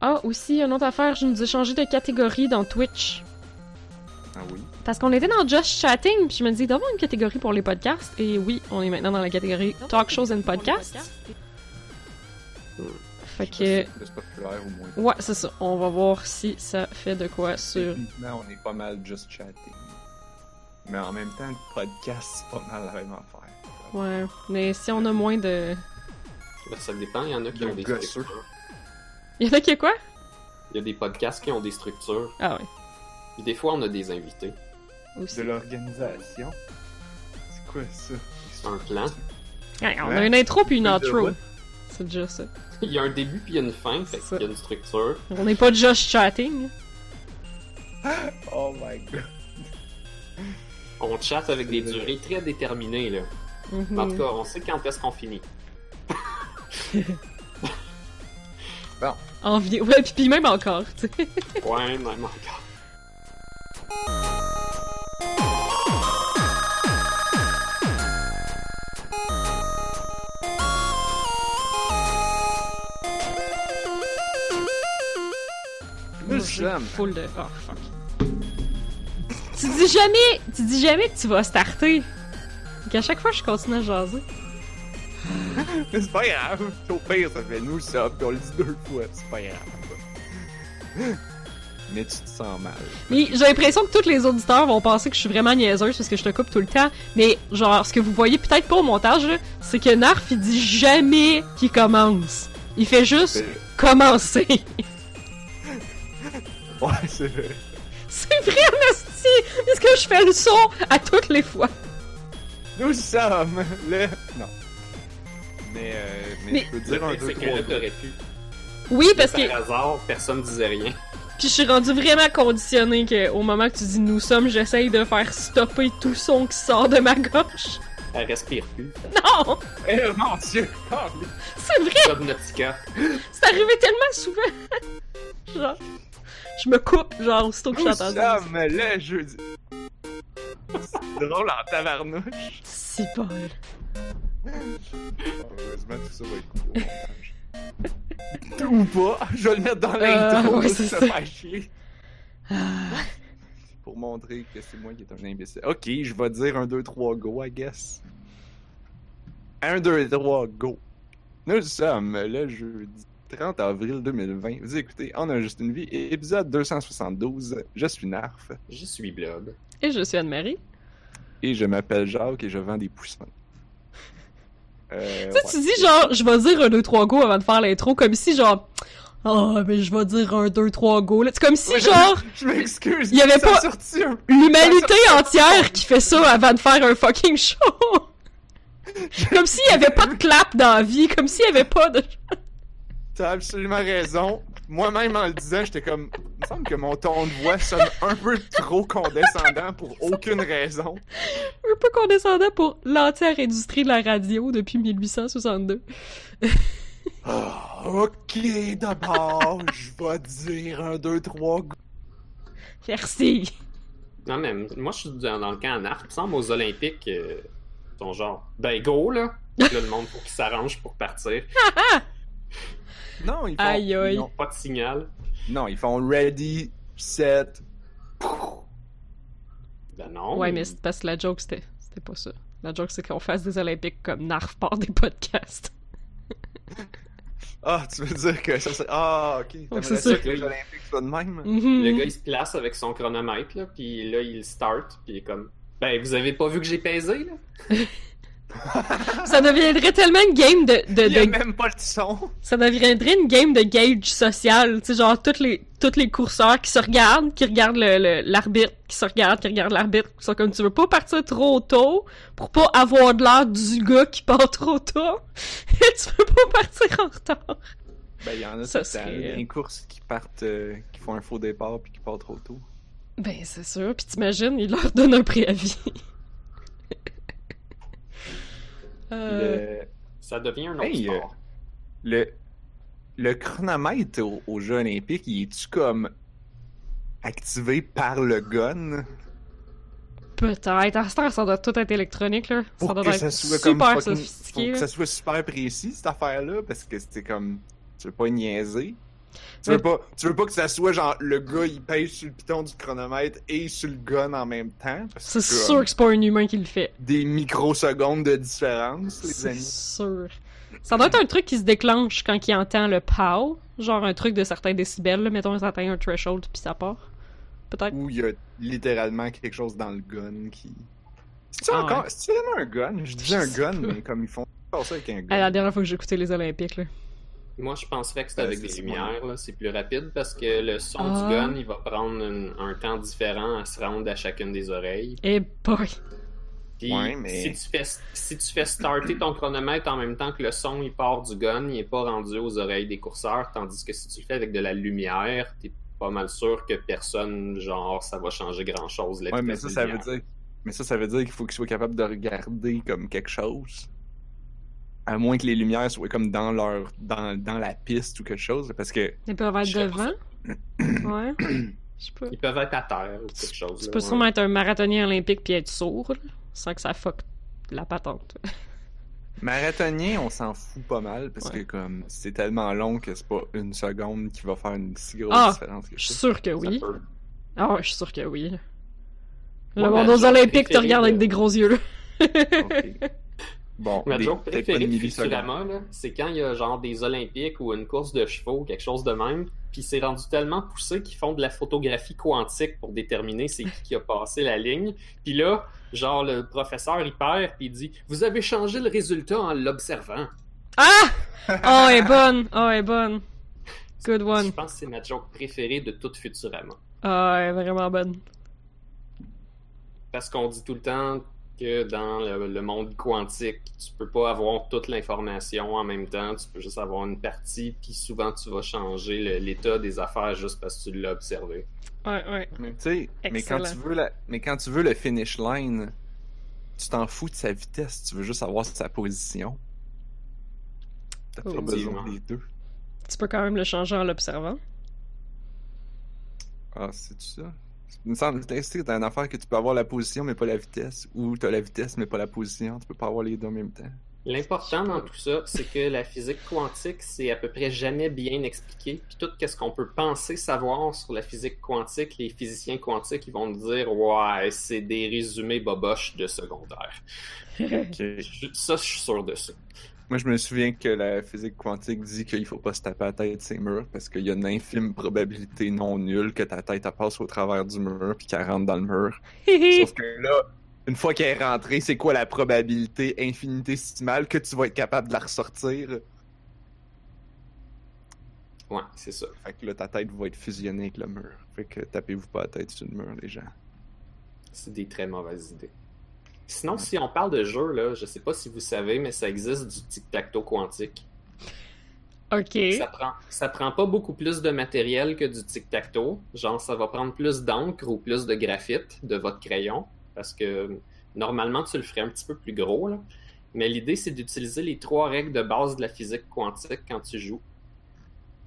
Ah, aussi, une autre affaire, je nous ai changé de catégorie dans Twitch. Ah oui? Parce qu'on était dans Just Chatting, puis je me dis d'avoir une catégorie pour les podcasts. Et oui, on est maintenant dans la catégorie Talk Shows and Podcasts. Fait que, C'est populaire au moins. ouais, c'est ça. On va voir si ça fait de quoi sur. On est pas mal just chatting. Mais en même temps, le podcast, c'est pas mal la même affaire. Ouais, mais si on a moins de. Ben, ça dépend, il y en a qui De ont des. Il y en a qui a quoi? Il y a des podcasts qui ont des structures. Ah ouais, Puis des fois, on a des invités. aussi. De l'organisation. C'est quoi ça? C'est un plan. Ouais, on a une intro puis une outro. C'est déjà ça. Il y a un début puis il y a une fin, fait Ça. qu'il y a une structure. On n'est pas Just Chatting. Oh my god. On chatte avec des durées très déterminées, là. Mhm. En tout cas, on sait quand est-ce qu'on finit. Envie. Ouais, puis, puis même encore, tu sais. Ouais, même encore. Nous sommes. Full de. Oh fuck. tu dis jamais. Tu dis jamais que tu vas starter. Qu'à chaque fois, je continue à jaser. Mais c'est pas grave. Au pire, ça fait nous ça, puis on le dit deux fois. C'est pas grave. Mais tu te sens mal. Mais j'ai l'impression que tous les auditeurs vont penser que je suis vraiment niaiseuse parce que je te coupe tout le temps. Mais genre, ce que vous voyez peut-être pas au montage, là, c'est que Narf, il dit jamais qu'il commence. Il fait juste commencer. Ouais, c'est vrai. c'est vrai, Nasty! Est-ce que je fais le son à toutes les fois? Nous sommes le. Non. Mais, euh, mais, Mais- je peux dire un, t'aurais pu. Oui, parce que. Par hasard, personne disait rien. Puis je suis rendu vraiment conditionné qu'au moment que tu dis nous sommes, j'essaye de faire stopper tout son qui sort de ma gorge. Elle respire plus. Non! Eh mon dieu! C'est vrai! C'est arrivé tellement souvent! genre. Je me coupe, genre, aussitôt que Nous j'entends ça. sommes le jeudi. C'est drôle en tabarnouche. Si bol. Heureusement, tout ça va être montage. Ou pas, je vais le mettre dans l'intro, Euh, ouais, ça c'est faire chier. Pour montrer que c'est moi qui est un imbécile. Ok, je vais dire 1, 2, 3, go, I guess. 1, 2, 3, go. Nous sommes le jeudi 30 avril 2020. Vous écoutez On a juste une vie, épisode 272. Je suis Narf Je suis Blob. Et je suis Anne-Marie. et je m'appelle Jacques et je vends des poussins. Euh, Tu sais, tu dis genre, je vais dire un 2, 3 go avant de faire l'intro, comme si genre, oh, mais je vais dire un 2, 3 go. C'est comme si Ouais, genre, Je m'excuse. Il y avait pas- l'humanité entière qui fait ça avant de faire un fucking show. comme s'il y avait pas de clap dans la vie, comme s'il y avait pas de... T'as absolument raison. Moi-même, en le disant, j'étais comme. Il me semble que mon ton de voix sonne un peu trop condescendant pour aucune raison. un peu condescendant pour l'entière industrie de la radio depuis 1862. Ah, ok, d'abord, je vais dire un, deux, trois. Merci. Non, mais moi, je suis dans, dans le camp en art. Il me semble aux Olympiques, euh, ton genre, ben go, là. Là, le monde, faut qu'il s'arrange pour partir. Non, ils font. Aïe, aïe. ils ont- Pas de signal. Non, ils font ready, set. Ben non. Ouais, mais c'est parce que la joke, c'était c'était pas ça. La joke, c'est qu'on fasse des Olympiques comme Narf part des podcasts. Ah, tu veux dire que ça serait. Ah, ok. T'aimerais c'est ça ça. que les Olympiques soient de même? Mhm. Le gars, il se place avec son chronomètre, là, puis là, il start, puis il est comme... Ben, vous avez pas vu que j'ai pesé, là? Ça deviendrait tellement une game de, de, Il y a de- même pas le son. ça deviendrait une game de gauge social, tu sais genre tous les tous les courseurs qui se regardent, qui regardent l'arbitre, qui se regardent, qui regardent l'arbitre, qui sont comme tu veux pas partir trop tôt pour pas avoir de l'air du gars qui part trop tôt? tu peux pas partir en retard? Ben, il y en a Ça ça serait- des courses qui partent, euh, qui font un faux départ puis qui partent trop tôt. Ben c'est sûr, puis t'imagines, il leur donne un préavis. euh... Le, Ça devient un autre Hey, euh, sport. le, le chronomètre au- aux Jeux Olympiques, il est-tu comme activé par le gun? Peut-être. À cette heure, ça doit tout être électronique, là. pour ça doit que être ça soit super comme fucking- sophistiqué. pour que là. ça soit super précis cette affaire-là parce que c'était comme tu veux pas niaiser. Tu veux, pas, tu veux pas que ça soit genre le gars il pèse sur le piton du chronomètre et sur le gun en même temps? C'est sûr euh, que c'est pas un humain qui le fait. Des microsecondes de différence, les C'est amis. sûr. Ça doit être un truc qui se déclenche quand il entend le pow. Genre un truc de certains décibels, là. mettons ça atteint un threshold puis ça part. Peut-être. Où il y a littéralement quelque chose dans le gun qui. C'est Ah encore. ouais. C'est vraiment un gun? Je disais Je un gun, mais comme ils font pas ça avec un À gun. la dernière fois que j'ai écouté les Olympiques, là. Moi, je penserais que c'est Ben, avec des lumières, là, c'est plus rapide parce que le son Ah. du gun, il va prendre un, un temps différent à se rendre à chacune des oreilles. Eh boy! Puis Ouais, mais- si, tu fais, si tu fais starter ton chronomètre en même temps que le son il part du gun, il est pas rendu aux oreilles des courseurs, tandis que si tu le fais avec de la lumière, t'es pas mal sûr que personne, genre, ça va changer grand chose. Ouais, mais ça, ça veut dire. Mais ça, ça veut dire qu'il faut qu'ils soient capables de regarder comme quelque chose. À moins que les lumières soient comme dans leur. dans, dans la piste ou quelque chose. Parce que. Ils peuvent être devant. Ouais. Je sais pas. Ils peuvent être à terre ou quelque chose. Tu là, peux ouais. sûrement être un marathonien olympique puis être sourd, là, sans que ça fuck la patente. Marathonien, on s'en fout pas mal. Parce Ouais. que comme c'est tellement long que c'est pas une seconde qui va faire une si grosse Ah, différence que Je suis sûr que oui. Ah ouais, je suis sûr que oui. Le monde ma aux Olympiques te regarde avec de- des gros yeux, là. Bon, Ma joke préférée de. Futurama, c'est quand il y a genre des Olympiques ou une course de chevaux, quelque chose de même, puis c'est rendu tellement poussé qu'ils font de la photographie quantique pour déterminer c'est qui qui a passé la ligne. Puis là, genre le professeur il perd puis il dit "Vous avez changé le résultat en l'observant." Ah! Oh, elle est bonne! Oh, elle est bonne! Good Je one. pense que c'est ma joke préférée de toute Futurama. Ah, elle est vraiment bonne. Parce qu'on dit tout le temps que dans le, le monde quantique, tu peux pas avoir toute l'information en même temps, tu peux juste avoir une partie, puis souvent tu vas changer l'état des affaires juste parce que tu l'as observé. Ouais, ouais. Mais tu sais, mais quand tu veux la, mais quand tu veux le finish line, tu t'en fous de sa vitesse, tu veux juste savoir sa position. T'as pas besoin des deux. Tu peux quand même le changer en l'observant. Ah, c'est ça? Il me semble que c'est une affaire que tu peux avoir la position mais pas la vitesse, ou t'as la vitesse mais pas la position. Tu peux pas avoir les deux en même temps. L'important dans tout ça, c'est que la physique quantique, c'est à peu près jamais bien expliqué. Puis tout ce qu'on peut penser savoir sur la physique quantique, les physiciens quantiques, ils vont nous dire Ouais, c'est des résumés boboches de secondaire. Ça, je suis sûr de ça. Moi, je me souviens que la physique quantique dit qu'il faut pas se taper la tête ces murs parce qu'il y a une infime probabilité non nulle que ta tête elle passe au travers du mur puis qu'elle rentre dans le mur. Sauf que là, une fois qu'elle est rentrée, c'est quoi la probabilité infinitésimale que tu vas être capable de la ressortir? Ouais, c'est ça. Fait que là, ta tête va être fusionnée avec le mur. Fait que tapez-vous pas la tête sur le mur, les gens. C'est des très mauvaises idées. Sinon, si on parle de jeu, là, je sais pas si vous savez, mais ça existe du tic-tac-toe quantique. ok. Ça prend, ça prend pas beaucoup plus de matériel que du tic-tac-toe. Genre, ça va prendre plus d'encre ou plus de graphite de votre crayon. Parce que normalement, tu le ferais un petit peu plus gros. Là. Mais l'idée, c'est d'utiliser les trois règles de base de la physique quantique quand tu joues.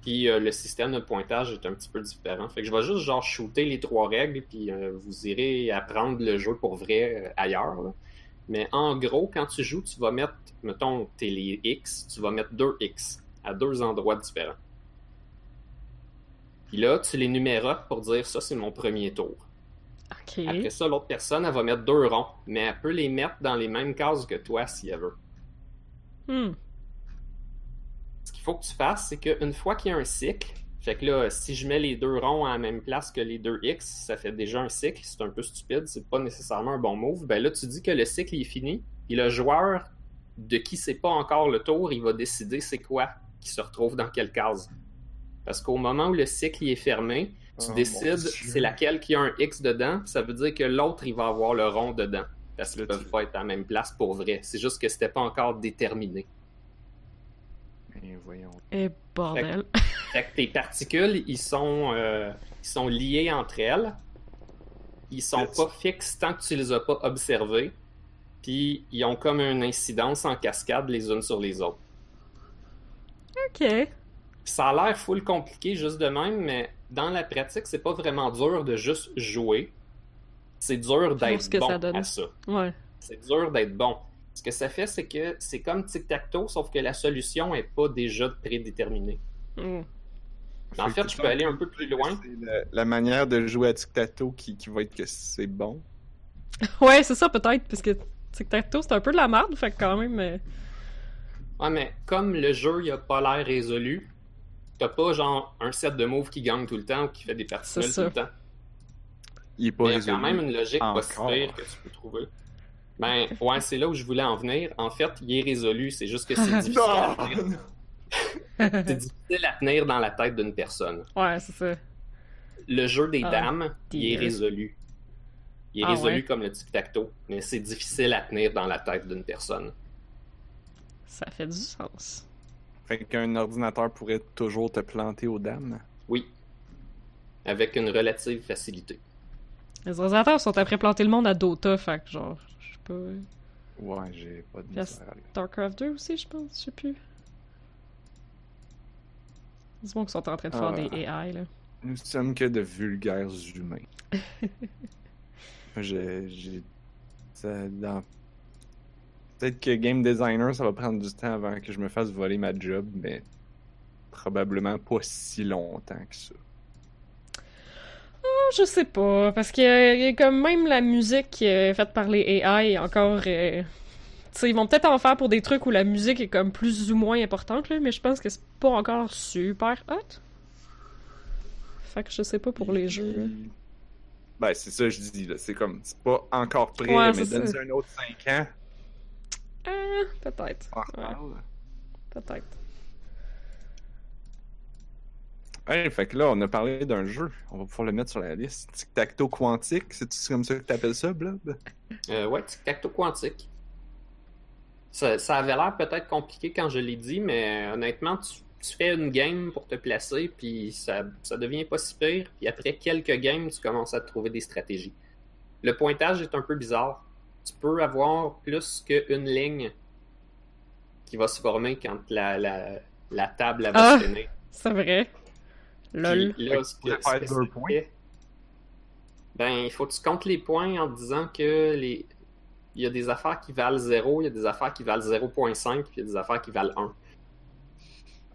Puis euh, le système de pointage est un petit peu différent. Fait que je vais juste genre shooter les trois règles, puis euh, vous irez apprendre le jeu pour vrai euh, ailleurs. là. Mais en gros, quand tu joues, tu vas mettre, mettons, t'es les X, tu vas mettre deux X à deux endroits différents. Puis là, tu les numérotes pour dire ça, c'est mon premier tour. Après ça, l'autre personne, elle va mettre deux ronds, mais elle peut les mettre dans les mêmes cases que toi si elle veut. Hmm. Ce qu'il faut que tu fasses, c'est qu'une fois qu'il y a un cycle, fait que là, si je mets les deux ronds à la même place que les deux X, ça fait déjà un cycle, c'est un peu stupide, c'est pas nécessairement un bon move. Ben là, tu dis que le cycle est fini, puis le joueur de qui c'est pas encore le tour, il va décider c'est quoi qui se retrouve dans quelle case. Parce qu'au moment où le cycle est fermé, tu Oh, mon décides c'est laquelle qui a un X dedans, ça veut dire que l'autre il va avoir le rond dedans. Parce qu'ils Là, peuvent tu- pas être à la même place pour vrai. C'est juste que c'était pas encore déterminé. Mais voyons. Et bordel. Fait que tes particules, ils sont, euh, ils sont liés entre elles. Ils sont pas fixes tant que tu les as pas observés. Puis ils ont comme une incidence en cascade les unes sur les autres. Ok. Ça a l'air full compliqué juste de même, mais dans la pratique, c'est pas vraiment dur de juste jouer. C'est dur d'être bon ça donne. à ça. Ouais. C'est dur d'être bon. Ce que ça fait, c'est que c'est comme tic-tac-toe, sauf que la solution est pas déjà prédéterminée. Mais en Fait je peux aller un peu plus loin. C'est la, la manière de jouer à tic-tac-toe qui, qui va être que c'est bon. Ouais, c'est ça peut-être, parce que tic-tac-toe, c'est un peu de la merde, fait que quand même... euh, Ouais, mais comme le jeu, il a pas l'air résolu, t'as pas genre un set de moves qui gagne tout le temps ou qui fait des nulles tout le temps. Il est pas Il y a résolu. quand même une logique pas si Encore. pire que tu peux trouver. Ben, ouais, c'est là où je voulais en venir. En fait, il est résolu, c'est juste que c'est difficile, à tenir. C'est difficile à tenir dans la tête d'une personne. Ouais, c'est ça. Le jeu des Ah, dames, il est résolu. Il est Ah, résolu ouais. comme le tic-tac-toe, mais c'est difficile à tenir dans la tête d'une personne. Ça fait du sens. Fait qu'un ordinateur pourrait toujours te planter aux dames? Oui. Avec une relative facilité. Les ordinateurs sont après planter le monde à Dota, fait que genre, pas... Ouais, j'ai pas de. StarCraft 2 aussi, je pense, je sais plus. Dis-moi qu'ils sont en train de faire Ah. des AI, là. Nous sommes que de vulgaires humains. j'ai. dans- Peut-être que game designer, ça va prendre du temps avant que je me fasse voler ma job, mais probablement pas si longtemps que ça. Je sais pas, parce que euh, comme même la musique euh, faite par les AI est encore... euh, ils vont peut-être en faire pour des trucs où la musique est comme plus ou moins importante, là, mais je pense que c'est pas encore super hot. Fait que je sais pas pour les jeux. là. Ben, c'est ça que je dis, là. C'est comme, c'est pas encore prêt, Ouais, mais donne ça. un autre 5 ans. Ah, peut-être. Ouais, peut-être. Ouais, fait que là, on a parlé d'un jeu. On va pouvoir le mettre sur la liste. Tic-tac-toe quantique, c'est comme ça que t'appelles ça, Blob? Euh, ouais, tic-tac-toe quantique. Ça, ça avait l'air peut-être compliqué quand je l'ai dit, mais honnêtement, tu, tu fais une game pour te placer, puis ça, ça devient pas si pire. Puis après quelques games, tu commences à trouver des stratégies. Le pointage est un peu bizarre. Tu peux avoir plus qu'une ligne qui va se former quand la, la, la table va Ah! se finir. C'est vrai. Lol. Puis là, ce que- ce que deux points. Ben, il faut que tu comptes les points en disant que les... il y a des affaires qui valent 0, il y a des affaires qui valent 0.5, puis il y a des affaires qui valent 1.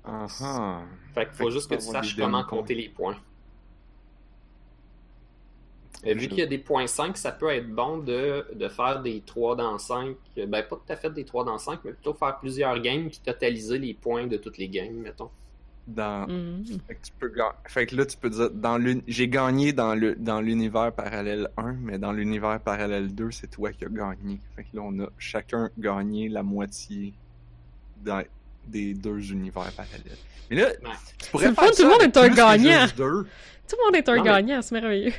Ah ah. Fait qu'il faut juste que tu saches comment compter les points. Et vu Je- qu'il y a des points 5, ça peut être bon de, de faire des 3 dans 5. Ben, pas tout à fait des 3 dans 5, mais plutôt faire plusieurs games puis totaliser les points de toutes les games, mettons. Dans... Mhm. Fait que, tu peux ga- fait que là, tu peux dire, dans j'ai gagné dans le dans l'univers parallèle 1, mais dans l'univers parallèle 2, c'est toi qui as gagné. Fait que là, on a chacun gagné la moitié dans- des deux univers parallèles. Mais là, Ouais. tu pourrais C'est le faire fun, tout le monde est un gagnant. Tout le monde est un Non, mais- gagnant, c'est merveilleux.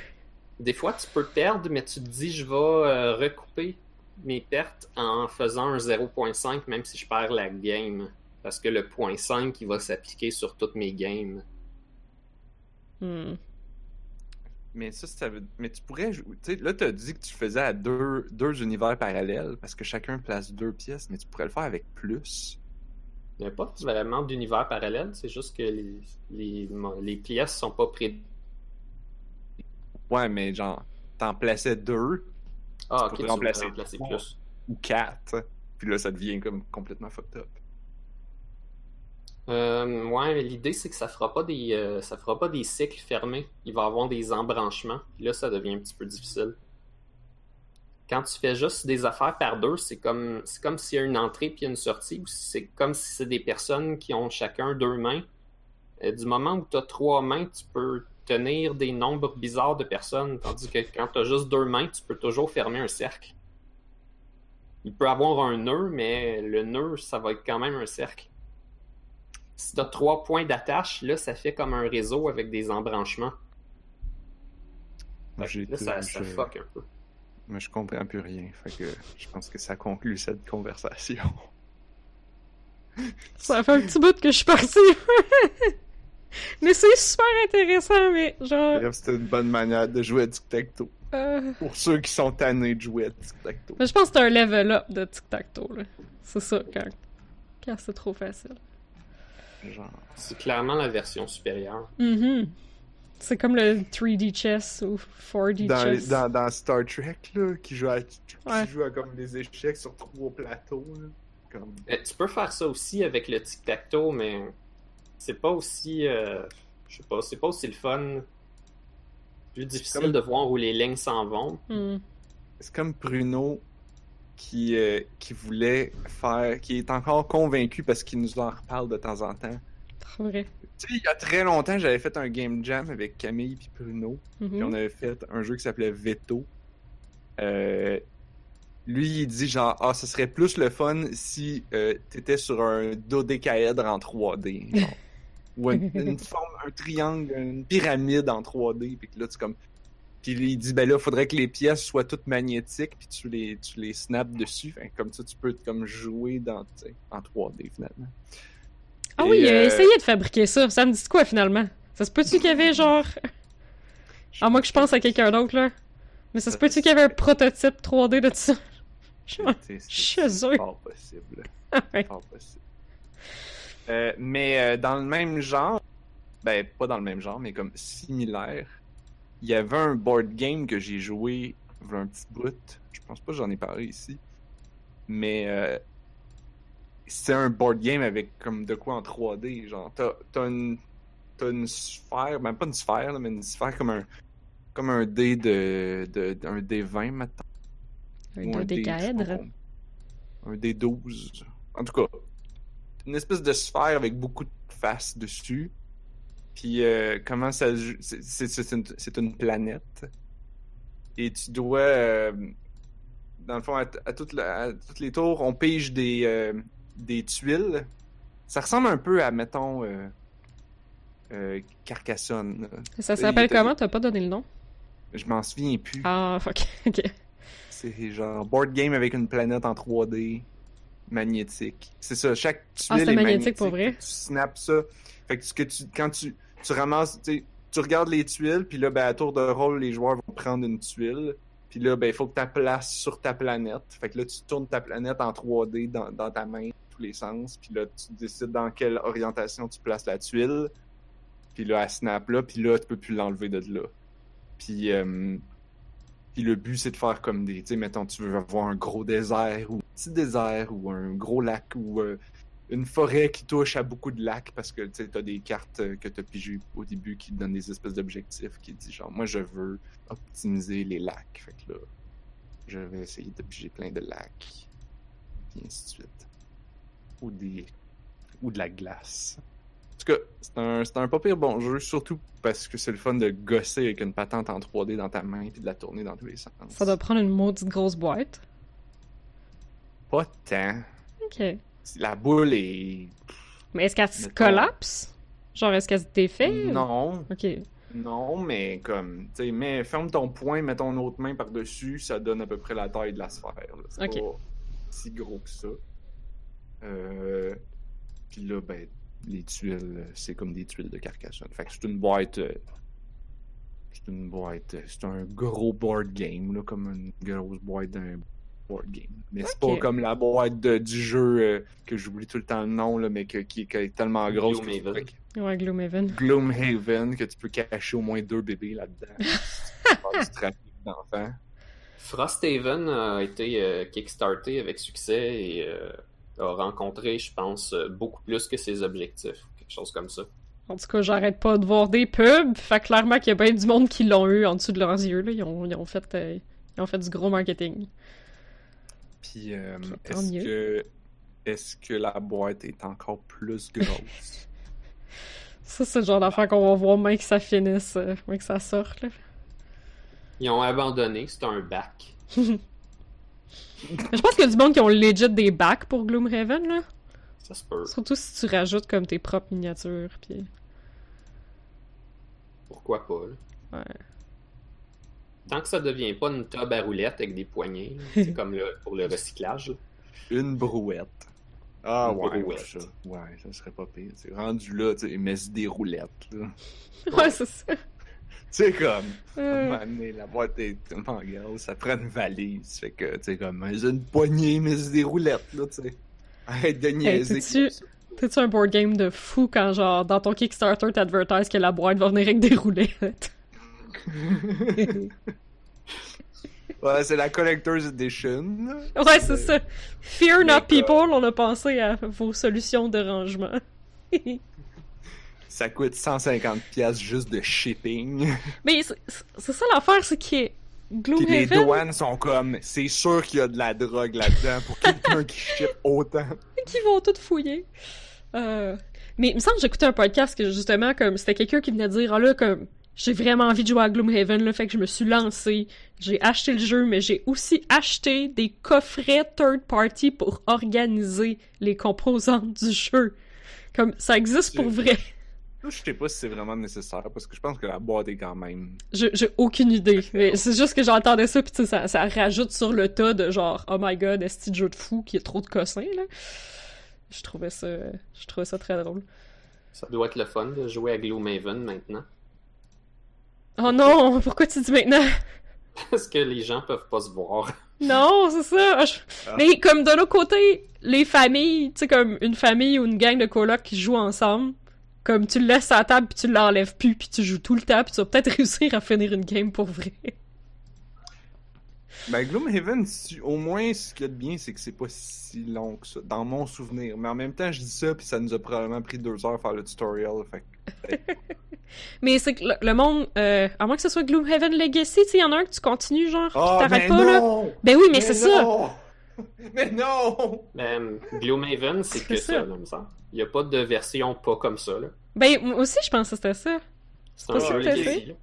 Des fois, tu peux perdre, mais tu te dis, je vais euh, recouper mes pertes en faisant un 0.5, même si je perds la game. Parce que le point 5, il va s'appliquer sur toutes mes games. Hmm. Mais ça, ça veut... Mais tu pourrais... jou- Tu sais, là, t'as dit que tu faisais à deux, deux univers parallèles, parce que chacun place deux pièces, mais tu pourrais le faire avec plus. Il n'y a pas vraiment d'univers parallèle, c'est juste que les, les, les pièces sont pas pré... Ouais, mais genre, t'en plaçais deux Ah, Tu ok, tu trois. plus. ou quatre, puis là, ça devient comme complètement fucked up. Euh, ouais, l'idée c'est que ça fera pas des euh, ça fera pas des cycles fermés. Il va y avoir des embranchements. Là, ça devient un petit peu difficile. Quand tu fais juste des affaires par deux, c'est comme c'est comme s'il y a une entrée puis une sortie, c'est comme si c'est des personnes qui ont chacun deux mains. Euh, du moment où tu as trois mains, tu peux tenir des nombres bizarres de personnes, tandis que quand tu as juste deux mains, tu peux toujours fermer un cercle. Il peut avoir un nœud, mais le nœud, ça va être quand même un cercle. Si tu as trois points d'attache, là, ça fait comme un réseau avec des embranchements. Là, tout- ça, fuck un peu. Mais je comprends plus rien. Fait que je pense que ça conclut cette conversation. Ça fait un petit bout que je suis partie. mais c'est super intéressant, mais genre... Bref, c'était une bonne manière de jouer à tic-tac-toe. euh, Pour ceux qui sont tannés de jouer à tic-tac-toe. Mais je pense que c'est un level up de tic-tac-toe, là. C'est ça, quand, quand c'est trop facile. Genre. C'est clairement la version supérieure. Mhm. C'est comme le 3D chess ou 4D Dans, chess. dans, dans Star Trek, là, qui joue à, qui Ouais. joue à comme des échecs sur trois plateaux. Là. Comme... Euh, tu peux faire ça aussi avec le tic-tac-toe, mais c'est pas aussi. euh, Je sais pas, c'est pas aussi le fun. Plus difficile Comme- de voir où les lignes s'en vont. Hmm. C'est comme Bruno qui, euh, qui voulait faire, qui est encore convaincu parce qu'il nous en reparle de temps en temps. Vrai. Tu sais, il y a très longtemps, j'avais fait un game jam avec Camille puis Bruno. Mhm. Puis on avait fait un jeu qui s'appelait Veto. Euh, lui, il dit genre, ah, ce serait plus le fun si euh, t'étais sur un dodécaèdre en 3D. genre. Ou une, une forme, un triangle, une pyramide en 3D. Puis que là, tu comme. Puis il dit, ben là, faudrait que les pièces soient toutes magnétiques, puis tu les, tu les snaps dessus. Que comme ça, tu peux comme jouer dans, en 3D finalement. Ah Et, oui, il a euh, essayé de fabriquer ça. Ça me dit quoi finalement? Ça se peut-tu qu'il y avait genre. À moins que je pense à quelqu'un d'autre là. Mais ça se peut-tu qu'il y avait un prototype 3D de ça? Chez c'est eux. fort possible. Ouais. Fort possible. Euh, mais euh, dans le même genre, ben pas dans le même genre, mais comme similaire, il y avait un board game que j'ai joué un petit bout. Je pense pas que j'en ai parlé ici. Mais euh, c'est un board game avec comme de quoi en 3D. Genre, t'as t'as une, t'as une sphère, ben pas une sphère, là, mais une sphère comme un comme un dé de, de, un dé 20 maintenant. Un Ou dodécaèdre. D- Un D12. En tout cas, une espèce de sphère avec beaucoup de faces dessus. Puis euh, comment ça se joue- c'est- une, planète. Et tu dois, euh, dans le fond, à, à toutes la- à toutes les tours, on pige des, euh, des tuiles. Ça ressemble un peu à, mettons, Carcassonne. Ça s'appelle comment? T'as pas donné le nom? Je m'en souviens plus. Ah, fuck. Ok. C'est genre board game avec une planète en 3D magnétique. C'est ça, chaque tuile Ah, c'est est magnétique pour vrai? Tu snaps ça. Fait que, ce que tu, quand tu, tu ramasses, tu regardes les tuiles, puis là, ben, à tour de rôle, les joueurs vont prendre une tuile. Puis là, ben, il faut que tu la places sur ta planète. Fait que là, tu tournes ta planète en 3D dans, dans ta main, tous les sens. Puis là, tu décides dans quelle orientation tu places la tuile. Puis là, elle snap là, puis là, tu peux plus l'enlever de là. Puis, euh, le but, c'est de faire comme des... Tu sais, mettons, tu veux avoir un gros désert ou un petit désert ou un gros lac ou euh, une forêt qui touche à beaucoup de lacs parce que tu as des cartes euh, que tu as pigées au début qui te donnent des espèces d'objectifs qui disent genre, moi, je veux optimiser les lacs. Fait que là, je vais essayer de piger plein de lacs. Puis ainsi de suite. Ou des... Ou de la glace. En tout cas, c'est un, c'est un pas pire bon jeu, surtout parce que c'est le fun de gosser avec une patente en 3D dans ta main puis de la tourner dans tous les sens. Ça doit prendre une maudite grosse boîte. Pas tant. Ok. La boule est. Mais est-ce qu'elle se collapse? Genre, est-ce qu'elle se défait? Non, Ok. non, mais comme, tu sais, mais ferme ton poing, mets ton autre main par-dessus, ça donne à peu près la taille de la sphère. C'est pas si gros que ça. Euh... Puis là, ben, les tuiles, c'est comme des tuiles de Carcassonne. Fait que c'est une boîte. euh, C'est une boîte. C'est un gros board game, là, comme une grosse boîte d'un board game. Mais c'est pas comme la boîte de- du jeu euh, que j'oublie tout le temps le nom, là, mais que- qui, qui est tellement grosse que Gloomhaven. pourrais- Ouais, Gloomhaven. Gloomhaven, que tu peux cacher au moins deux bébés là-dedans. Du trafic d'enfants. Frosthaven a été euh, kickstarté avec succès et euh, a rencontré, je pense, euh, beaucoup plus que ses objectifs. Quelque chose comme ça. En tout cas, j'arrête pas de voir des pubs. Fait clairement qu'il y a bien du monde qui l'ont eu en dessous de leurs yeux. Là. Ils, ont, ils, ont fait, euh, ils ont fait du gros marketing. Puis, euh, est-ce que, est-ce que la boîte est encore plus grosse? Ça, c'est le genre d'affaire qu'on va voir moins que ça finisse, euh, moins que ça sorte. Là. Ils ont abandonné, c'est un bac. Je pense qu'il y a du monde qui ont legit des bacs pour Gloomhaven. Là. Ça se peut. Surtout si tu rajoutes comme tes propres miniatures. Puis... Pourquoi pas? là? Ouais. Tant que ça devient pas une tube à roulettes avec des poignées, c'est comme le, pour le recyclage. Une brouette. Ah Une ouais, brouette. ouais, ça. Ouais, ça serait pas pire. C'est rendu là, tu sais, mais c'est des roulettes, là. Ouais, c'est ça. Tu sais, comme, à un Euh, la boîte est tellement grosse, ça prend une valise. Fait que, tu sais, comme, c'est une poignée, mais c'est des roulettes, là, tu sais. Arrête de niaiser. T'es-tu un board game de fou quand, genre, dans ton Kickstarter, t'advertises que la boîte va venir avec des roulettes? Ouais, c'est la Collector's Edition. Ouais, c'est ça. Fear not people, on a pensé à vos solutions de rangement. Ça coûte 150 pièces juste de shipping. Mais c'est ça l'affaire, c'est que Puis les Gloomhaven, douanes sont comme, c'est sûr qu'il y a de la drogue là-dedans pour quelqu'un qui ship autant. qui vont tout fouiller. Euh, Mais il me semble que j'écoutais un podcast que justement, comme c'était quelqu'un qui venait dire, ah là, comme j'ai vraiment envie de jouer à Gloomhaven, là, fait que je me suis lancé. J'ai acheté le jeu, mais j'ai aussi acheté des coffrets third party pour organiser les composantes du jeu. Comme ça existe pour vrai. Là, je sais pas si c'est vraiment nécessaire parce que je pense que la boîte est quand même. Je- J'ai aucune idée. Mais c'est juste que j'entendais ça, sais, ça, ça rajoute sur le tas de genre, oh my god, est-ce que jeu de fou qui a trop de cossins, là? Je trouvais ça, je trouvais ça très drôle. Ça doit être le fun de jouer à Gloomhaven maintenant. Oh non, pourquoi tu dis maintenant? Parce que les gens peuvent pas se voir. Non, c'est ça. Ah, je- Ah. Mais comme d'un autre côté, les familles, tu sais, comme une famille ou une gang de colocs qui jouent ensemble, comme tu le laisses à la table puis tu l'enlèves plus puis tu joues tout le temps puis tu vas peut-être réussir à finir une game pour vrai. Ben, Gloomhaven, si- au moins, ce qu'il y a de bien, c'est que c'est pas si long que ça, dans mon souvenir. Mais en même temps, je dis ça, puis ça nous a probablement pris deux heures à faire le tutorial. Fait que- Mais c'est que le, le monde, euh, à moins que ce soit Gloomhaven Legacy, tu sais, y en a un que tu continues, genre, Ah, qui t'arrête pas, là. non! Ben oui, mais, c'est ça. non! Mais non! Mais Gloomhaven, c'est C'est que ça. ça, là, me semble. Il n'y a pas de version pas comme ça. là. Ben, moi aussi, je pense que c'était ça. C'est un jeu legacy.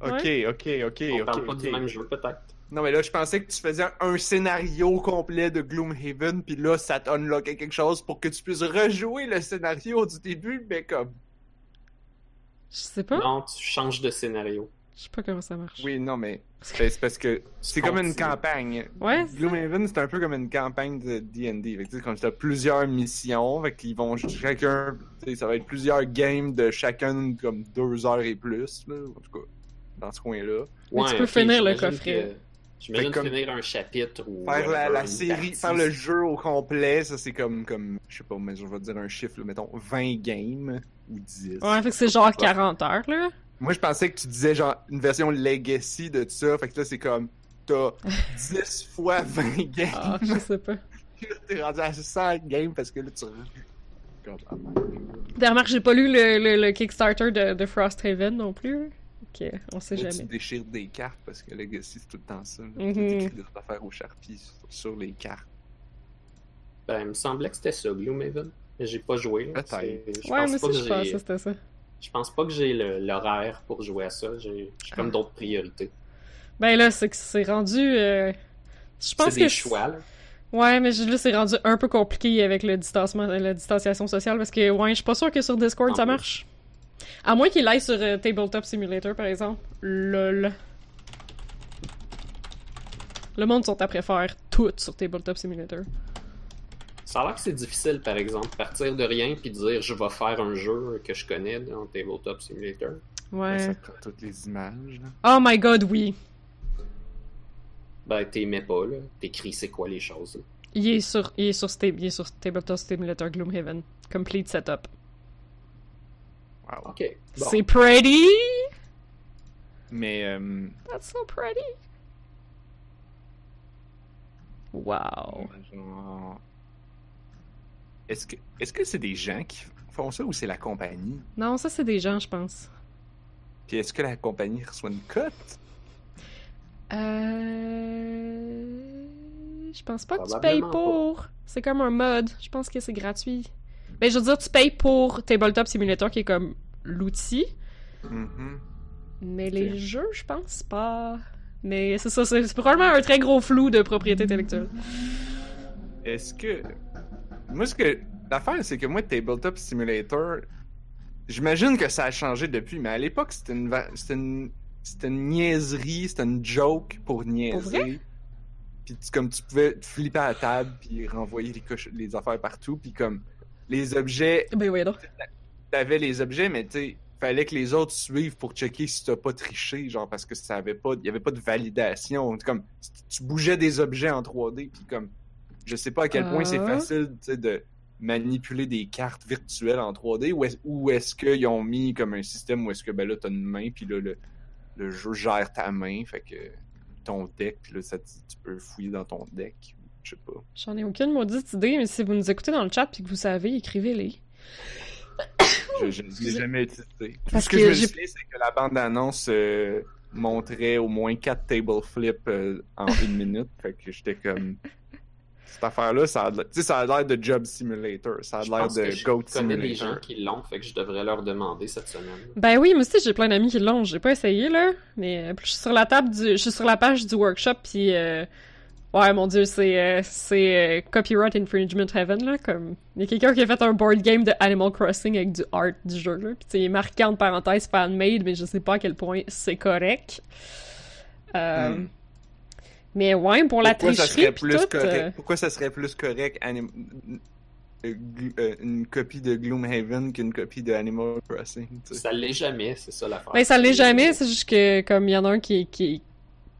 Ok, ok, ok, On ok. parle pas du même jeu, peut-être. Non, mais là, je pensais que tu faisais un scénario complet de Gloomhaven, puis là, ça t'unlockait quelque chose pour que tu puisses rejouer le scénario du début, mais comme. Je sais pas. Non, tu changes de scénario. Je sais pas comment ça marche. Oui, non, mais c'est parce que c'est comme une campagne. Ouais, c'est Gloomhaven, c'est un peu comme une campagne de D&D. Fait que, tu sais, comme tu as plusieurs missions, fait qu'ils vont chacun, ça va être plusieurs games de chacun comme deux heures et plus, là, en tout cas, dans ce coin-là. Mais tu peux finir le coffret. que- J'imagine comme- finir un chapitre ou. Faire la, série, partie. faire le jeu au complet, ça c'est comme, comme, je sais pas, mais je vais dire un chiffre, là, mettons 20 games ou 10. Ouais, fait que c'est genre 40 heures, là. Moi je pensais que tu disais genre une version legacy de ça, fait que là c'est comme, t'as 10 fois 20 games. Ah, je sais pas. T'es rendu à 100 games parce que là tu. Ah, T'as remarqué, j'ai pas lu le, le, le Kickstarter de, de Frosthaven non plus. Ok, on sait Là, tu jamais. déchires des cartes parce que Legacy c'est tout le temps ça. là. Mhm. Tu écris des affaires au Sharpie sur, sur les cartes. Ben, il me semblait que c'était ça, Gloomhaven. Mais j'ai pas joué. Peut-être. Ouais, pense mais pas si que je que c'était ça. Je pense pas que j'ai l'horaire pour jouer à ça. J'ai j'ai comme Ah. d'autres priorités. Ben là, c'est que c'est rendu. euh, Je pense C'est que. des choix, là. Ouais, mais là, c'est rendu un peu compliqué avec le distancement, la distanciation sociale parce que, ouais, je suis pas sûre que sur Discord En ça plus. marche. À moins qu'il aille sur euh, Tabletop Simulator, par exemple. Lol. Le monde sont après faire tout sur Tabletop Simulator. Ça a l'air que c'est difficile, par exemple, partir de rien puis dire je vais faire un jeu que je connais dans Tabletop Simulator. Ouais. Ça prend toutes les images. là. Oh my god, oui. Ben, t'aimais pas, là. T'écris c'est quoi les choses. là? Il est sur, il est sur, il est sur Tabletop Simulator Gloomhaven. Complete setup. Wow. Ok. Bon. C'est pretty! Mais euh, That's so pretty! Wow. genre, est-ce que est-ce que c'est des gens qui font ça ou c'est la compagnie? Non, ça c'est des gens, je pense. Puis est-ce que la compagnie reçoit une cote? Euh... Je pense pas que tu payes pas. pour. C'est comme un mode. Je pense que c'est gratuit. Mais je veux dire, tu payes pour Tabletop Simulator qui est comme l'outil. Mhm. Mais les jeux, je pense pas. Mais c'est ça, c'est probablement un très gros flou de propriété intellectuelle. Est-ce que. Moi, ce que. L'affaire, c'est que moi, Tabletop Simulator, j'imagine que ça a changé depuis, mais à l'époque, c'était une, une... c'était une niaiserie, c'était une joke pour niaiser. vrai? Puis tu- comme tu pouvais te flipper à la table, puis renvoyer les affaires partout, puis comme les objets, Ben oui, non. T'avais les objets, mais tu sais, fallait que les autres suivent pour checker si t'as pas triché, genre parce que ça avait pas, il y avait pas de validation. Comme tu bougeais des objets en 3D, puis comme je sais pas à quel point c'est Ah. facile, tu sais, de manipuler des cartes virtuelles en 3D, ou est-ce, est-ce qu'ils ont mis comme un système où est-ce que ben là t'as une main, puis là le, le jeu gère ta main, fait que ton deck, là ça, tu peux fouiller dans ton deck, je sais pas. J'en ai aucune maudite idée, mais si vous nous écoutez dans le chat puis que vous savez, écrivez-les. Je, je ne l'ai jamais utilisé. Tout Parce ce que, que je me souviens, c'est que la bande-annonce euh, montrait au moins 4 table flips euh, en une minute. Fait que j'étais comme. Cette affaire-là, ça a l'air- tu sais, ça a l'air de Job Simulator. Ça a l'air pense que de je Goat connais des gens Simulator. qui l'ont, fait que je devrais leur demander cette semaine. Ben oui, moi aussi j'ai plein d'amis qui l'ont. J'ai pas essayé là, mais euh, je suis sur la table du, je suis sur la page du workshop puis euh, ouais mon dieu c'est euh, c'est euh, copyright infringement heaven là comme il y a quelqu'un qui a fait un board game de Animal Crossing avec du art du jeu là puis tu sais, il est marqué entre parenthèses fan made mais je sais pas à quel point c'est correct. Euh, Hmm. Mais ouais pour la Pourquoi ça tricherie serait puis plus tout. correct? euh, Pourquoi ça serait plus correct anim- une copie de Gloomhaven qu'une copie de Animal Crossing? tu sais? Ça l'est jamais, c'est ça l'affaire. Ben, ça l'est jamais, c'est juste que, comme il y en a un qui, qui,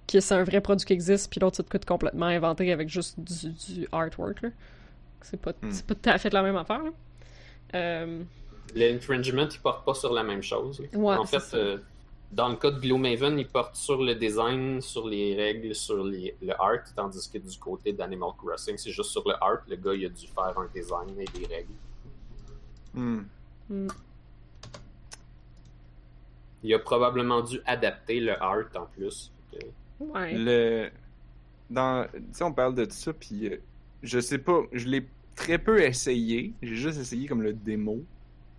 qui c'est un vrai produit qui existe, puis l'autre, c'est de quoi de complètement inventé avec juste du, du artwork, là. C'est pas, c'est pas tout à fait la même affaire, là. Euh, L'infringement, il porte pas sur la même chose. Ouais, en fait, ça. euh, dans le cas de Gloomhaven, il porte sur le design, sur les règles, sur les, le art, tandis que du côté d'Animal Crossing, c'est juste sur le art. Le gars, il a dû faire un design et des règles. Hmm. hmm. Il a probablement dû adapter le art en plus. Que- Ouais. Le... Dans... Tu sais, on parle de tout ça, puis euh, je sais pas, je l'ai très peu essayé. J'ai juste essayé comme le démo,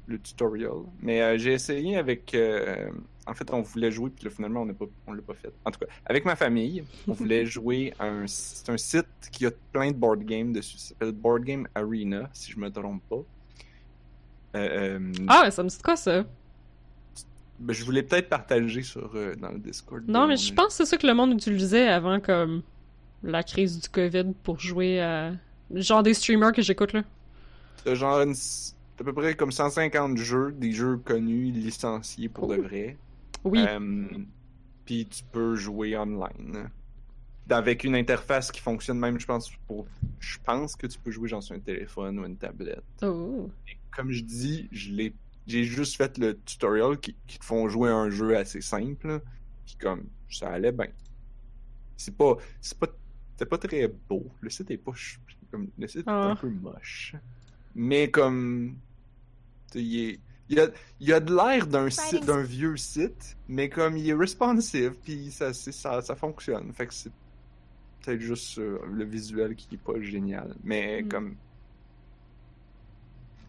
le tutorial. Mais euh, j'ai essayé avec... euh, En fait, on voulait jouer, puis là, finalement, on pas... on l'a pas fait. En tout cas, avec ma famille, on voulait jouer à un... C'est un site qui a plein de board games dessus. Ça s'appelle Board Game Arena, si je me trompe pas. Ah, ça me dit quoi, ça? Ben, je voulais peut-être partager sur, euh, dans le Discord. Non, mais je pense que c'est ça que le monde utilisait avant, comme, la crise du COVID pour jouer à... Genre des streamers que j'écoute, là. T'as genre une... à peu près comme 150 jeux, des jeux connus, licenciés pour de vrai. Oui. Euh, Puis tu peux jouer online. Avec une interface qui fonctionne même, je pense, pour. Je pense que tu peux jouer genre sur un téléphone ou une tablette. Oh. Comme je dis, je l'ai. J'ai juste fait le tutorial qui, qui te font jouer un jeu assez simple. Puis comme ça allait bien. C'est pas. C'est pas. C'est pas très beau. Le site est pas. Comme, le site est Ah. un peu moche. Mais comme. Il, est- il, a, il a de l'air d'un site, d'un vieux site, mais comme il est responsive, puis ça, ça, ça fonctionne. Fait que c'est peut-être juste euh, le visuel qui est pas génial. Mais Mm. comme.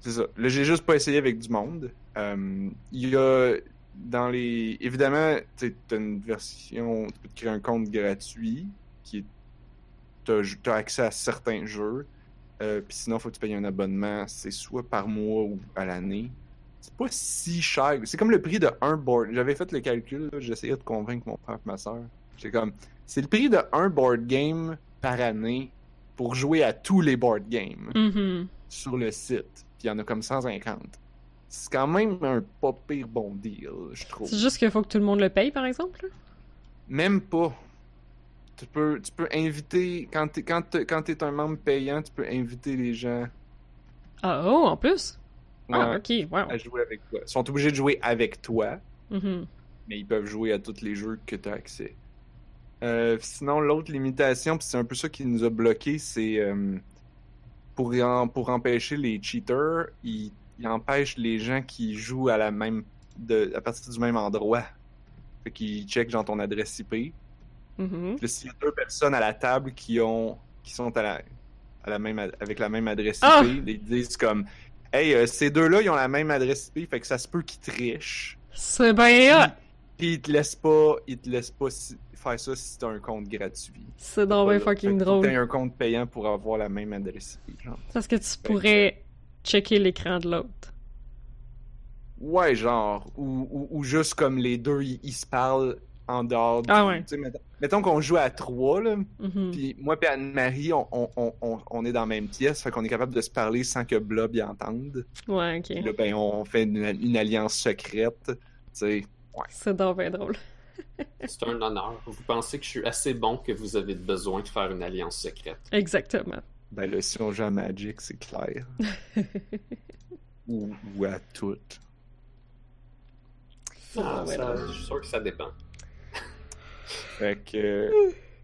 C'est ça. Là, j'ai juste pas essayé avec du monde. Euh, il y a dans les. Évidemment, tu as une version. Tu peux te créer un compte gratuit qui est. T'as as accès à certains jeux. Euh, Puis sinon, faut que tu payes un abonnement. C'est soit par mois ou à l'année. C'est pas si cher. C'est comme le prix de un board. J'avais fait le calcul. J'essayais de convaincre mon frère et ma soeur. J'étais comme. C'est le prix de un board game par année pour jouer à tous les board games Mhm. sur le site. Puis il y en a comme 150. C'est quand même un pas pire bon deal, je trouve. C'est juste qu'il faut que tout le monde le paye, par exemple, là? Même pas. Tu peux, tu peux inviter, quand t'es, quand t'es, quand t'es un membre payant, tu peux inviter les gens Ah, oh, en plus? Ah, ok, wow. à jouer avec toi. Ils sont obligés de jouer avec toi, Mhm. mais ils peuvent jouer à tous les jeux que tu as accès. Euh, sinon, l'autre limitation, puis c'est un peu ça qui nous a bloqué, c'est euh, pour, en- pour empêcher les cheaters, ils, ils empêchent les gens qui jouent à la même de, à partir du même endroit. Fait qu'ils checkent genre ton adresse IP. Puis là, s'il y a deux personnes à la table qui ont qui sont à la, à la même avec la même adresse IP, Ah! ils disent comme Hey, euh, ces deux-là, ils ont la même adresse IP, fait que ça se peut qu'ils trichent. C'est bien hot! Puis ils te laissent pas, ils te laissent pas si- faire ça si t'as un compte gratuit. C'est donc bien fucking drôle. T'as un compte payant pour avoir la même adresse. Genre. Parce que tu pourrais checker l'écran de l'autre. Ouais, genre. Ou, ou, ou juste comme les deux, ils, se parlent en dehors du. Ah ouais. mettons mettons qu'on joue à trois, là. Mhm. Puis moi et Anne-Marie, on, on, on, on, on est dans la même pièce, fait qu'on est capable de se parler sans que Blob y entende. Ouais, Puis ok. là, ben, on fait une, une alliance secrète. Tu sais. C'est donc bien drôle. C'est un honneur. Vous pensez que je suis assez bon que vous avez besoin de faire une alliance secrète? Exactement. Ben là, si on joue à Magic, c'est clair. ou, ou à toutes. Ah, ouais, ça- drôle. je suis sûr que ça dépend. Fait que.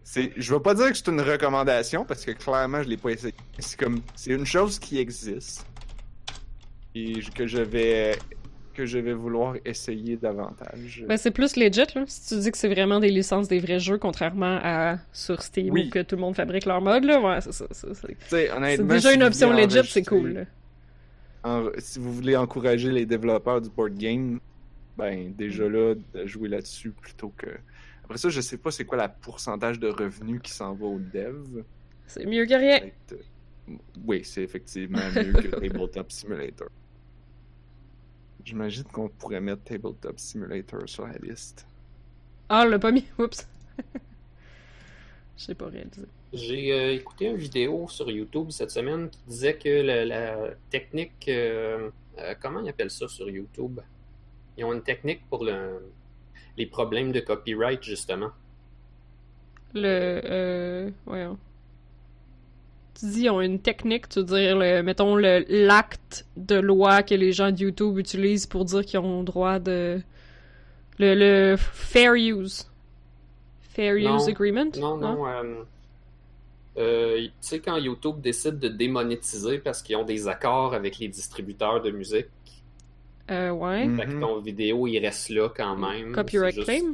C'est, je vais pas dire que c'est une recommandation parce que clairement je l'ai pas essayé. C'est comme, c'est une chose qui existe. et que je vais que je vais vouloir essayer davantage. Ben, c'est plus legit, là. Si tu dis que c'est vraiment des licences des vrais jeux, contrairement à sur Steam Oui. où que tout le monde fabrique leur mode, là. Ouais, c'est déjà une option legit, c'est cool, en- si vous voulez encourager les développeurs du board game, ben Mm. déjà là, de jouer là-dessus plutôt que. Après ça, je sais pas c'est quoi la pourcentage de revenus qui s'en va aux devs. C'est mieux que rien. Euh, Oui, c'est effectivement mieux que Tabletop Simulator. J'imagine qu'on pourrait mettre Tabletop Simulator sur la liste. Ah, on l'a pas mis. Oups. Je sais pas réalisé. J'ai euh, écouté une vidéo sur YouTube cette semaine qui disait que la, la technique. euh, euh, comment ils appellent ça sur YouTube? Ils ont une technique pour le- les problèmes de copyright, justement. Le. Euh. Voyons. Tu dis, ils ont une technique, tu veux dire, le, mettons, le- l'acte de loi que les gens de YouTube utilisent pour dire qu'ils ont droit de. Le, le Fair Use. Fair Non. Use Agreement? Non, non. euh, euh, tu sais, quand YouTube décide de démonétiser parce qu'ils ont des accords avec les distributeurs de musique, Euh, ouais. Mm. fait que Mhm. ton vidéo, il reste là quand même. Copyright juste- claim?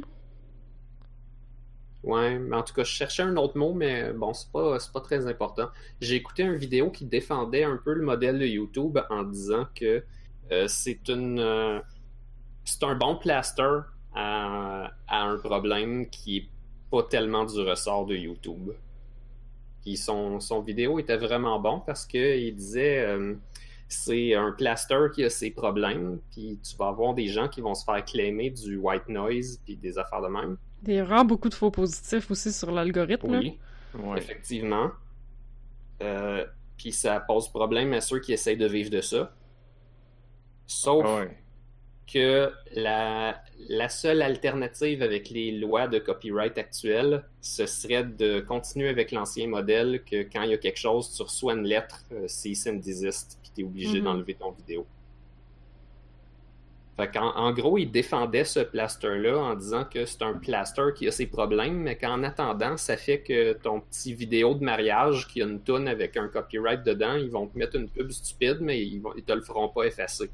Ouais, mais en tout cas, je cherchais un autre mot, mais bon, c'est pas, pas très important. J'ai écouté une vidéo qui défendait un peu le modèle de YouTube en disant que euh, c'est une euh, c'est un bon plaster à, à un problème qui est pas tellement du ressort de YouTube. Puis son, son vidéo était vraiment bon parce qu'il disait euh, c'est un plaster qui a ses problèmes, puis tu vas avoir des gens qui vont se faire claimer du white noise puis des affaires de même. Il y a vraiment beaucoup de faux positifs aussi sur l'algorithme. Oui, Ouais. effectivement. Euh, puis ça pose problème à ceux qui essayent de vivre de ça. Sauf Ouais. que la, la seule alternative avec les lois de copyright actuelles, ce serait de continuer avec l'ancien modèle que quand il y a quelque chose, tu reçois une lettre, euh, cease and desist, puis tu es obligé Mhm. d'enlever ton vidéo. Fait en gros, il défendait ce plaster-là en disant que c'est un plaster qui a ses problèmes, mais qu'en attendant, ça fait que ton petit vidéo de mariage qui a une toune avec un copyright dedans, ils vont te mettre une pub stupide, mais ils, vont, ils te le feront pas effacer.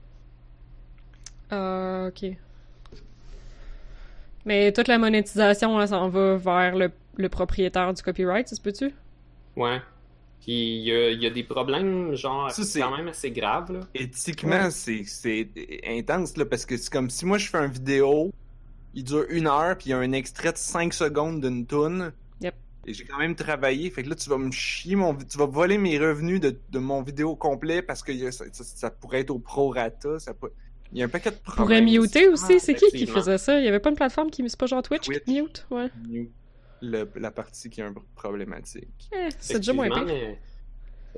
Ah, ok. Mais toute la monétisation, là, s'en va vers le, le propriétaire du copyright, ça se peut-tu? Ouais. Puis il y a, il y a des problèmes, genre, Ça, c'est- quand même assez graves, là. Éthiquement, c'est c'est intense, là, parce que c'est comme si moi je fais une vidéo, il dure une heure, puis il y a un extrait de 5 secondes d'une toune. Yep. Et j'ai quand même travaillé, fait que là tu vas me chier mon, tu vas voler mes revenus de, de mon vidéo complet parce que a- ça, ça- ça pourrait être au prorata, ça peut... Il y a un paquet de Pourrait problèmes. muter aussi, c'est qui qui faisait ça? Il y avait pas une plateforme qui... C'est pas genre Twitch, Twitch. qui mute? Ouais. Mute le- la partie qui est un peu problématique. Eh, c'est déjà moins pire. Effectivement, mais,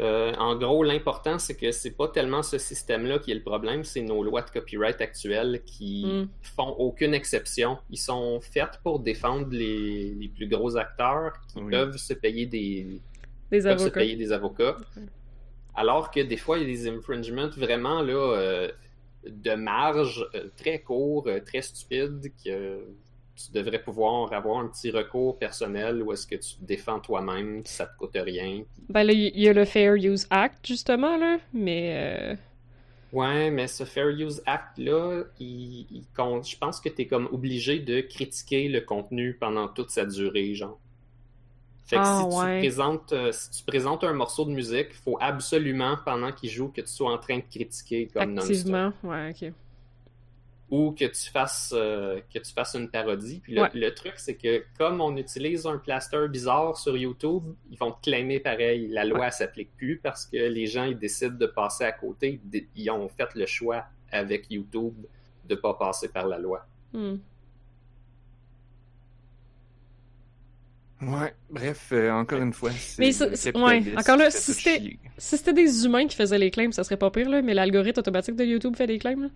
euh, en gros, l'important, c'est que c'est pas tellement ce système-là qui est le problème, c'est nos lois de copyright actuelles qui Mm. font aucune exception. Ils sont faits pour défendre les, les plus gros acteurs qui Oui. peuvent se payer des, Des se avocats. payer des avocats. Alors que des fois, il y a des infringements vraiment là, euh, de marge euh, très courts, euh, très stupides, que tu devrais pouvoir avoir un petit recours personnel où est-ce que tu te défends toi-même, ça te coûte rien. Ben là, il y a le Fair Use Act, justement, là, mais... euh, Ouais, mais ce Fair Use Act-là, il, il compte- je pense que tu es comme obligé de critiquer le contenu pendant toute sa durée, genre. Fait que Ah, si, ouais. tu présentes, euh, si tu présentes un morceau de musique, il faut absolument, pendant qu'il joue, que tu sois en train de critiquer comme non-stop. activement, ouais, ok. Ou que tu fasses euh, que tu fasses une parodie. Puis le, Ouais. le truc, c'est que comme on utilise un plaster bizarre sur YouTube, ils vont te claimer pareil. La loi, elle s'applique plus parce que les gens, ils décident de passer à côté. Ils- ont fait le choix avec YouTube de pas passer par la loi. Hmm. Ouais, bref, euh, encore une fois, Mais ouais, encore là, si c'était- chier. Si c'était des humains qui faisaient les claims, ça serait pas pire, là, mais l'algorithme automatique de YouTube fait des claims, là.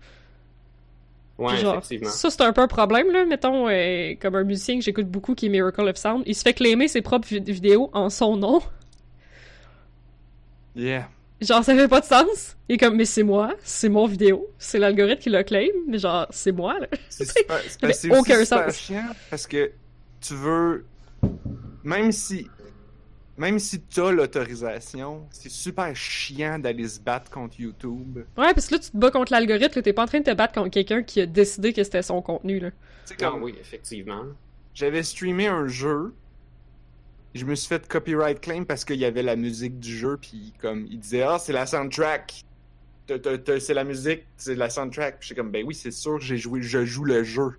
Ouais, Genre, effectivement. ça, c'est un peu un problème, là. Mettons, euh, comme un musicien que j'écoute beaucoup qui est Miracle of Sound, il se fait claimer ses propres vid- vidéos en son nom. Yeah. Genre, ça fait pas de sens. Il est comme, mais c'est moi, c'est mon vidéo, c'est l'algorithme qui le claim, mais genre, c'est moi, là. C'est aucun super sens. chiant parce que tu veux même si même si t'as l'autorisation, c'est super chiant d'aller se battre contre YouTube. Ouais, parce que là, tu te bats contre l'algorithme, là, t'es pas en train de te battre contre quelqu'un qui a décidé que c'était son contenu, là. C'est Ah comme, oui, effectivement. j'avais streamé un jeu, je me suis fait copyright claim parce qu'il y avait la musique du jeu, puis comme, il disait, ah, c'est la soundtrack. C'est la musique, c'est la soundtrack. Puis j'étais comme, ben oui, c'est sûr, j'ai joué, je joue le jeu.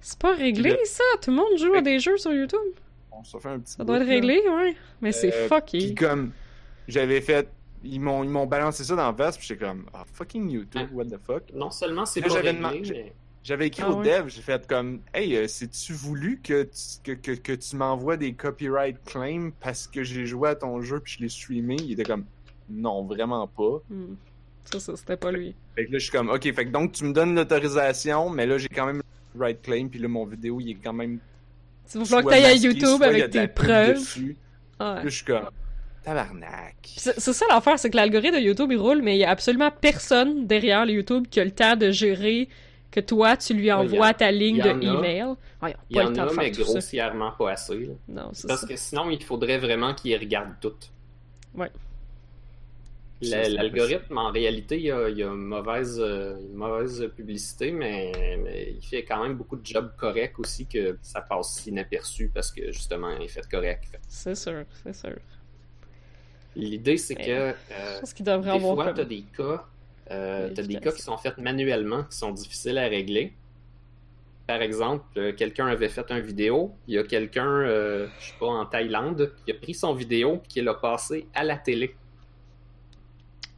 C'est pas réglé, ça? Tout le monde joue à des jeux sur YouTube? Ça fait un petit Ça doit bout, être là. réglé, ouais. Mais c'est Euh, fucké. Puis comme, j'avais fait, ils m'ont, ils m'ont balancé ça dans la face, puis j'étais comme, ah, fucking YouTube, Ah. what the fuck. Non seulement c'est Là, pas j'avais mais... J'avais écrit Ah au ouais? dev, j'ai fait comme Hey, euh, c'est-tu voulu que tu, que, que, que tu m'envoies des copyright claims parce que j'ai joué à ton jeu puis je l'ai streamé? Il était comme Non, vraiment pas. Hmm. Ça, ça, c'était pas lui. Fait que là, je suis comme Ok, fait que donc tu me donnes l'autorisation, mais là, j'ai quand même le copyright claim, puis là, mon vidéo, il est quand même. Il va falloir que t'ailles à YouTube a avec tes preuves. Ouais. Je suis comme Tabarnak. C'est ça l'affaire, c'est que l'algorithme de YouTube il roule, mais il y a absolument personne derrière le YouTube qui a le temps de gérer que toi tu lui envoies en- ta ligne de en a. email. Il y pas en le temps a, de faire mais tout ça. grossièrement pas assez. là. Non, c'est Parce ça. que sinon, il faudrait vraiment qu'ils regardent toutes. Ouais. L'algorithme, en réalité, il y a, il y a une, mauvaise, euh, une mauvaise publicité, mais, mais il fait quand même beaucoup de jobs corrects aussi que ça passe inaperçu parce que justement, il est fait correct. C'est sûr, c'est sûr. L'idée, c'est que euh, des fois, tu as des cas, euh, t'as des cas qui sont faits manuellement, qui sont difficiles à régler. Par exemple, euh, quelqu'un avait fait une vidéo, il y a quelqu'un, euh, je sais pas, en Thaïlande, qui a pris son vidéo et qui l'a passé à la télé.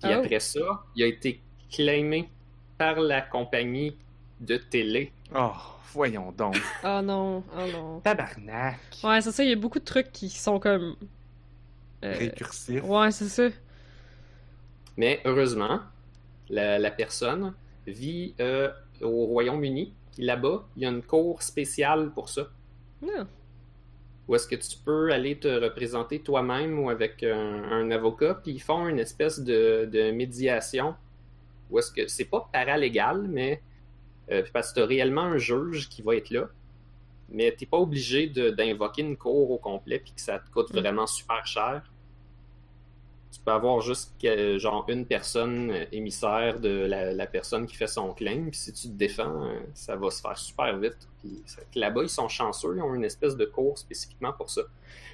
Puis Oh. après ça, il a été claimé par la compagnie de télé. Oh, voyons donc. Ah non, ah non. Tabarnak. Ouais, c'est ça, il y a beaucoup de trucs qui sont comme... euh, Récursif. Ouais, c'est ça. Mais heureusement, la, la personne vit euh, au Royaume-Uni. Là-bas, il y a une cour spéciale pour ça. Non. Où est-ce que tu peux aller te représenter toi-même ou avec un, un avocat, puis ils font une espèce de, de médiation. Où est-ce que c'est pas paralégal, mais euh, parce que tu as réellement un juge qui va être là, mais t'es pas obligé d'invoquer une cour au complet puis que ça te coûte Mm. vraiment super cher. Tu peux avoir juste genre une personne émissaire de la, la personne qui fait son claim, puis si tu te défends, euh, ça va se faire super vite. Là-bas, ils sont chanceux, ils ont une espèce de cours spécifiquement pour ça.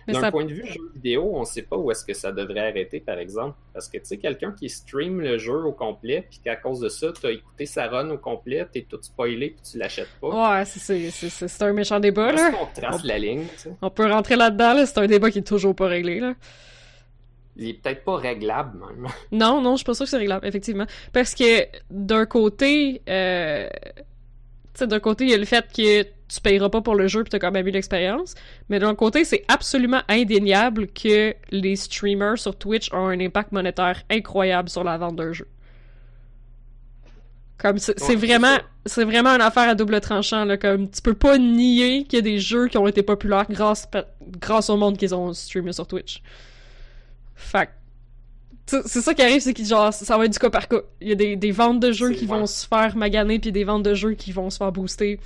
D'un ça... point de vue jeu vidéo, on sait pas où est-ce que ça devrait arrêter, par exemple. Parce que, tu sais, quelqu'un qui stream le jeu au complet, puis qu'à cause de ça, tu as écouté sa run au complet, t'es tout spoilé, puis tu l'achètes pas. Ouais, c'est- un méchant débat, là. qu'on trace la ligne? On peut rentrer là-dedans, là, c'est un débat qui est toujours pas réglé, là. Il est peut-être pas réglable, même. Non, non, je suis pas sûre que c'est réglable, effectivement. Parce que, d'un côté, euh... tu sais, d'un côté, il y a le fait que tu payeras pas pour le jeu pis t'as quand même eu l'expérience. Mais d'un côté, c'est absolument indéniable que les streamers sur Twitch ont un impact monétaire incroyable sur la vente d'un jeu. Comme, c'est Ouais, vraiment, c'est vraiment une affaire à double tranchant, là. Comme, tu peux pas nier qu'il y a des jeux qui ont été populaires grâce, grâce au monde qu'ils ont streamé sur Twitch. Fait c'est ça qui arrive, c'est que genre, ça va être du cas par cas. Il y a des, des ventes de jeux qui vrai. vont se faire maganer, puis des ventes de jeux qui vont se faire booster.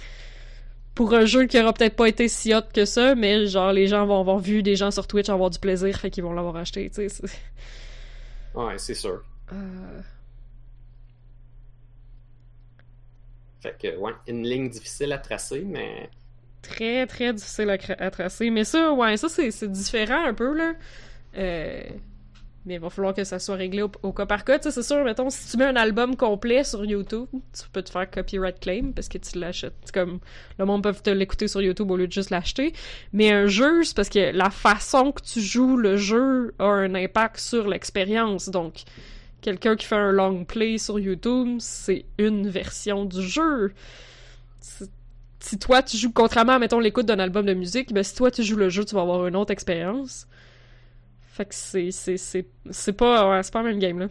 Pour un jeu qui aura peut-être pas été si hot que ça, mais genre, les gens vont avoir vu des gens sur Twitch avoir du plaisir, fait qu'ils vont l'avoir acheté, tu sais. c'est- Ouais, c'est sûr. Euh, Fait que, ouais, une ligne difficile à tracer, mais très, très difficile à, à tracer. Mais ça, ouais, ça, c'est c'est différent un peu, là. Euh, Mais il va falloir que ça soit réglé au, cas par cas. C'est sûr, mettons, si tu mets un album complet sur YouTube, tu peux te faire copyright claim parce que tu l'achètes. Comme, le monde peut te l'écouter sur YouTube au lieu de juste l'acheter. Mais un jeu, c'est parce que la façon que tu joues le jeu a un impact sur l'expérience. Donc, quelqu'un qui fait un long play sur YouTube, c'est une version du jeu. Si toi, tu joues, contrairement à, mettons, l'écoute d'un album de musique, ben, si toi, tu joues le jeu, tu vas avoir une autre expérience. Fait que c'est, c'est, c'est, c'est pas, ouais, c'est pas le même game, là.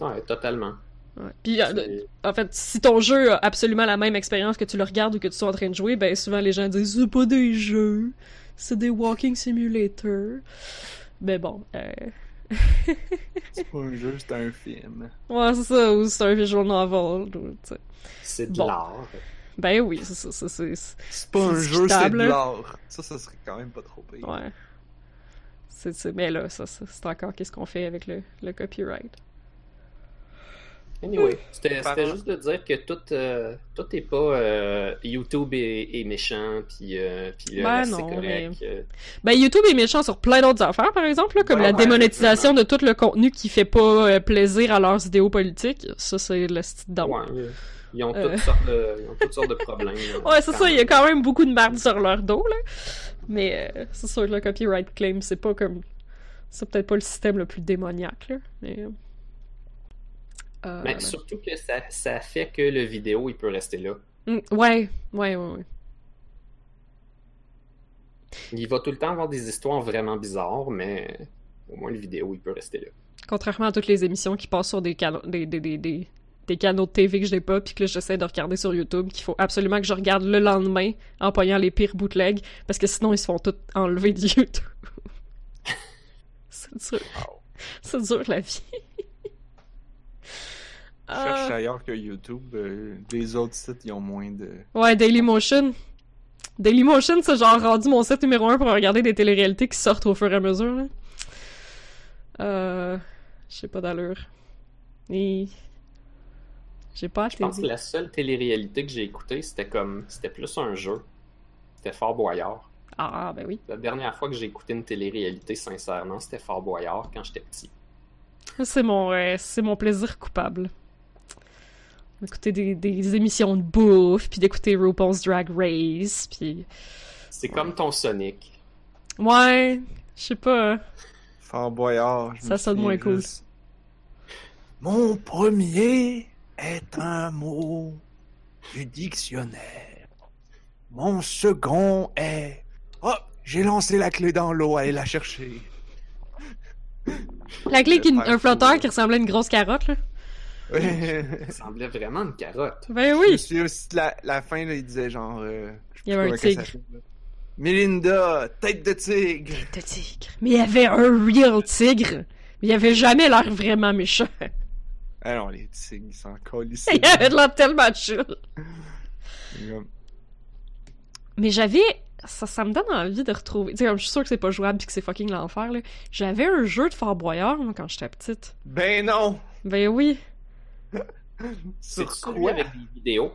ouais, totalement. Ouais. Puis, euh, C'est- en fait, si ton jeu a absolument la même expérience que tu le regardes ou que tu sois en train de jouer, ben, souvent les gens disent, c'est pas des jeux, c'est des walking simulators. Mais bon, euh... C'est pas un jeu, c'est un film. ouais, c'est ça, ou c'est un visual novel, ou, tu sais. C'est de Bon. l'art. Ben oui, c'est ça, ça, c'est... C'est pas un C'est jeu, c'est de l'art. Ça, ça serait quand même pas trop pire. Ouais. C'est, c'est- mais là, ça, ça, c'est encore qu'est-ce qu'on fait avec le, le copyright. Anyway, c'était juste de dire que tout, euh, tout est pas euh, YouTube est, est méchant, puis, euh, puis Ben c'est non, correct. euh. Ben, YouTube est méchant sur plein d'autres affaires, par exemple, là, comme Ouais, la ouais, démonétisation de tout le contenu qui fait pas euh, plaisir à leurs idéaux politiques. Ça, c'est le style d'en- Ouais, ils ont, Euh. toutes sortes de, ils ont toutes sortes de problèmes. là. Ouais, c'est ça, il y a quand même beaucoup de merde sur leur dos, là. Mais euh, c'est sûr que le copyright claim, c'est pas comme. C'est peut-être pas le système le plus démoniaque, là. Mais. euh, Mais surtout que ça, ça fait que le vidéo, il peut rester là. mm, ouais, ouais, ouais, ouais. Il va tout le temps avoir des histoires vraiment bizarres, mais au moins le vidéo, il peut rester là. Contrairement à toutes les émissions qui passent sur des canaux, des, des, des, des, des canaux de TV que j'ai pas, puis que là, j'essaie de regarder sur YouTube, qu'il faut absolument que je regarde le lendemain en pognant les pires bootlegs, parce que sinon, ils se font tous enlever de YouTube. c'est dur. C'est dur, la vie. Cherche Ah. ailleurs que YouTube. euh, les autres sites, ils ont moins de. Ouais, Dailymotion. Dailymotion, c'est genre rendu mon site numéro un pour regarder des téléréalités qui sortent au fur et à mesure. Là. Euh. Je sais pas d'allure. Et. J'ai pas Je pense que la seule télé-réalité que j'ai écoutée, c'était comme. C'était plus un jeu. C'était Fort Boyard. Ah, ben oui. La dernière fois que j'ai écouté une télé-réalité, sincèrement, c'était Fort Boyard quand j'étais petit. C'est mon, euh, c'est mon plaisir coupable. D'écouter des, des émissions de bouffe, puis d'écouter RuPaul's Drag Race, puis... C'est comme ton Sonic. Ouais, je sais pas. Fort Boyard. Ça sonne moins cool. Mon premier est un mot du dictionnaire. Mon second est. Oh, j'ai lancé la clé dans l'eau, allez la chercher. La clé qui un flotteur qui ressemblait à une grosse carotte, là. Ouais. Ça semblait vraiment une carotte. Ben Je oui! souviens aussi de la, la fin, là, il disait genre. euh, je Il y avait un tigre. Melinda, tête de tigre. De tigre. Mais il y avait un real tigre. Mais il avait jamais l'air vraiment méchant. Ah non, les tigres, ils s'en collent ici. il avait de l'air tellement chill. Mais j'avais... Ça, ça me donne envie de retrouver... Tu sais, comme je suis sûre que c'est pas jouable pis que c'est fucking l'enfer, là. J'avais un jeu de Fort Boyard, moi, quand j'étais petite. Ben non! Ben oui. C'est Sur quoi? avec des vidéos?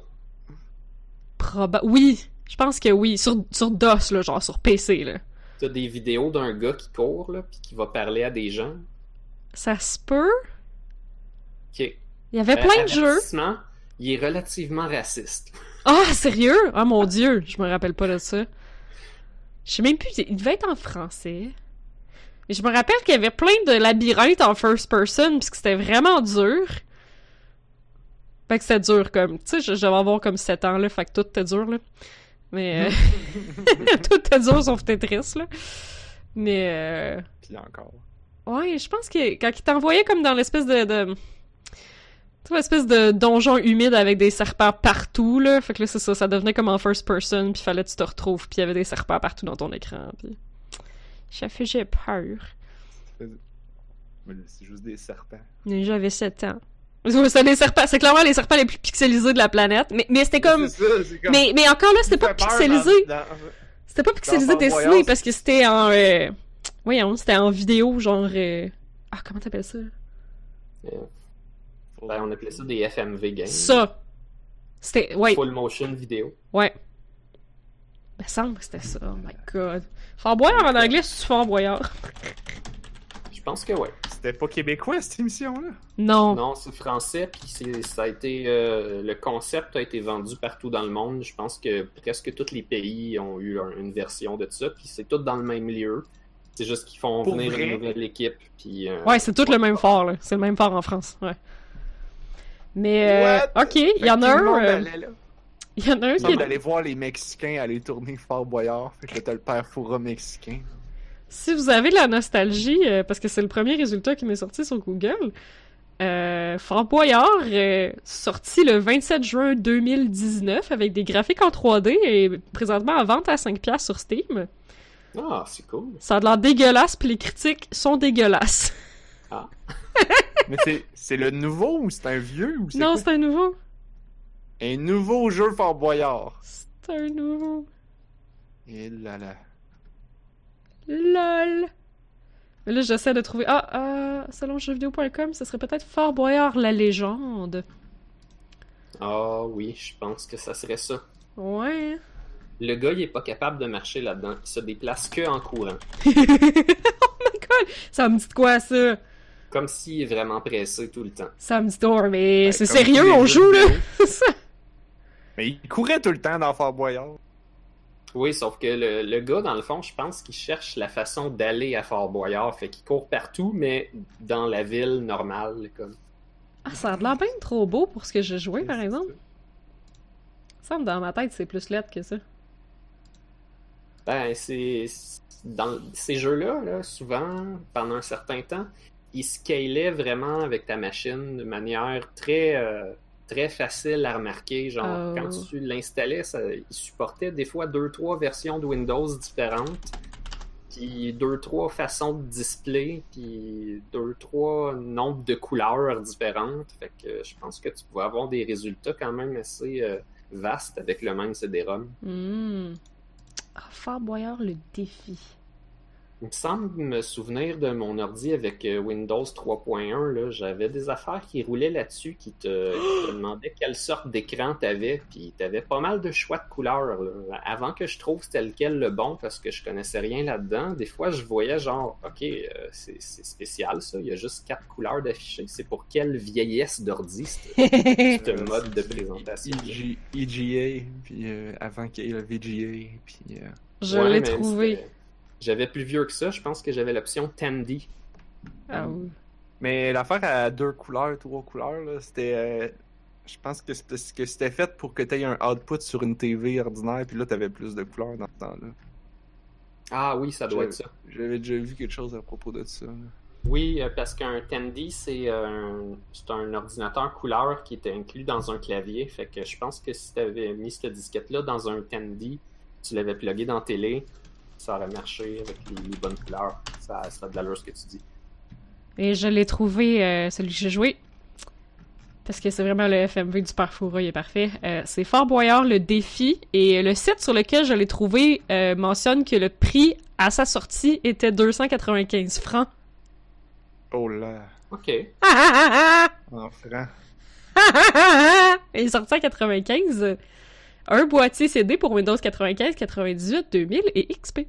Proba... Oui, je pense que oui. Sur, sur DOS, là, genre sur PC, là. T'as des vidéos d'un gars qui court, là, puis qui va parler à des gens? Ça se peut? Ok. Il y avait Euh, plein de jeux. Il est relativement raciste. Ah, sérieux? Ah, mon Dieu, je me rappelle pas de ça. Je sais même plus, il devait être en français. Mais je me rappelle qu'il y avait plein de labyrinthes en first person, puisque c'était vraiment dur. Fait que c'était dur, comme... Tu sais, devais avoir comme 7 ans, là, fait que tout était dur, là. Mais... euh, tout était dur, sauf Tetris, là. Mais... euh, Pis encore. Ouais, je pense que quand il t'envoyait comme dans l'espèce de... de... Tu sais, l'espèce de donjon humide avec des serpents partout, là. Fait que là, c'est ça, ça devenait comme en first person, puis fallait que tu te retrouves, puis il y avait des serpents partout dans ton écran, puis... Ça fait j'ai peur. C'est juste des serpents. J'avais 7 ans. Des serpents, c'est clairement les serpents les plus pixelisés de la planète, mais, mais c'était comme... C'est ça, c'est comme. Mais, mais encore là, c'était pas pixelisé. dans- dans- C'était pas pixelisé dessiné parce que c'était en... Euh... Voyons, c'était en vidéo, genre... euh, Ah, comment t'appelles ça? Ben, on appelait ça des FMV games. Ça! C'était... Ouais, Full motion vidéo. Ouais. Il me semble que c'était ça. Oh my god. Fort Boyard en anglais, c'est Fort Boyard. Je pense que ouais. C'était pas québécois cette émission-là? Non. Non, c'est français, puis c'est- ça a été euh, le concept a été vendu partout dans le monde. Je pense que presque tous les pays ont eu un- une version de ça, puis c'est tout dans le même lieu. C'est juste qu'ils font Pour venir vrai? une nouvelle équipe, puis. euh, Ouais, c'est tout le même fort, là. C'est le même fort en France, ouais. Mais, euh, What? ok, il y en a un... euh. Il y en a un qui est... aller voir les Mexicains aller tourner Fort Boyard. Fait que t'as le père Foura mexicain. Si vous avez de la nostalgie, euh, parce que c'est le premier résultat qui m'est sorti sur Google, euh, Fort Boyard, euh, sorti le 27 juin 2019 avec des graphiques en 3D et présentement à vente à 5$ sur Steam. Ah, c'est cool. Ça a l'air dégueulasse, puis les critiques sont dégueulasses. Mais c'est- c'est le nouveau ou c'est un vieux ou c'est Non, c'est un nouveau. un nouveau jeu Fort Boyard. C'est un nouveau. Et là là. LOL. Mais là, j'essaie de trouver. Ah, euh, selon jeuxvideo.com, ce serait peut-être Fort Boyard la légende. Ah oui, je pense que ça serait ça. Ouais. Le gars, il est pas capable de marcher là-dedans. Il se déplace que en courant. oh my god! Ça me dit de quoi, ça? Comme s'il est vraiment pressé tout le temps. Ça me dit de mais Ben, c'est sérieux, on jeux joue, là? Mais il courait tout le temps dans Fort Boyard. Oui, sauf que le, le gars, dans le fond, je pense qu'il cherche la façon d'aller à Fort Boyard. Fait qu'il court partout, mais dans la ville normale. Comme. Ah, ça a l'air bien trop beau pour ce que j'ai joué, par exemple. Ça me semble dans ma tête, c'est plus lettre que ça. Ben, c'est. c'est- Dans ces jeux-là, là, souvent, pendant un certain temps, ils scalaient vraiment avec ta machine de manière très, euh, très facile à remarquer. Genre, Oh. quand tu l'installais, ça, il supportait des fois deux, trois versions de Windows différentes, puis deux, trois façons de display, puis deux, trois nombres de couleurs différentes. Fait que je pense que tu pouvais avoir des résultats quand même assez euh, vastes avec le même CD-ROM. Ah, Fort Boyard, le défi. Il me semble me souvenir de mon ordi avec euh, Windows 3.1. là, J'avais des affaires qui roulaient là-dessus qui te, qui te demandaient quelle sorte d'écran t'avais. Puis t'avais pas mal de choix de couleurs. là. Avant que je trouve c'était lequel le bon parce que je connaissais rien là-dedans, des fois je voyais genre, ok, euh, c'est spécial ça. Il y a juste quatre couleurs d'affichés. C'est pour quelle vieillesse d'ordi ce mode de présentation. EG EGA, puis euh, avant qu'il y ait le VGA, puis... euh, Je Ouais, l'ai trouvé. J'avais plus vieux que ça. Je pense que j'avais l'option 10D. Ah oui. Mais l'affaire à deux couleurs, trois couleurs, là, c'était. euh, je pense que c'était ce que c'était fait pour que tu aies un output sur une TV ordinaire, puis là, tu avais plus de couleurs dans ce temps-là. Ah oui, ça doit être ça. J'avais déjà vu quelque chose à propos de ça. là. Oui, euh, parce qu'un 10D, c'est euh, un, c'est un ordinateur couleur qui était inclus dans un clavier. Fait que je pense que si tu avais mis cette disquette-là dans un 10D, tu l'avais plugué dans la télé, ça aurait marché avec les, les bonnes couleurs. Ça, ça a de l'allure ce que tu dis. Et je l'ai trouvé, euh, celui que j'ai joué. Parce que c'est vraiment le FMV du Parfoura, il est parfait. Euh, c'est Fort Boyard, le défi. Et le site sur lequel je l'ai trouvé euh, mentionne que le prix à sa sortie était 295 francs. Oh là, OK. Ah, ah, ah, en franc. ah, ah, ah, ah. Il est sorti en 95. Un boîtier CD pour Windows 95, 98, 2000 et XP.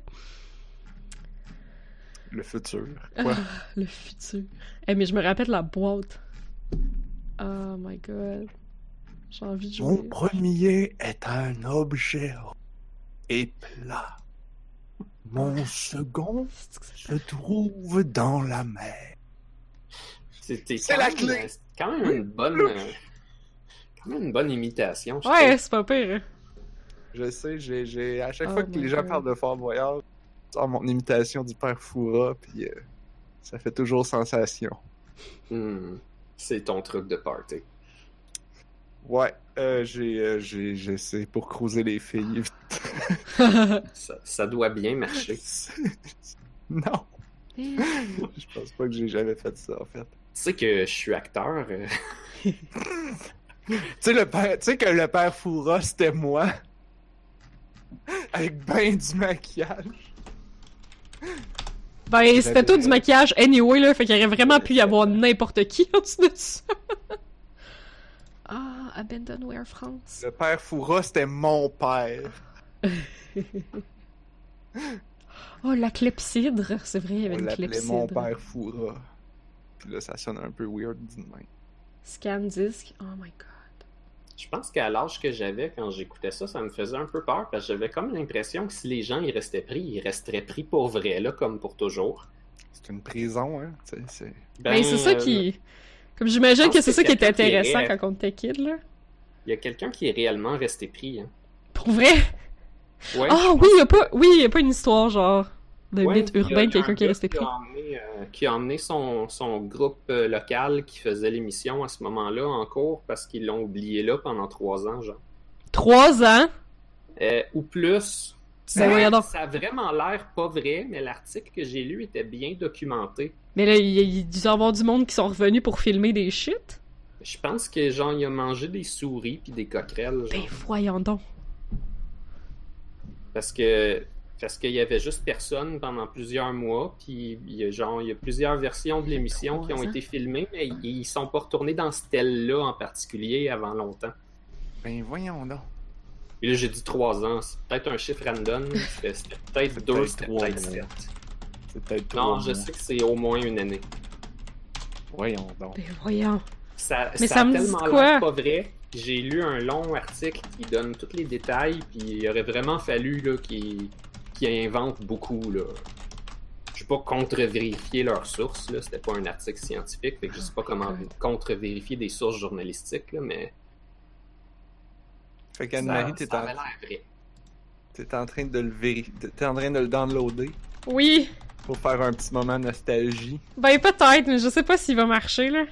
Le futur. Quoi? Le futur. Eh, mais je me rappelle la boîte. Oh my god. J'ai envie de Mon jouer. premier est un objet et plat. Mon second se trouve dans la mer. C'était C'est la clé. c'est quand même une bonne, euh, quand même une bonne imitation. je Ouais, c'est pas pire. hein. Je sais, j'ai, j'ai- à chaque Oh fois que les gens God. parlent de Fort Boyard, je sors mon imitation du père Foura, puis euh, ça fait toujours sensation. Hmm. C'est ton truc de party. Ouais, euh, j'ai, euh, j'ai, j'essaie pour croiser les filles. Ça, ça doit bien marcher. non, je pense pas que j'ai jamais fait ça en fait. Tu sais que je suis acteur. Tu sais le père, tu sais que le père Foura c'était moi, avec ben du maquillage. ben, c'était tout du maquillage anyway, là, fait qu'il aurait vraiment pu y avoir n'importe qui en dessous de ça. ah, Abandonware France. Le père Foura c'était mon père. Oh, la clepsydre. C'est vrai, il y avait On une clepsydre. mon père Foura. Puis là ça sonne un peu weird même. Scan disc. Oh my god. Je pense qu'à l'âge que j'avais quand j'écoutais ça, ça me faisait un peu peur parce que j'avais comme l'impression que si les gens y restaient pris, ils resteraient pris pour vrai, là, comme pour toujours. C'est une prison, hein. tu sais, c'est... Ben, c'est ça euh, qui. Comme j'imagine que c'est ça qui qui intéressant quand on était kid, là. Il y a quelqu'un qui est réellement resté pris. Hein. Pour vrai? Ouais, Ah oui, y a pas, oui, y a pas une histoire genre de Ouais, mythe a- urbain, a quelqu'un un qui est resté qui pris. a emmené, euh, qui a emmené son, son groupe euh, local qui faisait l'émission à ce moment-là en cours parce qu'ils l'ont oublié là pendant trois ans, genre. Trois ans? Euh, ou plus. Ben donc. Ça a vraiment l'air pas vrai, mais l'article que j'ai lu était bien documenté. Mais là, il y, y avoir du monde qui sont revenus pour filmer des shit? Je pense que genre il a mangé des souris puis des coquerelles, genre. Ben voyons donc. Parce que Parce qu'il y avait juste personne pendant plusieurs mois, puis il y a, genre, il y a plusieurs versions de l'émission qui ont ans. été filmées, mais ils ils sont pas retournés dans ce tel-là en particulier avant longtemps. Ben voyons donc. Et là, j'ai dit trois ans, c'est peut-être un chiffre random, c'était peut-être deux, c'était trois peut-être. C'est peut-être Non, je sais que c'est au moins une année. Voyons donc. Ben voyons. Ça, Mais ça ça a me dit tellement quoi? l'air pas vrai. J'ai lu un long article qui donne tous les détails, puis il aurait vraiment fallu là, qu'ils qu'ils inventent beaucoup. Là. Je vais pas contre-vérifier leurs sources, là. c'était pas un article scientifique, fait que je sais pas comment contre-vérifier des sources journalistiques, là, mais Fait ça, qu'Anne-Marie, t'es en, avait l'air vrai. t'es en train de le vérifier. T'es en train de le downloader? Oui. pour faire un petit moment nostalgie. Ben peut-être, mais je sais pas s'il va marcher, là.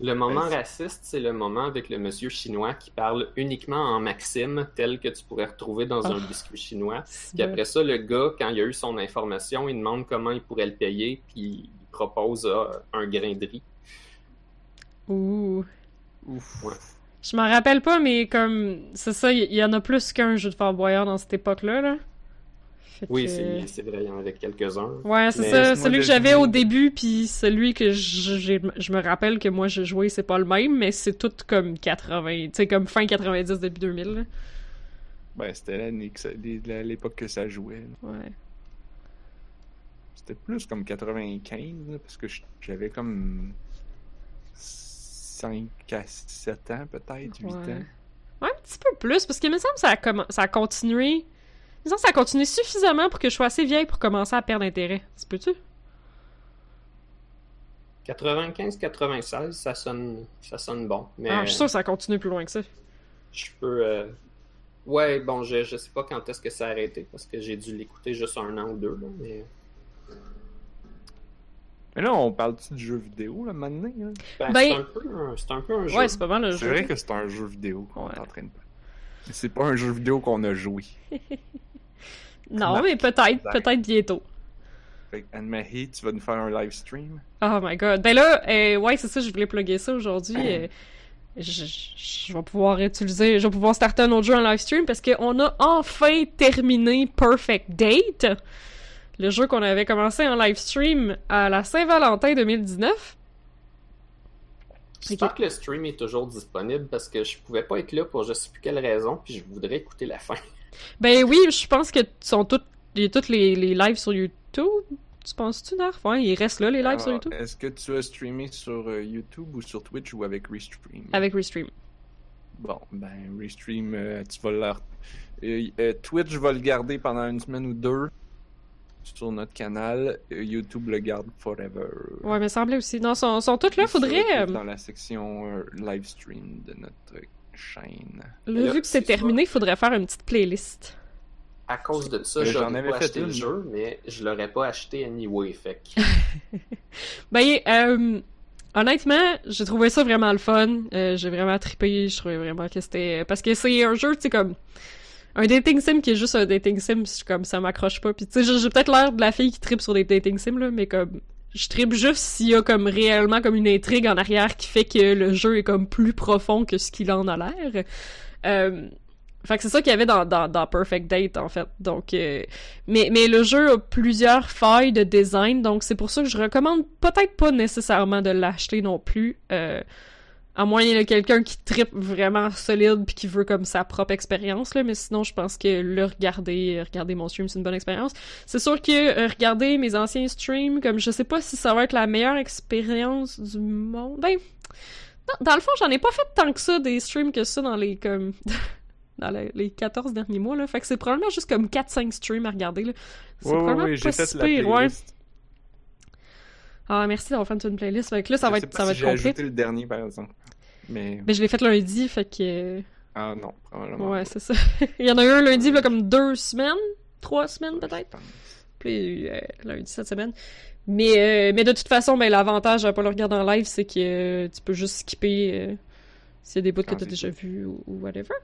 Le moment Ben, raciste, c'est le moment avec le monsieur chinois qui parle uniquement en maxime, tel que tu pourrais retrouver dans un Ah. biscuit chinois. Puis après ça, le gars, quand il a eu son information, il demande comment il pourrait le payer, puis il propose euh, un grain de riz. Ouh. Ouf. Ouais. Je m'en rappelle pas, mais comme, c'est ça, il y, y en a plus qu'un jeu de Fort Boyard dans cette époque-là, là. Fait Oui, que- c'est vrai, il y en avait quelques-uns. Ouais, c'est ça. Celui que j'avais au début, puis celui que je, me rappelle que moi j'ai joué, c'est pas le même, mais c'est tout comme 80, tu sais, comme fin 90, début 2000, là. Ben, c'était l'année que ça- l'é- l'époque que ça jouait. là. Ouais. C'était plus comme 95, là, parce que j'avais comme 5 à 7 ans, peut-être, 8 Ouais. ans. Ouais, un petit peu plus, parce qu'il me semble que ça a, comm- ça a continué. Que ça a continué suffisamment pour que je sois assez vieille pour commencer à perdre intérêt. Tu peux-tu? 95-96, ça sonne, ça sonne bon. Mais Ah, je suis sûre que ça a continué plus loin que ça. je peux. euh, Ouais, bon, je, je sais pas quand est-ce que ça a arrêté, parce que j'ai dû l'écouter juste un an ou deux, là, mais. Mais là, on parle-tu de jeux vidéo, là, maintenant? Ben, Ben- c'est un peu un, c'est un peu un jeu. Ouais, c'est pas mal le C'est jeu. vrai que c'est un jeu vidéo qu'on Ouais. est en train de Mais c'est pas un jeu vidéo qu'on a joué. Non, mais peut-être, peut-être bientôt. Fait Anne-Marie, tu vas nous faire un live stream? Oh my god. Ben là, euh, ouais, c'est ça, je voulais plugger ça aujourd'hui. euh, je, vais pouvoir utiliser, je vais pouvoir starter un autre jeu en live stream parce qu'on a enfin terminé Perfect Date. Le jeu qu'on avait commencé en live stream à la Saint-Valentin 2019. J'espère que le stream est toujours disponible parce que je pouvais pas être là pour je sais plus quelle raison, puis je voudrais écouter la fin. Ben oui, je pense que sont toutes, il y a toutes les, les lives sur YouTube. Tu penses-tu, Narf? Ouais, il reste là, les lives sur YouTube. Est-ce que tu as streamé sur euh, YouTube ou sur Twitch ou avec Restream? Avec Restream. Bon, ben, Restream, euh, tu vas leur... Euh, Twitch va le garder pendant une semaine ou deux sur notre canal. Euh, YouTube le garde forever. Ouais, mais semblait aussi. Non, sont, sont toutes là, faudrait. euh, Dans la section live stream de notre chaîne. Là, Là, vu que c'est terminé, il faudrait faire une petite playlist. À cause de ça, j'en j'aurais avais pas fait acheté une. le jeu, mais je l'aurais pas acheté anyway, fait. Ben, euh, honnêtement, j'ai trouvé ça vraiment le fun. Euh, j'ai vraiment trippé. Je trouvais vraiment que c'était... Parce que c'est un jeu, tu sais, comme... Un dating sim qui est juste un dating sim, c'est comme ça m'accroche pas. Puis tu sais, j'ai j'ai peut-être l'air de la fille qui trippe sur des dating sims, là, mais comme... Je trippe juste s'il y a comme réellement comme une intrigue en arrière qui fait que le jeu est comme plus profond que ce qu'il en a l'air. Euh, fait que c'est ça qu'il y avait dans, dans, dans Perfect Date, en fait. Donc, euh, mais, mais le jeu a plusieurs failles de design, donc c'est pour ça que je recommande peut-être pas nécessairement de l'acheter non plus. Euh, à moins qu'il y ait quelqu'un qui tripe vraiment solide puis qui veut comme sa propre expérience, là, mais sinon je pense que le regarder, regarder mon stream, c'est une bonne expérience. C'est sûr que euh, regarder mes anciens streams, comme je sais pas si ça va être la meilleure expérience du monde. Ben, non, dans le fond, j'en ai pas fait tant que ça des streams que ça dans les comme dans les, les 14 derniers mois là, fait que c'est probablement juste comme 4-5 streams à regarder là. C'est Ouais, probablement ouais, pas si pire, ouais. Ah, merci d'avoir fait une playlist. Fait que là, ça Je va être, ça va si être j'ai complet. ajouté le dernier, par exemple. Mais... Mais je l'ai fait lundi, fait que. Ah non, probablement Ouais, c'est ça. Il y en a eu un lundi, là, comme deux semaines, trois semaines peut-être. Puis euh, lundi cette semaine. Mais, euh, mais de toute façon, ben, l'avantage à pas le regarder en live, c'est que euh, tu peux juste skipper euh, s'il y a des bouts que Ah, t'as c'est déjà vus ou, ou whatever.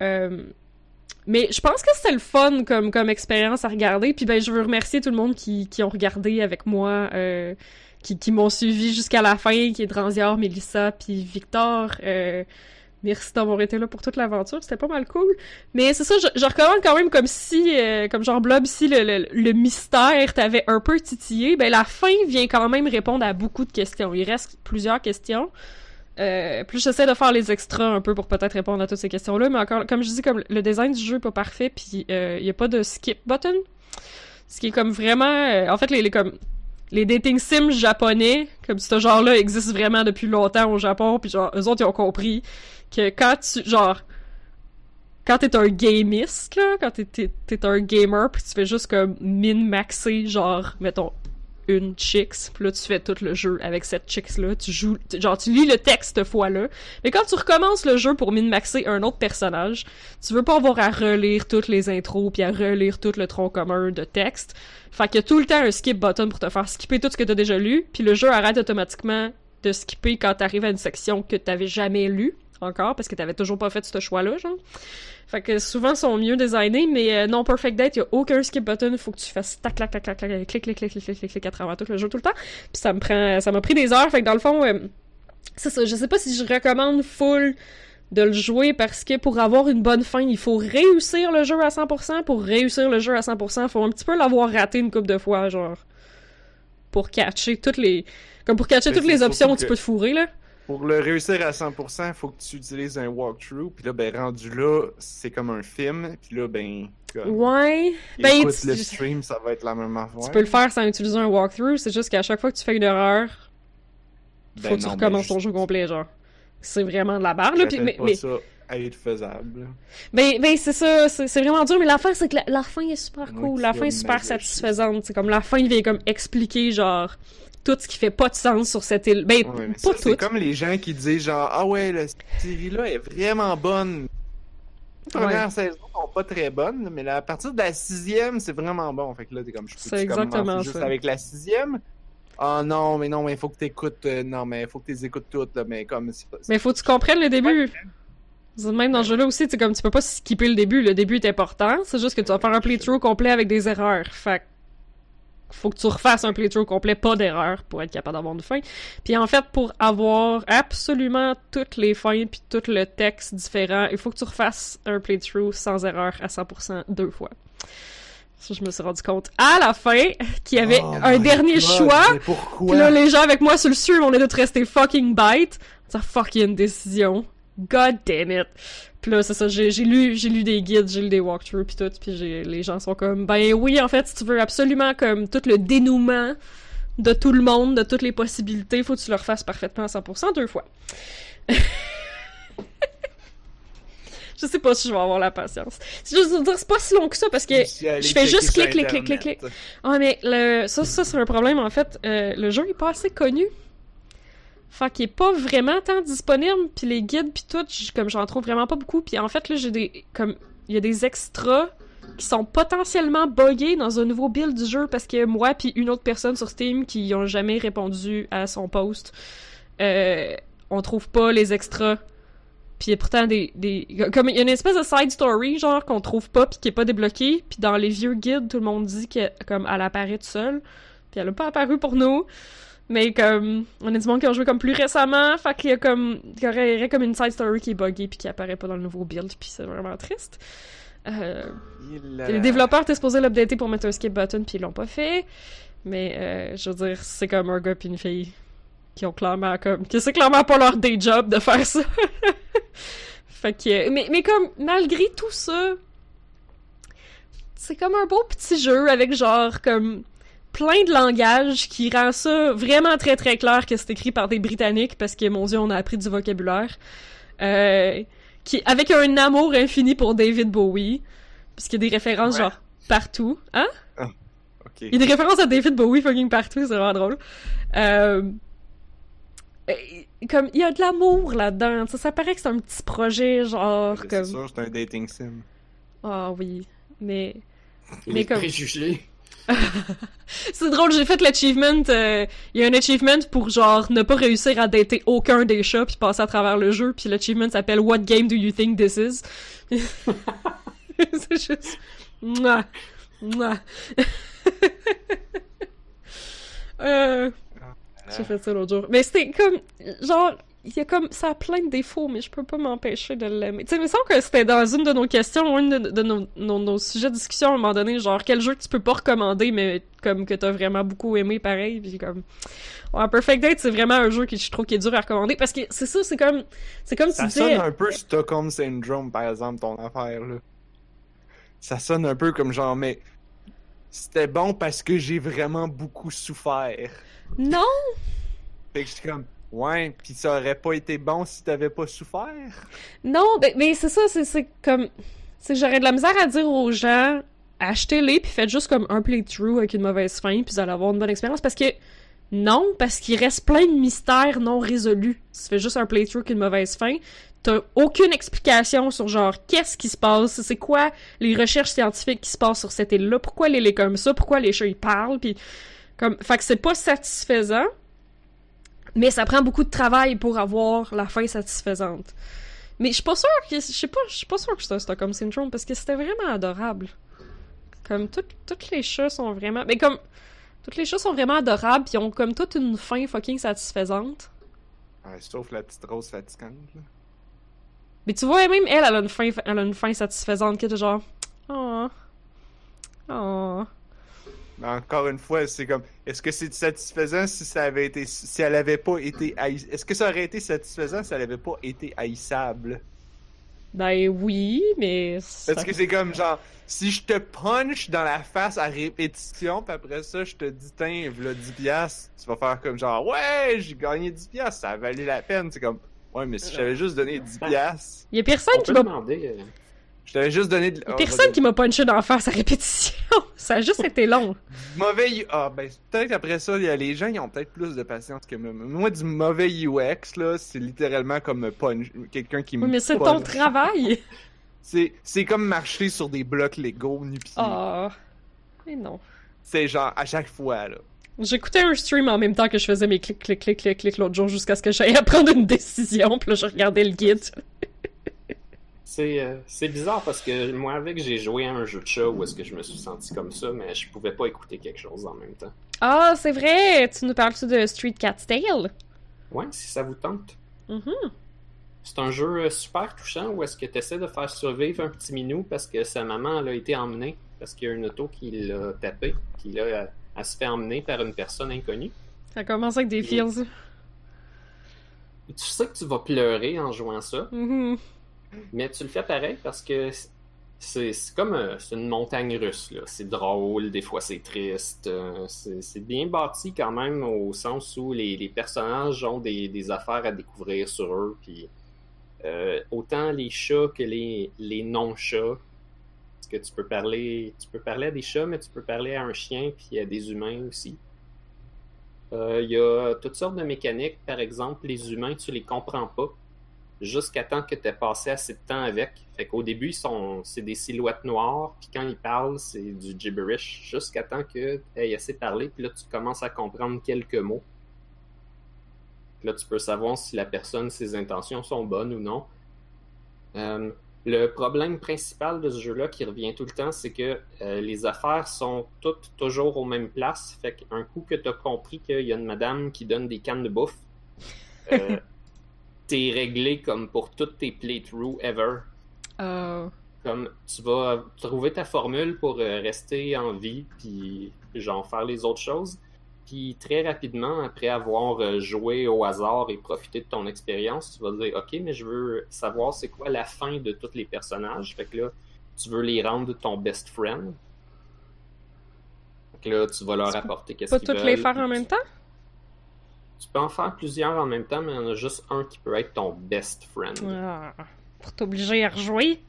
Euh, mais je pense que c'était le fun comme, comme expérience à regarder. Puis ben, je veux remercier tout le monde qui, qui ont regardé avec moi, euh, qui, qui m'ont suivi jusqu'à la fin, qui est Dranzior, Mélissa, puis Victor. Euh, merci d'avoir été là pour toute l'aventure, c'était pas mal cool. Mais c'est ça, je, je, recommande quand même comme si, euh, comme genre Blob, si le, le, le mystère t'avait un peu titillé, ben la fin vient quand même répondre à beaucoup de questions. Il reste plusieurs questions. Euh, plus j'essaie de faire les extras un peu pour peut-être répondre à toutes ces questions-là, mais encore, comme je dis, comme le design du jeu est pas parfait, puis il euh, y a pas de skip button, ce qui est comme vraiment, euh, en fait, les, les comme les dating sims japonais, comme ce genre-là existe vraiment depuis longtemps au Japon, puis genre eux autres ils ont compris que quand tu genre quand t'es un gamiste là, quand t'es, t'es, t'es un gamer, puis tu fais juste comme min-maxer genre mettons une chicks, puis là tu fais tout le jeu avec cette chicks là, tu joues genre tu lis le texte cette fois-là. Mais quand tu recommences le jeu pour min-maxer un autre personnage, tu veux pas avoir à relire toutes les intros puis à relire tout le tronc commun de texte. Fait qu'il y a tout le temps un skip button pour te faire skipper tout ce que t'as déjà lu, puis le jeu arrête automatiquement de skipper quand t'arrives à une section que t'avais jamais lu encore parce que t'avais toujours pas fait ce choix-là, genre. Fait que souvent ils sont mieux designés, mais euh, non Perfect Date, y a aucun skip button, faut que tu fasses tac tac tac tac tac clic clic clic clic clic clic clic à travers tout le jeu tout le temps. Puis ça me prend ça m'a pris des heures, fait que dans le fond euh, c'est ça, je sais pas si je recommande full de le jouer parce que pour avoir une bonne fin, il faut réussir le jeu à 100%. Pour réussir le jeu à 100%, faut un petit peu l'avoir raté une couple de fois, genre. Pour catcher toutes les. Comme pour catcher Mais toutes les options surtout tu que- peux te fourrer, là. Pour le réussir à 100%, il faut que tu utilises un walkthrough. Puis là, ben, rendu là, c'est comme un film. Puis là, ben, Ouais. Ben, écoute tu- le stream, ça va être la même affaire. Tu peux le faire sans utiliser un walkthrough, c'est juste qu'à chaque fois que tu fais une erreur, faut Ben que tu non, recommences ben, ton jeu complet, genre. C'est vraiment de la barre, là. puis- mais, pas mais- ça être faisable. Ben, ben c'est ça, c'est vraiment dur, mais l'affaire, c'est que la, la fin est super cool. La fin est super satisfaisante. C'est comme la fin, il vient comme expliquer, genre, tout ce qui fait pas de sens sur cette île. Ben, Ouais, pas ça, c'est tout. comme les gens qui disent genre Ah ouais, la série-là est vraiment bonne. Les premières saisons sont pas très bonnes, mais là, à partir de la sixième, c'est vraiment bon. Fait que là, t'es comme je peux C'est exactement juste ça. avec la sixième? Ah non, mais non, mais il faut que t'écoutes. euh, non, mais faut que tu écoutes toutes, là, mais comme. Mais faut que tu comprennes le début. C'est Même dans ce jeu-là aussi, tu comme tu peux pas skipper le début. Le début est important. C'est juste que tu vas faire un playthrough complet avec des erreurs. Fait faut que tu refasses un playthrough complet, pas d'erreurs, pour être capable d'avoir une fin. Puis en fait, pour avoir absolument toutes les fins puis tout le texte différent, il faut que tu refasses un playthrough sans erreur à 100% deux fois. Ça, je me suis rendu compte à la fin qu'il y avait Oh un dernier God, choix. Pourquoi? Puis là, les gens avec moi sur le stream, on est tous restés fucking bête. C'est fucking décision. God damn it. Puis là, c'est ça, j'ai j'ai lu, j'ai lu des guides, j'ai lu des walkthroughs pis tout, puis les gens sont comme, ben oui, en fait, si tu veux absolument comme tout le dénouement de tout le monde, de toutes les possibilités, faut que tu le refasses parfaitement à 100% deux fois. je sais pas si je vais avoir la patience. Veux dire, c'est pas si long que ça parce que je fais juste clic, clic, clic, clic, clic. ah, mais le... ça, ça c'est un problème, en fait. Euh, le jeu est pas assez connu. Fait qu'il est pas vraiment tant disponible, puis les guides, puis tout, comme j'en trouve vraiment pas beaucoup. Puis en fait, là, j'ai des... comme Il des extras qui sont potentiellement buggés dans un nouveau build du jeu parce que moi puis une autre personne sur Steam qui ont jamais répondu à son post, euh, on trouve pas les extras. Puis pourtant des, des comme il y a une espèce de side story genre qu'on trouve pas puis qui est pas débloquée, puis dans les vieux guides tout le monde dit que comme elle apparaît toute seule, puis elle a pas apparu pour nous. Mais comme on a du monde qui ont joué comme plus récemment, fait qu'il y a comme il y aurait, comme une side story qui est buggée puis qui apparaît pas dans le nouveau build, puis c'est vraiment triste. Euh, a- les développeurs étaient supposés l'updater pour mettre un skip button, puis ils l'ont pas fait. Mais, euh, je veux dire, c'est comme un gars puis une fille qui ont clairement comme... que c'est clairement pas leur day job de faire ça. fait que... Mais, mais comme, malgré tout ça, c'est comme un beau petit jeu avec genre, comme plein de langage qui rend ça vraiment très très clair que c'est écrit par des Britanniques parce que, mon dieu, on a appris du vocabulaire. Euh, qui, avec un amour infini pour David Bowie. Parce qu'il y a des références, Ouais. genre, partout. Hein? Ok. Il y a des références à David Bowie fucking partout, c'est vraiment drôle. Euh... Comme, il y a de l'amour là-dedans. Ça, ça paraît que c'est un petit projet, genre, C'est comme... sûr, c'est un dating sim. Ah oui, mais... Les Mais comme- préjugés. C'est drôle, j'ai fait l'achievement. euh, Il y a un achievement pour genre ne pas réussir à dater aucun des chats puis passer à travers le jeu. Puis l'achievement s'appelle What game do you think this is? c'est juste. Mouah. Mouah. euh, j'ai fait ça l'autre jour. Mais c'était comme genre il y a comme ça a plein de défauts, mais je peux pas m'empêcher de l'aimer. Tu sais, il me semble que c'était dans une de nos questions, une de, de nos, nos, nos sujets de discussion à un moment donné, genre quel jeu tu peux pas recommander, mais comme que t'as vraiment beaucoup aimé pareil, puis comme ouais, Perfect Date, c'est vraiment un jeu que je trouve qui est dur à recommander parce que c'est ça, c'est comme c'est comme Ça tu sonne disais. un peu Stockholm Syndrome, par exemple, ton affaire, là. Ça sonne un peu comme genre, mais c'était bon parce que j'ai vraiment beaucoup souffert. Non, Fait que j'étais comme, ouais, pis ça aurait pas été bon si t'avais pas souffert? non, mais, mais c'est ça, c'est comme c'est j'aurais de la misère à dire aux gens achetez-les puis faites juste comme un playthrough avec une mauvaise fin puis vous allez avoir une bonne expérience parce que non, parce qu'il reste plein de mystères non résolus. Tu fais juste un playthrough avec une mauvaise fin, t'as aucune explication sur genre qu'est-ce qui se passe, c'est quoi les recherches scientifiques qui se passent sur cette île-là, pourquoi l'île est comme ça, pourquoi les chats ils parlent, puis comme, fait que c'est pas satisfaisant, mais ça prend beaucoup de travail pour avoir la fin satisfaisante. Mais je suis pas sûre que, je sais pas, je suis pas sûre que c'est un Stockholm Syndrome parce que c'était vraiment adorable. Comme tout, toutes les chats sont vraiment, mais comme toutes les chats sont vraiment adorables, puis ont comme toute une fin fucking satisfaisante. Ouais, sauf la petite rose fatigante, là. Mais tu vois, même elle, elle a une fin, elle a une fin satisfaisante qui est genre, oh, oh. Mais encore une fois, c'est comme, est-ce que c'est satisfaisant si ça avait été, si elle avait pas été haï- Est-ce que ça aurait été satisfaisant si elle avait pas été haïssable? Ben oui, mais. Parce que c'est comme genre, si je te punch dans la face à répétition, puis après ça, je te dis, tiens, v'là 10 piastres, tu vas faire comme genre, ouais, j'ai gagné 10 piastres, ça a valu la peine. C'est comme, ouais, mais si je t'avais juste donné 10 piastres, Il y a personne On qui m'a. demander. euh, je t'avais juste donné de. y a oh, personne va- qui m'a punché d'en face à répétition. Ça a juste été long. Mauvais. Ah, ben, peut-être après ça, il y a les gens, ils ont peut-être plus de patience que moi. Moi, du mauvais UX, là, c'est littéralement comme me punch. Quelqu'un qui me. Oui, mais c'est ton travail. C'est, c'est comme marcher sur des blocs Lego nu-pieds. Ah. Mais non. C'est genre, à chaque fois, là. J'écoutais un stream en même temps que je faisais mes clics, clics, clics, clics, clics l'autre jour jusqu'à ce que j'aille à prendre une décision. Puis là, je regardais le guide. C'est euh, c'est bizarre parce que moi, avec, j'ai joué à un jeu de chat où est-ce que je me suis senti comme ça, mais je pouvais pas écouter quelque chose en même temps. Ah, c'est vrai! Tu nous parles-tu de Street Cat's Tale? Ouais, si ça vous tente. Mhm. C'est un jeu euh, super touchant où est-ce que tu essaies de faire survivre un petit minou parce que sa maman elle a été emmenée parce qu'il y a une auto qui l'a tapé, puis là, elle, elle se fait emmener par une personne inconnue. Ça commence avec des feels. Tu sais que tu vas pleurer en jouant ça, Mhm. Mais tu le fais pareil parce que c'est comme c'est une montagne russe. C'est drôle, des fois c'est triste. euh, c'est bien bâti quand même au sens où les, personnages ont des, des affaires à découvrir sur eux. Puis euh, autant les chats que les, les non-chats. Parce que tu peux parler tu peux parler à des chats, mais tu peux parler à un chien puis à des humains aussi. Euh, Il y a toutes sortes de mécaniques. Par exemple, les humains, tu les comprends pas jusqu'à temps que tu aies passé assez de temps avec. Fait qu'au début, c'est des silhouettes noires, puis quand ils parlent, c'est du gibberish, jusqu'à temps que tu aies assez parlé, puis là, tu commences à comprendre quelques mots. Puis là, tu peux savoir si la personne, ses intentions sont bonnes ou non. Euh, le problème principal de ce jeu-là qui revient tout le temps, c'est que euh, les affaires sont toutes toujours aux mêmes places. Fait qu'un coup que tu as compris qu'il y a une madame qui donne des cannes de bouffe, euh, t'es réglé comme pour toutes tes playthroughs ever. Ah. Comme tu vas trouver ta formule pour euh, rester en vie, puis genre faire les autres choses. Puis très rapidement, après avoir euh, joué au hasard et profité de ton expérience, tu vas dire Ok, mais je veux savoir c'est quoi la fin de tous les personnages. Fait que là, tu veux les rendre ton best friend. Fait que là, tu vas leur Tu apporter qu'est-ce Pas qu'ils toutes veulent. les faire en même temps? Tu peux en faire plusieurs en même temps, mais il y en a juste un qui peut être ton best friend. Ah. Pour t'obliger à rejouer?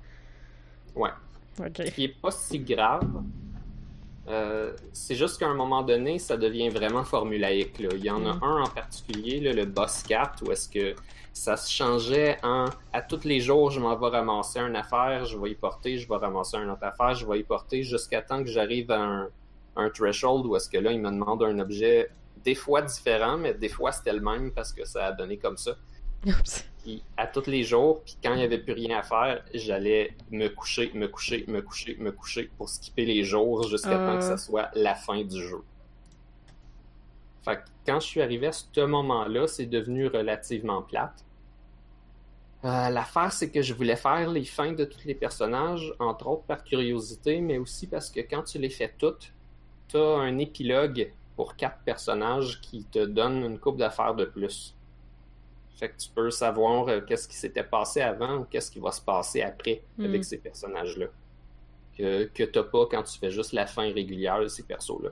Ouais. Ok. qui est pas si grave. Euh, c'est juste qu'à un moment donné, ça devient vraiment formulaïque. Là. Il y en a Mm. un en particulier, là, le boss 4, où est-ce que ça se changeait en à tous les jours, je m'en vais ramasser une affaire, je vais y porter, je vais ramasser une autre affaire, je vais y porter jusqu'à temps que j'arrive à un, un threshold où est-ce que là, il me demande un objet des fois différent, mais des fois c'était le même parce que ça a donné comme ça. Oups. Puis à tous les jours, puis quand il n'y avait plus rien à faire, j'allais me coucher, me coucher, me coucher, me coucher pour skipper les jours jusqu'à Euh. temps que ça soit la fin du jeu. Fait que quand je suis arrivé à ce moment-là, c'est devenu relativement plate. Euh, L'affaire, c'est que je voulais faire les fins de tous les personnages, entre autres par curiosité, mais aussi parce que quand tu les fais toutes, tu as un épilogue pour quatre personnages qui te donne une coupe d'affaires de plus. Fait que tu peux savoir euh, qu'est-ce qui s'était passé avant ou qu'est-ce qui va se passer après Mm. avec ces personnages-là. Que, que t'as pas quand tu fais juste la fin régulière de ces persos-là.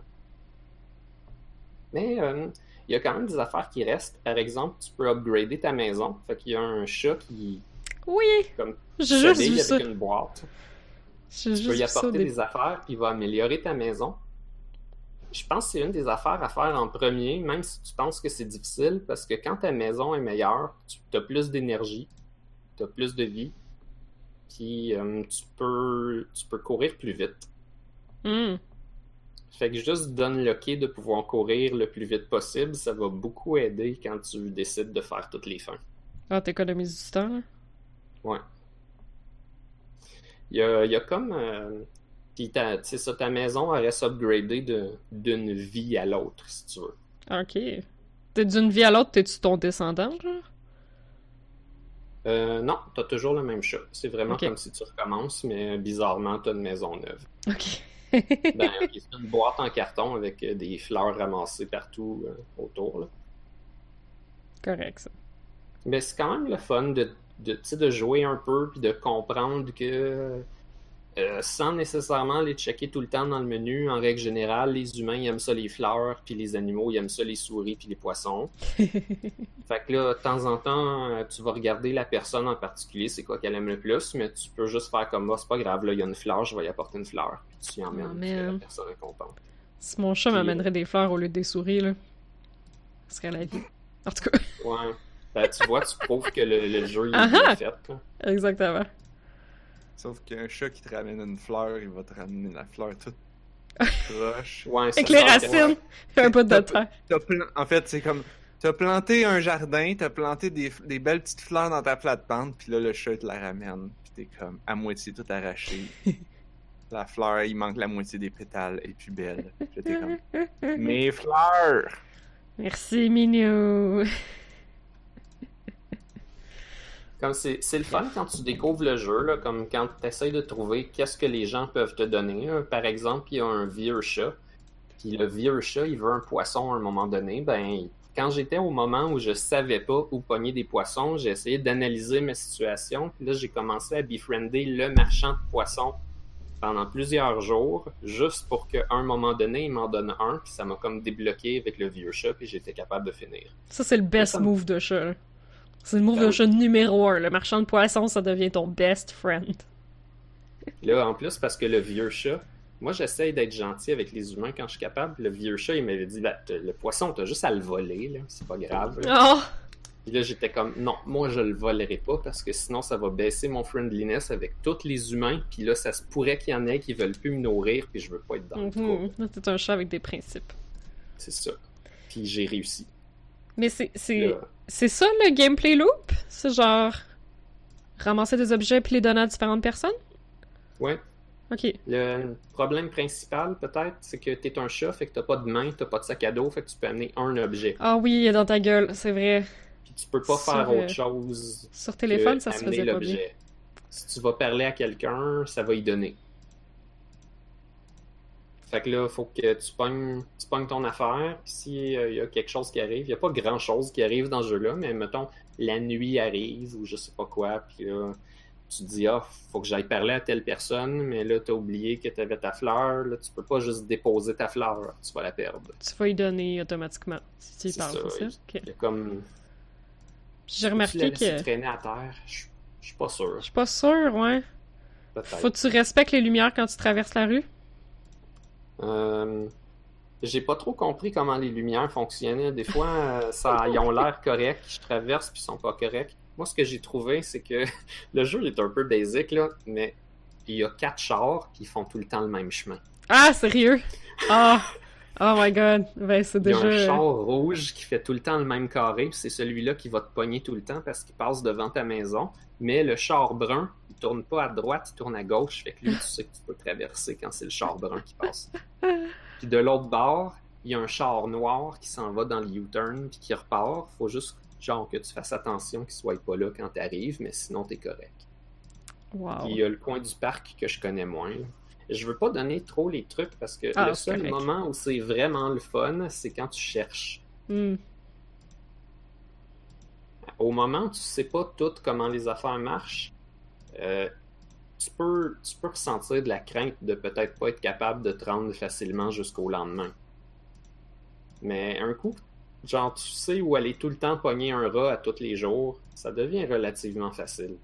Mais euh, il y a quand même des affaires qui restent. Par exemple, tu peux upgrader ta maison. Fait qu'il y a un chat qui Oui! comme J'ai juste vu ça. avec une boîte. J'ai Tu peux y ça. apporter des- des affaires, puis il va améliorer ta maison. Je pense que c'est une des affaires à faire en premier, même si tu penses que c'est difficile, parce que quand ta maison est meilleure, tu as plus d'énergie, tu as plus de vie, puis euh, tu, peux, tu peux courir plus vite. Hmm. Fait que juste donne le quai de pouvoir courir le plus vite possible, ça va beaucoup aider quand tu décides de faire toutes les fins. Ah, t'économises du temps, là. Ouais. Il y a, il y a comme. euh, puis ça, ta maison, elle reste upgradée de- d'une vie à l'autre, si tu veux. Ok. T'es d'une vie à l'autre, t'es-tu ton descendant, genre? Euh, non, t'as toujours le même chat. C'est vraiment comme si tu recommences, mais bizarrement, t'as une maison neuve. Ok. Ben, c'est une boîte en carton avec euh, des fleurs ramassées partout euh, autour. là. Correct, ça. Mais c'est quand même le fun de, de, de jouer un peu puis de comprendre que euh, sans nécessairement les checker tout le temps dans le menu, en règle générale, les humains ils aiment ça les fleurs, puis les animaux ils aiment ça les souris puis les poissons. Fait que là, de temps en temps, euh, tu vas regarder la personne en particulier, c'est quoi qu'elle aime le plus, mais tu peux juste faire comme moi, c'est pas grave, là, il y a une fleur, je vais y apporter une fleur, puis tu y emmènes, Ah, puis là, la personne est contente. si mon chat m'amènerait des fleurs au lieu des souris, là, ce serait la vie. En tout cas, Ouais. Ben, tu vois, tu prouves que le, le jeu il est Ah bien ah! fait. là. exactement. Sauf qu'un chat qui te ramène une fleur, il va te ramener la fleur toute proche. Ouais, Avec les racines, un bout de terre. En fait, c'est comme. T'as planté un jardin, t'as planté des, des belles petites fleurs dans ta plate-pente, puis là, le chat il te la ramène. Puis t'es comme à moitié tout arraché. la fleur, il manque la moitié des pétales, et puis belle. J'étais comme. Mes fleurs! Merci, Minou. Comme c'est, c'est le fun quand tu découvres le jeu, là, comme quand tu essaies de trouver qu'est-ce que les gens peuvent te donner. là. Par exemple, il y a un vieux chat, puis le vieux chat, il veut un poisson à un moment donné. Ben, quand j'étais au moment où je savais pas où pogner des poissons, j'ai essayé d'analyser ma situation, puis là, j'ai commencé à befriender le marchand de poissons pendant plusieurs jours, juste pour qu'à un moment donné, il m'en donne un, puis ça m'a comme débloqué avec le vieux chat, puis j'étais capable de finir. Ça, c'est le best move de chat. C'est le move Ben chat numéro un. Le marchand de poissons, ça devient ton best friend. Là, en plus, parce que le vieux chat, moi, j'essaye d'être gentil avec les humains quand je suis capable. Le vieux chat, il m'avait dit, Ben, le poisson, t'as juste à le voler, là. C'est pas grave. là. Oh! Puis là, j'étais comme, non, moi, je le volerai pas parce que sinon, ça va baisser mon friendliness avec tous les humains. Puis là, ça se pourrait qu'il y en ait qui veulent plus me nourrir, puis je veux pas être dans le trou. Mhm. T'es un chat avec des principes. C'est ça. Puis j'ai réussi. Mais c'est c'est Là, c'est ça le gameplay loop? C'est genre ramasser des objets puis les donner à différentes personnes? ouais. Ok. Le problème principal, peut-être, c'est que t'es un chat, fait que t'as pas de main, t'as pas de sac à dos, fait que tu peux amener un objet. Ah oui, il est dans ta gueule, c'est vrai. Puis tu peux pas Sur, faire euh, autre chose Sur téléphone, que ça se faisait pas bien. Si tu vas parler à quelqu'un, ça va y donner. Fait que là, faut que tu pognes, tu pognes ton affaire, puis s'il y a quelque chose qui arrive, il n'y a pas grand chose qui arrive dans ce jeu-là, mais mettons, la nuit arrive ou je sais pas quoi, puis là, tu te dis, ah, faut que j'aille parler à telle personne, mais là, t'as oublié que t'avais ta fleur, là, tu peux pas juste déposer ta fleur, tu vas la perdre. Tu vas y donner automatiquement si tu y parles, c'est ça? il-. Il y a comme. J'ai Tu remarqué que. traîner à terre, je suis pas sûr. Je suis pas sûre, ouais. Faut que tu respectes les lumières quand tu traverses la rue. Euh, j'ai pas trop compris comment les lumières fonctionnaient. Des fois, euh, ça, ils ont l'air corrects, je traverse puis ils sont pas corrects. Moi, ce que j'ai trouvé, c'est que le jeu est un peu basic, là, mais il y a quatre chars qui font tout le temps le même chemin. Ah, sérieux? Ah! Oh my god. Ben, c'est Il y a déjà. un char rouge qui fait tout le temps le même carré, c'est celui-là qui va te pogner tout le temps parce qu'il passe devant ta maison. Mais le char brun, tourne pas à droite, il tourne à gauche. Fait que lui, tu sais que tu peux traverser quand c'est le char brun qui passe. Puis de l'autre bord, il y a un char noir qui s'en va dans le U-turn puis qui repart. Faut juste genre que tu fasses attention qu'il soit pas là quand tu arrives, mais sinon t'es correct. Wow. Puis il y a le coin du parc que je connais moins. Je veux pas donner trop les trucs parce que Ah, le seul correct. moment où c'est vraiment le fun, c'est quand tu cherches. Hmm. Au moment où tu sais pas tout comment les affaires marchent, euh, tu, peux, tu peux ressentir de la crainte de peut-être pas être capable de te rendre facilement jusqu'au lendemain. Mais un coup, genre tu sais où aller tout le temps pogner un rat à tous les jours, ça devient relativement facile.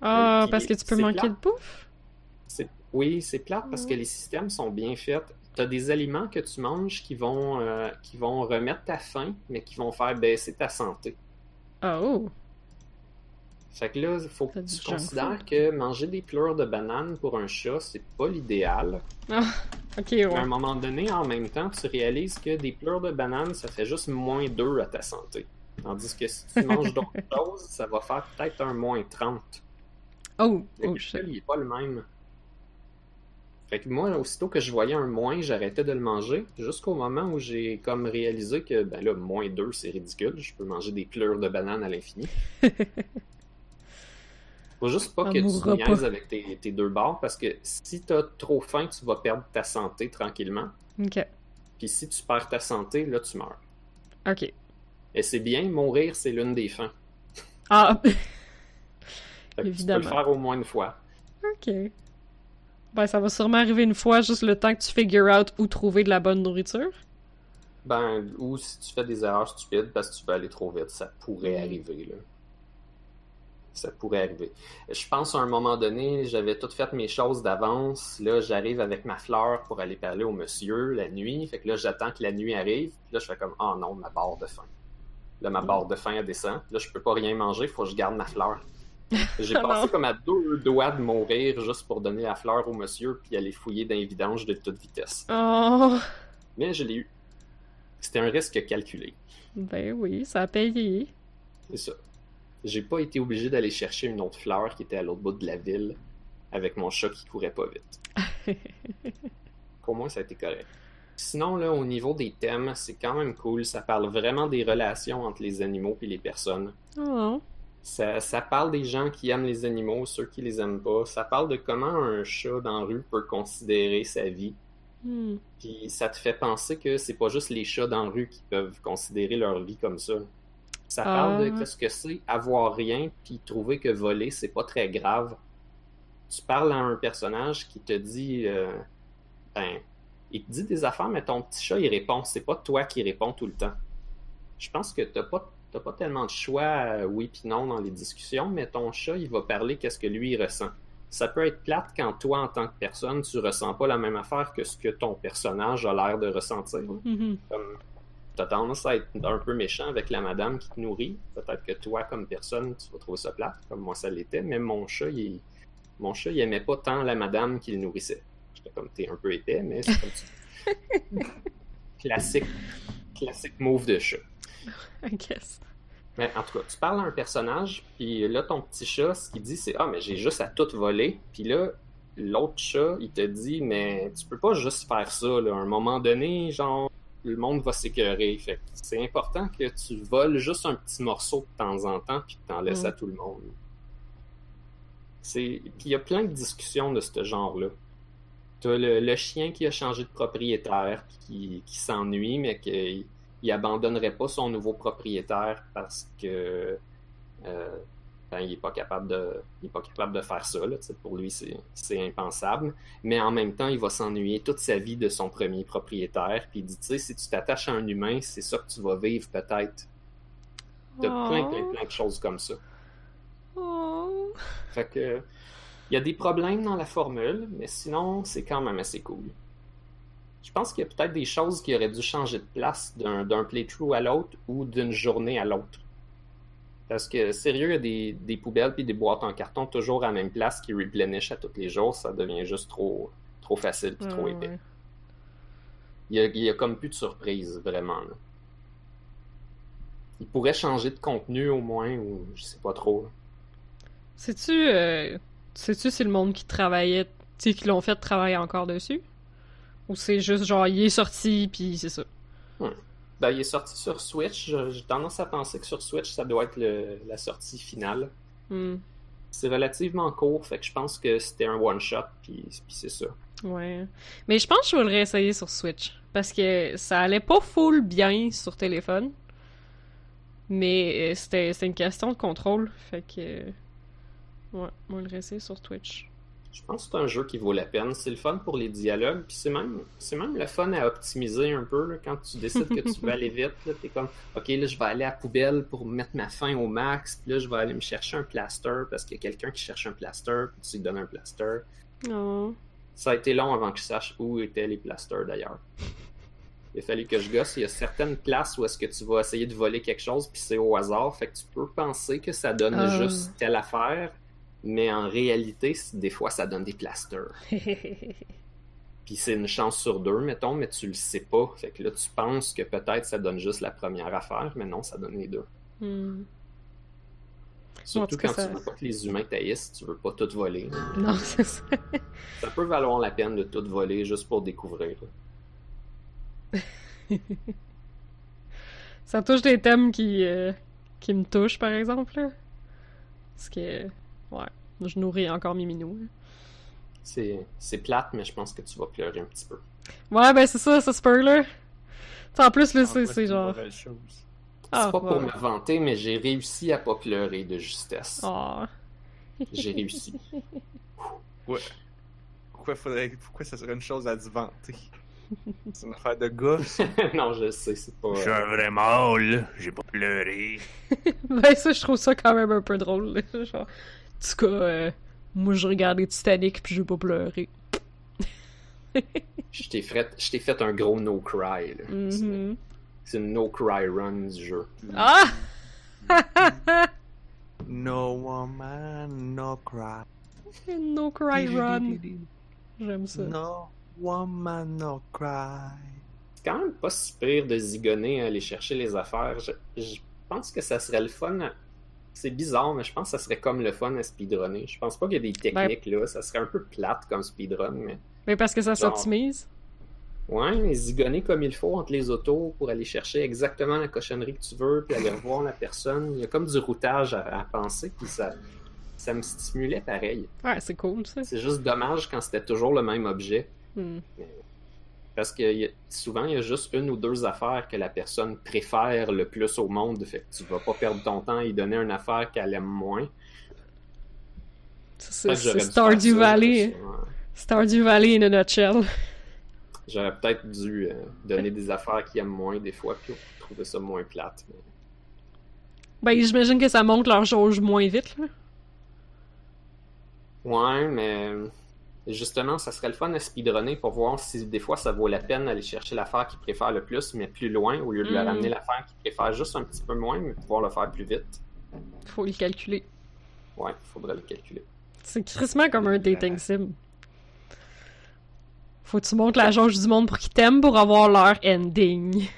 Ah, parce que tu peux manquer plate. de bouffe? C'est- Oui, c'est plate parce que les systèmes sont bien faits. Tu as des aliments que tu manges qui vont, euh, qui vont remettre ta faim, mais qui vont faire baisser ta santé. Ah, oh. Fait que là, il faut que tu considères que manger des pleurs de banane pour un chat, c'est pas l'idéal. Ok, Mais à ouais. un moment donné, en même temps, tu réalises que des pleurs de banane, ça fait juste moins 2 à ta santé. Tandis que si tu manges d'autres choses, ça va faire peut-être un moins 30. Oh, Le oh shit. il est pas le même. Fait que moi, aussitôt que je voyais un moins, j'arrêtais de le manger, jusqu'au moment où j'ai comme réalisé que, ben là, moins 2, c'est ridicule, je peux manger des pleurs de banane à l'infini. Faut juste pas que tu niaises pas. avec tes, tes deux barres, parce que si t'as trop faim, tu vas perdre ta santé tranquillement. Ok. Puis si tu perds ta santé, là, tu meurs. Ok. Et c'est bien, mourir, c'est l'une des fins. Ah, que tu peux le Évidemment. faire au moins une fois. ok. Ben, ça va sûrement arriver une fois, juste le temps que tu figure out où trouver de la bonne nourriture. Ben, ou si tu fais des erreurs stupides parce que tu veux aller trop vite, ça pourrait Mm. arriver, là. Ça pourrait arriver. Je pense à un moment donné, j'avais tout fait mes choses d'avance. Là, j'arrive avec ma fleur pour aller parler au monsieur la nuit. Fait que là, j'attends que la nuit arrive. Puis là, je fais comme, oh non, ma barre de faim. Là, ma barre de faim, elle descend. Là, je peux pas rien manger, faut que je garde ma fleur. J'ai Oh passé comme à deux doigts de mourir juste pour donner la fleur au monsieur puis aller fouiller dans les vidanges de toute vitesse. Oh, Mais je l'ai eu. C'était un risque calculé. ben oui, ça a payé. C'est ça. J'ai pas été obligé d'aller chercher une autre fleur qui était à l'autre bout de la ville avec mon chat qui courait pas vite. Au moins, ça a été correct. Sinon, là, au niveau des thèmes, c'est quand même cool. Ça parle vraiment des relations entre les animaux et les personnes. Oh, Ça, ça parle des gens qui aiment les animaux, ceux qui les aiment pas. Ça parle de comment un chat dans la rue peut considérer sa vie. hmm. Puis ça te fait penser que c'est pas juste les chats dans la rue qui peuvent considérer leur vie comme ça. Ça parle de ce que c'est avoir rien puis trouver que voler c'est pas très grave. Tu parles à un personnage qui te dit euh, ben il te dit des affaires mais ton petit chat il répond, c'est pas toi qui réponds tout le temps. Je pense que t'as pas t'as pas tellement de choix euh, oui puis non dans les discussions mais ton chat il va parler qu'est-ce que lui il ressent ça peut être plate quand toi, en tant que personne, tu ressens pas la même affaire que ce que ton personnage a l'air de ressentir. Mhm. Comme t'as tendance à être un peu méchant avec la madame qui te nourrit. Peut-être que toi, comme personne, tu vas trouver ça plate, comme moi ça l'était. Mais mon chat, il... mon chat, il aimait pas tant la madame qui le nourrissait. J'étais comme t'es un peu épais, mais c'est comme ça. classique, classique move de chat. I guess. Mais en tout cas, tu parles à un personnage, puis là, ton petit chat, ce qu'il dit, c'est Ah, mais j'ai juste à tout voler. Puis là, l'autre chat, il te dit Mais tu peux pas juste faire ça, là. À un moment donné, genre, le monde va s'écœurer. Fait c'est important que tu voles juste un petit morceau de temps en temps, puis que t'en laisses Mm. à tout le monde. C'est... Puis il y a plein de discussions de ce genre-là. T'as le, le chien qui a changé de propriétaire, puis qui, qui s'ennuie, mais qui il abandonnerait pas son nouveau propriétaire parce que euh, ben, il est pas capable de il est pas capable de faire ça là, pour lui c'est impensable mais en même temps il va s'ennuyer toute sa vie de son premier propriétaire puis il dit tu sais si tu t'attaches à un humain c'est ça que tu vas vivre peut-être de plein plein Oh. plein de choses comme ça Oh. fait que il y a des problèmes dans la formule mais sinon c'est quand même assez cool je pense qu'il y a peut-être des choses qui auraient dû changer de place d'un d'un playthrough à l'autre ou d'une journée à l'autre. Parce que, sérieux, il y a des, des poubelles puis des boîtes en carton toujours à la même place qui replenish à tous les jours. Ça devient juste trop, trop facile puis trop épais. ouais. Il y, a, il y a comme plus de surprise, vraiment. là. Il pourrait changer de contenu au moins, ou je sais pas trop. Sais-tu, euh, sais-tu si le monde qui travaillait, tu sais, qui l'ont fait travailler encore dessus? Ou c'est juste genre, il est sorti, puis c'est ça? Ben, il est sorti sur Switch. J'ai tendance à penser que sur Switch, ça doit être le- la sortie finale. Hmm. C'est relativement court, fait que je pense que c'était un one-shot, puis puis c'est ça. Ouais. Mais je pense que je vais le réessayer sur Switch. Parce que ça allait pas full bien sur téléphone. Mais euh, c'était une question de contrôle. Fait que. Ouais, on va le réessayer sur Twitch. Je pense que c'est un jeu qui vaut la peine. C'est le fun pour les dialogues, puis c'est même, c'est même le fun à optimiser un peu. là, quand tu décides que tu veux aller vite, là, t'es comme, ok, là, je vais aller à la poubelle pour mettre ma faim au max, puis là, je vais aller me chercher un plaster parce qu'il y a quelqu'un qui cherche un plaster, puis tu lui donnes un plaster. Oh. Ça a été long avant que je sache où étaient les plasters d'ailleurs. Il a fallu que je gosse. Il y a certaines places où est-ce que tu vas essayer de voler quelque chose, puis c'est au hasard. Fait que tu peux penser que ça donne Ah. juste telle affaire, mais en réalité, des fois, ça donne des plasters. Puis c'est une chance sur deux, mettons, mais tu le sais pas. Fait que là, tu penses que peut-être ça donne juste la première affaire, mais non, ça donne les deux. Hmm. Surtout quand ça- tu veux pas que les humains taillissent, tu veux pas tout voler. Non, c'est ça. Ça peut valoir la peine de tout voler juste pour découvrir. Ça touche des thèmes qui, euh, qui me touchent, par exemple. Là. Parce que, ouais, je nourris encore mes minous. C'est c'est plate, mais je pense que tu vas pleurer un petit peu. Ouais, ben c'est ça, ça se peut, là. T'sais, en plus, là, En c'est c'est genre... chose. Ah, c'est pas pour me vanter, mais j'ai réussi à pas pleurer de justesse. Ah. J'ai réussi. Ouais. Pourquoi, faudrait... Pourquoi ça serait une chose à se vanter? C'est une affaire de gosse. non, je sais, c'est pas. un vrai mâle, j'ai pas pleuré. Ben ça, je trouve ça quand même un peu drôle. là. Genre, en tout cas, euh, moi, je regardais Titanic puis j'ai pas pleuré. Je t'ai fait, je t'ai fait un gros no cry. là. C'est-. C'est une no cry run du jeu. Ah! No woman, no cry. no cry run. J'aime ça. No woman, no cry. C'est quand même pas si pire de zigonner à aller chercher les affaires. Je, je pense que ça serait le fun. C'est bizarre, mais je pense que ça serait comme le fun à speedrunner. Je pense pas qu'il y a des techniques là. Ça serait un peu plate comme speedrun, mais. Mais parce que ça s'optimise? Ouais, mais zigonner comme il faut entre les autos pour aller chercher exactement la cochonnerie que tu veux, puis aller revoir la personne. Il y a comme du routage à, à penser, puis ça, ça me stimulait pareil. Ouais, c'est cool, ça. C'est juste dommage quand c'était toujours le même objet. Hmm. Parce que souvent, il y a juste une ou deux affaires que la personne préfère le plus au monde. Fait que tu vas pas perdre ton temps à y donner une affaire qu'elle aime moins. C'est Stardew Valley. Stardew Valley in a nutshell. J'aurais peut-être dû euh, donner des affaires qu'ils aiment moins des fois, puis trouver ça moins plate. mais- Ben, j'imagine que ça monte leur jauge moins vite, là. Ouais, mais justement, ça serait le fun à speedrunner pour voir si des fois ça vaut la peine d'aller chercher l'affaire qu'il préfère le plus, mais plus loin, au lieu de leur Mm. ramener l'affaire qu'il préfère juste un petit peu moins, mais pouvoir le faire plus vite. Faut le calculer. Ouais, faudrait le calculer. C'est crissement comme un dating sim. Faut que tu montes la jauge du monde pour qu'ils t'aiment pour avoir leur ending.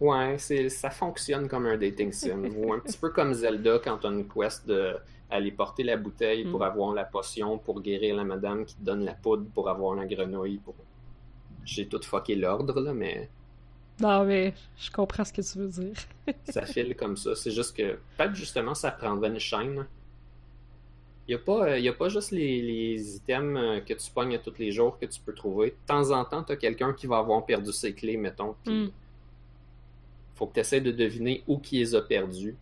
Ouais, ça fonctionne comme un dating sim. Ou un petit peu comme Zelda quand t'as une quest de aller porter la bouteille pour Mm. avoir la potion, pour guérir la madame qui te donne la poudre, pour avoir la grenouille. Pour... J'ai tout fucké l'ordre, là, mais Non, mais je comprends ce que tu veux dire. ça file comme ça. C'est juste que peut-être justement ça prendrait une chaîne. Il n'y a, pas, euh, y a pas juste les, les items euh, que tu pognes tous les jours que tu peux trouver. De temps en temps, tu as quelqu'un qui va avoir perdu ses clés, mettons. Puis Mm. faut que tu essaies de deviner où qui les a perdues.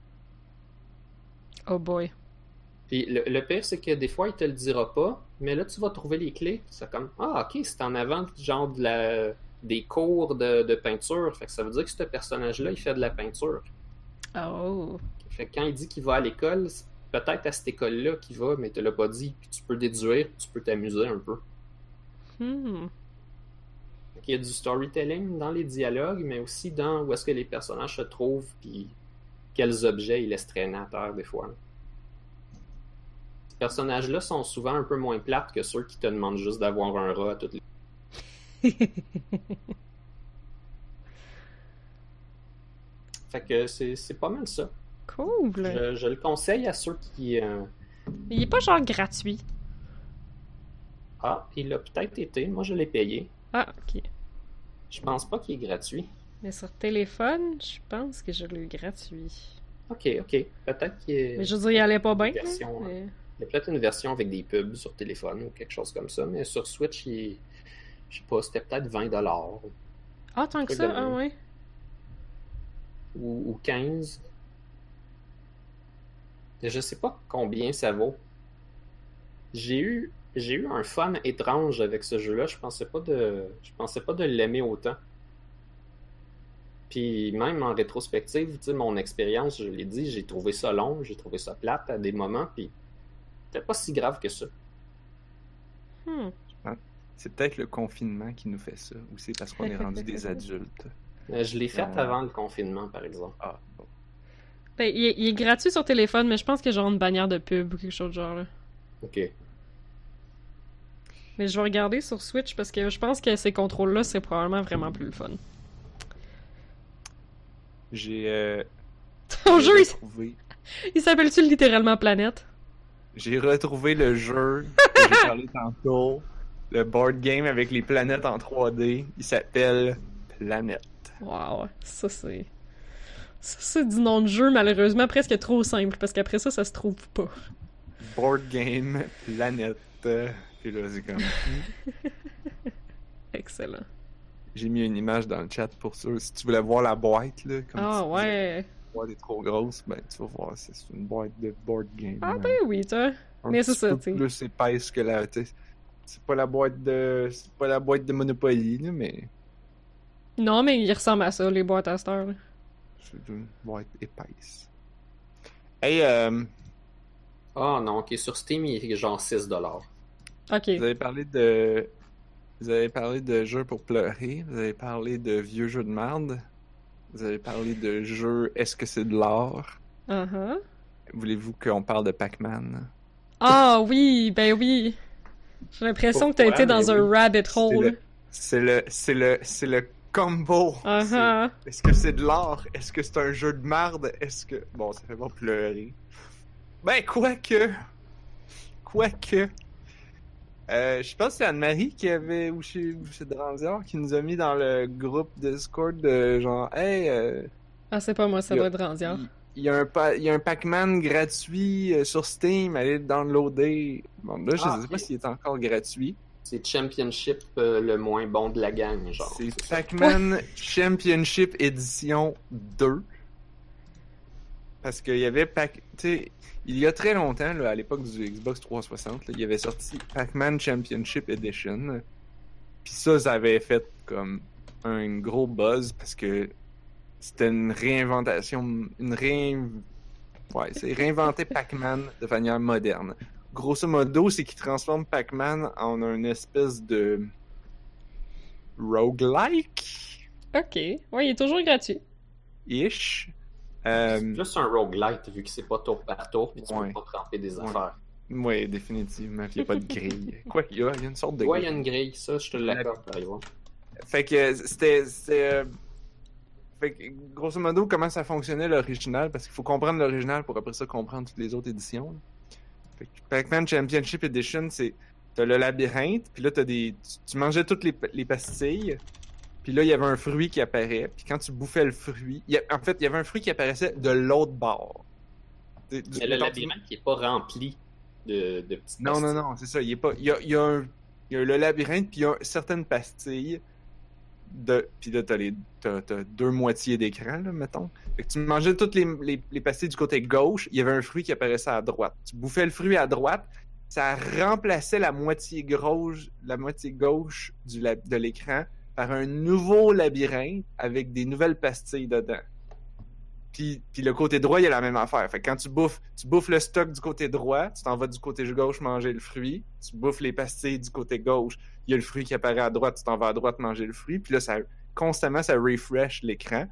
Oh boy. Puis le, le pire, c'est que des fois, il te le dira pas, mais là, tu vas trouver les clés. C'est comme Ah, ok, c'est en avant, genre de la, des cours de, de peinture. Fait que ça veut dire que ce personnage-là, il fait de la peinture. Oh. Fait que quand il dit qu'il va à l'école, c'est peut-être à cette école-là qu'il va, mais te l'a pas dit. Puis tu peux déduire, puis tu peux t'amuser un peu. Hmm. Fait qu'il y a du storytelling dans les dialogues, mais aussi dans où est-ce que les personnages se trouvent, puis quels objets ils laissent traîner à terre des fois. Personnages-là sont souvent un peu moins plates que ceux qui te demandent juste d'avoir un rat à toutes les... Fait que c'est pas mal ça. Cool. Je, je le conseille à ceux qui... euh, Il est pas genre gratuit. Ah, il a peut-être été. Moi, je l'ai payé. Ah, ok. Je pense pas qu'il est gratuit. Mais sur téléphone, je pense que je l'ai eu gratuit. Ok, ok. Peut-être qu'il est. Mais je veux dire, il allait pas bien. Version, mais- Il y a peut-être une version avec des pubs sur téléphone ou quelque chose comme ça, mais sur Switch, il je sais pas, c'était peut-être 20$ Ah, tant que ça, de ah ouais. ou, ou 15. Et Je sais pas combien ça vaut. J'ai eu j'ai eu un fun étrange avec ce jeu-là. Je pensais pas de je pensais pas de l'aimer autant. Puis même en rétrospective, tu sais, mon expérience, je l'ai dit, j'ai trouvé ça long, j'ai trouvé ça plate à des moments, puis c'était pas si grave que ça. Hmm. C'est peut-être le confinement qui nous fait ça, ou c'est parce qu'on est rendu des adultes. Mais je l'ai fait Ouais. avant le confinement, par exemple. Ah, bon. Ben, il est, il est gratuit sur téléphone, mais je pense que genre une bannière de pub ou quelque chose de genre là. Ok. Mais je vais regarder sur Switch parce que je pense que ces contrôles-là, c'est probablement vraiment plus le fun. J'ai euh, Ton jeu, retrouvé, il s'appelle-tu littéralement Planète? J'ai retrouvé le jeu que j'ai parlé tantôt, le board game avec les planètes en 3D. Il s'appelle Planète. Wow, ça c'est. Ça c'est du nom de jeu, malheureusement presque trop simple, parce qu'après ça, ça se trouve pas. Board game Planète. Et là, c'est comme. Excellent. J'ai mis une image dans le chat pour ça. Si tu voulais voir la boîte, là, comme Ah ouais. Boîte est trop grosse, ben tu vas voir, c'est une boîte de board game. Ah ben oui, toi. un mais c'est ça, tu sais. plus épaisse que la. tu sais, C'est pas la boîte de. C'est pas la boîte de Monopoly, là, mais Non, mais il ressemble à ça, les boîtes à cette heure. c'est une boîte épaisse. Hey, euh, Ah non, ok, sur Steam, il est genre 6$. Ok. vous avez parlé de. Vous avez parlé de jeux pour pleurer, vous avez parlé de vieux jeux de merde, vous avez parlé de jeux Est-ce que c'est de l'art? Uh-huh. Voulez-vous qu'on parle de Pac-Man? Ah oui, ben oui. J'ai l'impression que t'as été dans Mais un oui. rabbit hole. le, c'est le, c'est le, c'est le combo. Uh-huh. C'est- Est-ce que c'est de l'art? Est-ce que c'est un jeu de merde? Est-ce que... Bon, ça fait pas pleurer. Ben, quoique... Quoique... Euh, je pense que c'est Anne-Marie qui avait, ou chez, ou chez qui nous a mis dans le groupe Discord de genre, hey, euh, Ah, c'est pas moi, ça doit a- être Randiard. il y, a un pa- y a un Pac-Man gratuit euh, sur Steam, allez le downloader. Bon, là, je Ah, sais pas s'il est encore gratuit. C'est Championship euh, le moins bon de la gang, genre. C'est. Pac-Man Championship Edition 2. Parce qu'il y avait Pac... il y a très longtemps, là, à l'époque du Xbox 360, là, il y avait sorti Pac-Man Championship Edition. Puis ça, ça avait fait comme un gros buzz parce que c'était une réinventation, une ré... Ouais, c'est réinventer Pac-Man de manière moderne. Grosso modo, c'est qu'il transforme Pac-Man en une espèce de roguelike Ok. Ouais, il est toujours gratuit. ish. C'est Euh, plus un roguelite vu que c'est pas tour par tour puis tu Ouais. peux pas tremper des Ouais. affaires. ouais, définitivement. puis Il n'y a pas de grille. Quoi qu'il y a, il y a une sorte de Ouais, il y a grille. une grille, ça, je te l'accorde par exemple. Fait que c'était. c'était, euh, Fait que, grosso modo, comment ça fonctionnait l'original, parce qu'il faut comprendre l'original pour après ça comprendre toutes les autres éditions. Fait que Pac-Man Championship Edition, c'est. T'as le labyrinthe, puis là, t'as des. Tu, tu mangeais toutes les, les pastilles, puis là, il y avait un fruit qui apparaît, puis quand tu bouffais le fruit. il y a- En fait, il y avait un fruit qui apparaissait de l'autre bord. Du- Mais le tu- labyrinthe qui est pas rempli de, de petites Non, non, pastilles. non, c'est ça. Il, est pas... il, y a, il y a un... il y a le labyrinthe, puis il y a certaines pastilles. De... Puis là, t'as, les... t'as, t'as deux moitiés d'écran, là, mettons. Fait que tu mangeais toutes les, les, les pastilles du côté gauche, il y avait un fruit qui apparaissait à droite. Tu bouffais le fruit à droite, ça remplaçait la moitié gauche, la moitié gauche du de l'écran un nouveau labyrinthe avec des nouvelles pastilles dedans. Puis, puis le côté droit, il y a la même affaire. Fait que quand tu bouffes, tu bouffes le stock du côté droit, tu t'en vas du côté gauche manger le fruit. Tu bouffes les pastilles du côté gauche, il y a le fruit qui apparaît à droite, tu t'en vas à droite manger le fruit. Puis là, ça, constamment, ça refresh l'écran.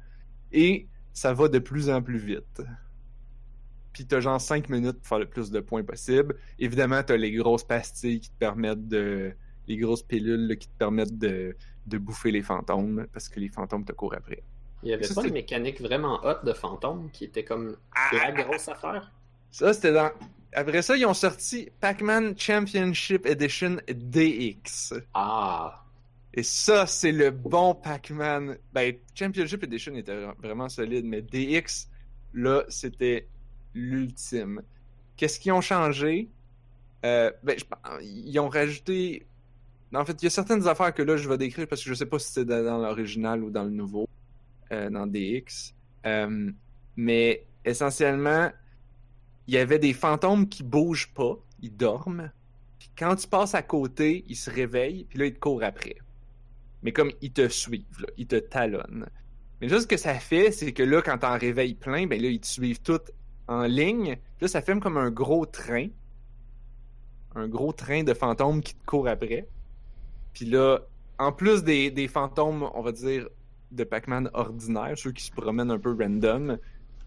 Et ça va de plus en plus vite. Puis t'as genre 5 minutes pour faire le plus de points possible. Évidemment, t'as les grosses pastilles qui te permettent de... Les grosses pilules qui te permettent de, de bouffer les fantômes, parce que les fantômes te courent après. Il y avait Ça, pas une mécanique vraiment hot de fantôme qui était comme Ah, la grosse affaire? Ça, c'était dans. après ça, ils ont sorti Pac-Man Championship Edition DX. Ah. Et ça, c'est le bon Pac-Man. Ben, Championship Edition était vra- vraiment solide, mais DX, là, c'était l'ultime. Qu'est-ce qu'ils ont changé? Euh, ben, je ils ont rajouté. En fait, il y a certaines affaires que là, je vais décrire parce que je sais pas si c'est dans, l'original ou dans le nouveau, euh, dans DX. Euh, mais essentiellement, il y avait des fantômes qui bougent pas, ils dorment. Puis quand tu passes à côté, ils se réveillent, puis là, ils te courent après. Mais comme ils te suivent, ils te talonnent. Mais là, ce que ça fait, c'est que là, quand t'en réveilles plein, ben là, ils te suivent tous en ligne. Puis là, ça fait comme un gros train. Un gros train de fantômes qui te courent après. Puis là, en plus des, des fantômes, on va dire, de Pac-Man ordinaires, ceux qui se promènent un peu random,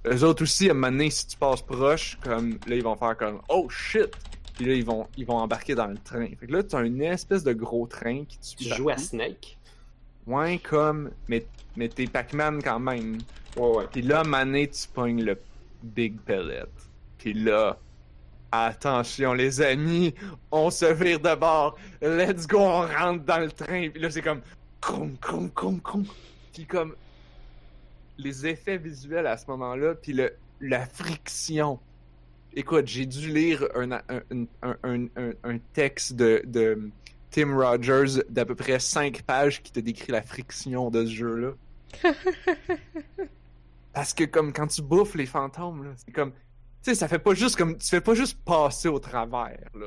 eux autres aussi, à un moment donné, si tu passes proche, comme là, ils vont faire comme Oh shit! Puis là, ils vont, ils vont embarquer dans le train. Fait que là, tu as une espèce de gros train qui te. Tu joues à. Snake? Ouais, comme. Mais, mais t'es Pac-Man quand même. Ouais, ouais. Puis là, donné, tu pognes le Big Pellet. Puis là, attention les amis, on se vire de bord. Let's go, on rentre dans le train. Puis là, c'est comme... Crum, crum, crum, crum. Puis comme... Les effets visuels à ce moment-là, puis le, la friction. Écoute, j'ai dû lire un, un, un, un, texte de, de Tim Rogers d'à peu près 5 pages qui te décrit la friction de ce jeu-là. Parce que comme quand tu bouffes les fantômes, c'est comme. Tu sais, ça fait pas juste comme. Tu fais pas juste passer au travers, là.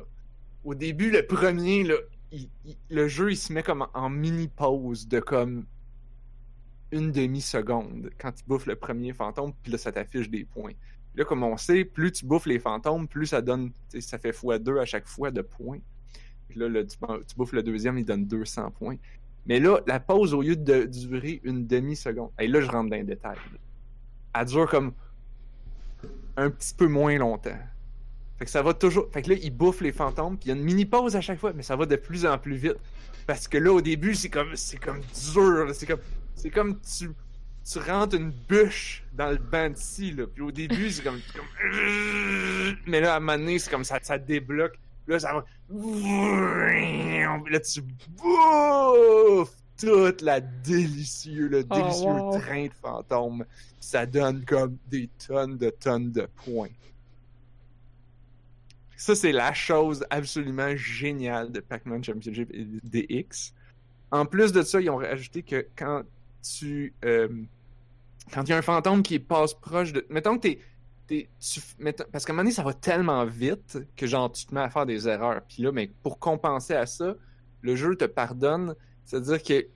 Au début, le premier, là, le jeu, il se met comme en mini pause de comme une demi-seconde quand tu bouffes le premier fantôme, puis là, ça t'affiche des points. Là, comme on sait, plus tu bouffes les fantômes, plus ça donne. Ça fait x2 à chaque fois de points. Puis là, le- tu, tu bouffes le deuxième, il donne 200 points. Mais là, la pause, au lieu de durer une demi-seconde, et là, je rentre dans les détails. là. Elle dure comme un petit peu moins longtemps. Fait que ça va toujours. Fait que là, il bouffe les fantômes, puis il y a une mini pause à chaque fois, mais ça va de plus en plus vite. Parce que là, au début, c'est comme c'est comme dur. C'est comme c'est comme tu tu rentres une bûche dans le banc de là. Puis au début, c'est comme, Mais là, à un moment donné, c'est comme ça, ça débloque. Là, ça va. Là, tu bouffes toute la délicieux, le Oh, délicieux wow. train de fantômes. Ça donne comme des tonnes de tonnes de points. Ça, c'est la chose absolument géniale de Pac-Man Championship et DX. En plus de ça, ils ont rajouté que quand tu. euh, quand il y a un fantôme qui passe proche de. Mettons que t'es. t'es- tu, mettons- parce qu'à un moment donné, ça va tellement vite que genre tu te mets à faire des erreurs. Puis là, mais pour compenser à ça, le jeu te pardonne. C'est-à-dire que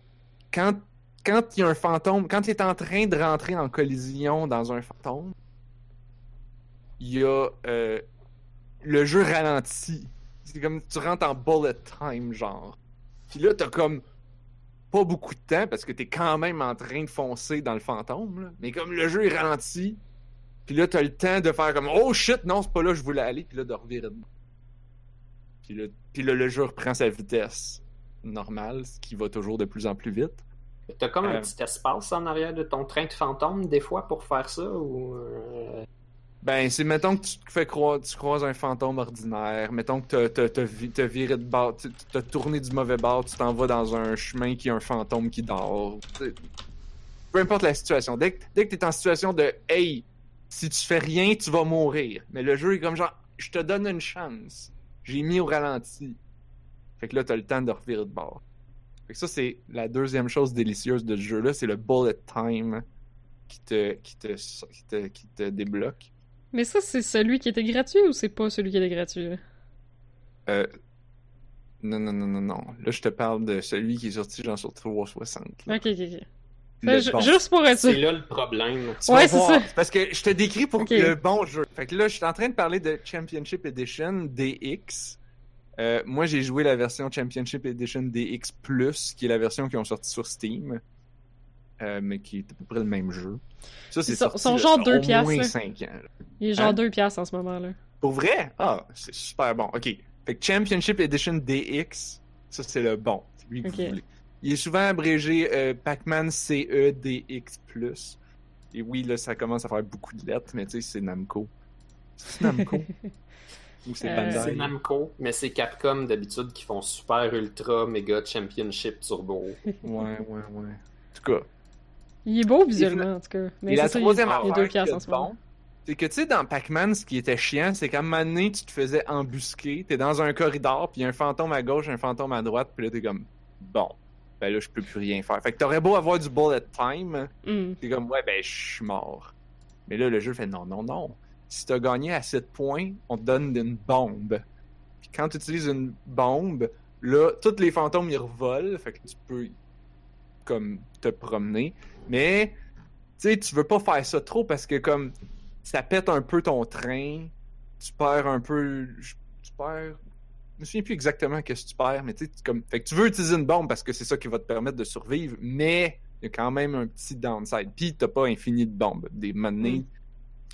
quand quand il y a un fantôme, quand tu es en train de rentrer en collision dans un fantôme, il y a euh, le jeu ralentit. C'est comme tu rentres en bullet time, genre. Puis là, t'as comme pas beaucoup de temps parce que t'es quand même en train de foncer dans le fantôme. là. Mais comme le jeu est ralenti, puis là, t'as le temps de faire comme Oh shit, non, c'est pas là, je voulais aller, puis là, de revirer. Puis là, puis là, le jeu reprend sa vitesse normale, ce qui va toujours de plus en plus vite. T'as comme un Euh. petit espace en arrière de ton train de fantôme, des fois, pour faire ça, ou... euh, Ben, c'est mettons que tu te fais croire, tu croises un fantôme ordinaire, mettons que t'as, t'as, t'as, vi- t'as viré de bord, tu- t'as tourné du mauvais bord, tu t'en vas dans un chemin qui a un fantôme qui dort. Peu importe la situation. Dès que, dès que t'es en situation de Hey, si tu fais rien, tu vas mourir. Mais le jeu est comme genre Je te donne une chance. J'ai mis au ralenti. Fait que là, t'as le temps de revirer de bord. Fait que ça, c'est la deuxième chose délicieuse de ce jeu-là, c'est le bullet time qui te, qui te, qui te, qui te débloque. Mais ça, c'est celui qui était gratuit ou c'est pas celui qui était gratuit? Euh, non, non, non, non, non. Là, je te parle de celui qui est sorti genre sur 360. là. Ok, ok, ok. Fait, bon. Juste pour être C'est là le problème. Tu Ouais, c'est ça. Parce que je te décris pour Ok. le bon jeu. Fait que là, je suis en train de parler de Championship Edition DX. Euh, moi, j'ai joué la version Championship Edition DX Plus, qui est la version qui ont sorti sur Steam. Euh, mais qui est à peu près le même jeu. Ça, c'est sorti sont là, genre ça a deux au piastres, moins là. 5 ans. là. Il est genre Hein? 2 piastres en ce moment, là. Pour vrai? Ah, c'est super bon. OK. Fait que Championship Edition DX, ça, c'est le bon. C'est lui que vous voulez. Il est souvent abrégé euh, Pac-Man CE DX+. Et oui, là, ça commence à faire beaucoup de lettres, mais tu sais, c'est Namco. C'est Namco. C'est Euh? C'est Namco, mais c'est Capcom d'habitude qui font Super Ultra Mega Championship Turbo. Ouais, ouais, ouais. En tout cas. Il est beau visuellement, en tout cas. Mais Et la c'est ça, il- troisième il affaire deux pièces en ce moment. bon, c'est que tu sais, dans Pac-Man, ce qui était chiant, c'est qu'à un moment donné, tu te faisais embusquer, t'es dans un corridor, puis il y a un fantôme à gauche, un fantôme à droite, puis là, t'es comme, bon, ben là, je peux plus rien faire. Fait que t'aurais beau avoir du bullet time, Hmm. t'es comme, ouais, ben, je suis mort. Mais là, le jeu fait, non, non, non. Si t'as gagné à 7 points, on te donne une bombe. Puis quand tu utilises une bombe, là, tous les fantômes, ils revolent, fait que tu peux, comme, te promener. Mais, tu sais, tu veux pas faire ça trop parce que, comme, ça pète un peu ton train, tu perds un peu. Tu perds. Je me souviens plus exactement qu'est-ce que tu perds, mais tu sais, tu- comme. Fait que tu veux utiliser une bombe parce que c'est ça qui va te permettre de survivre, mais il y a quand même un petit downside. Puis t'as pas infini de bombes. Des monnaies.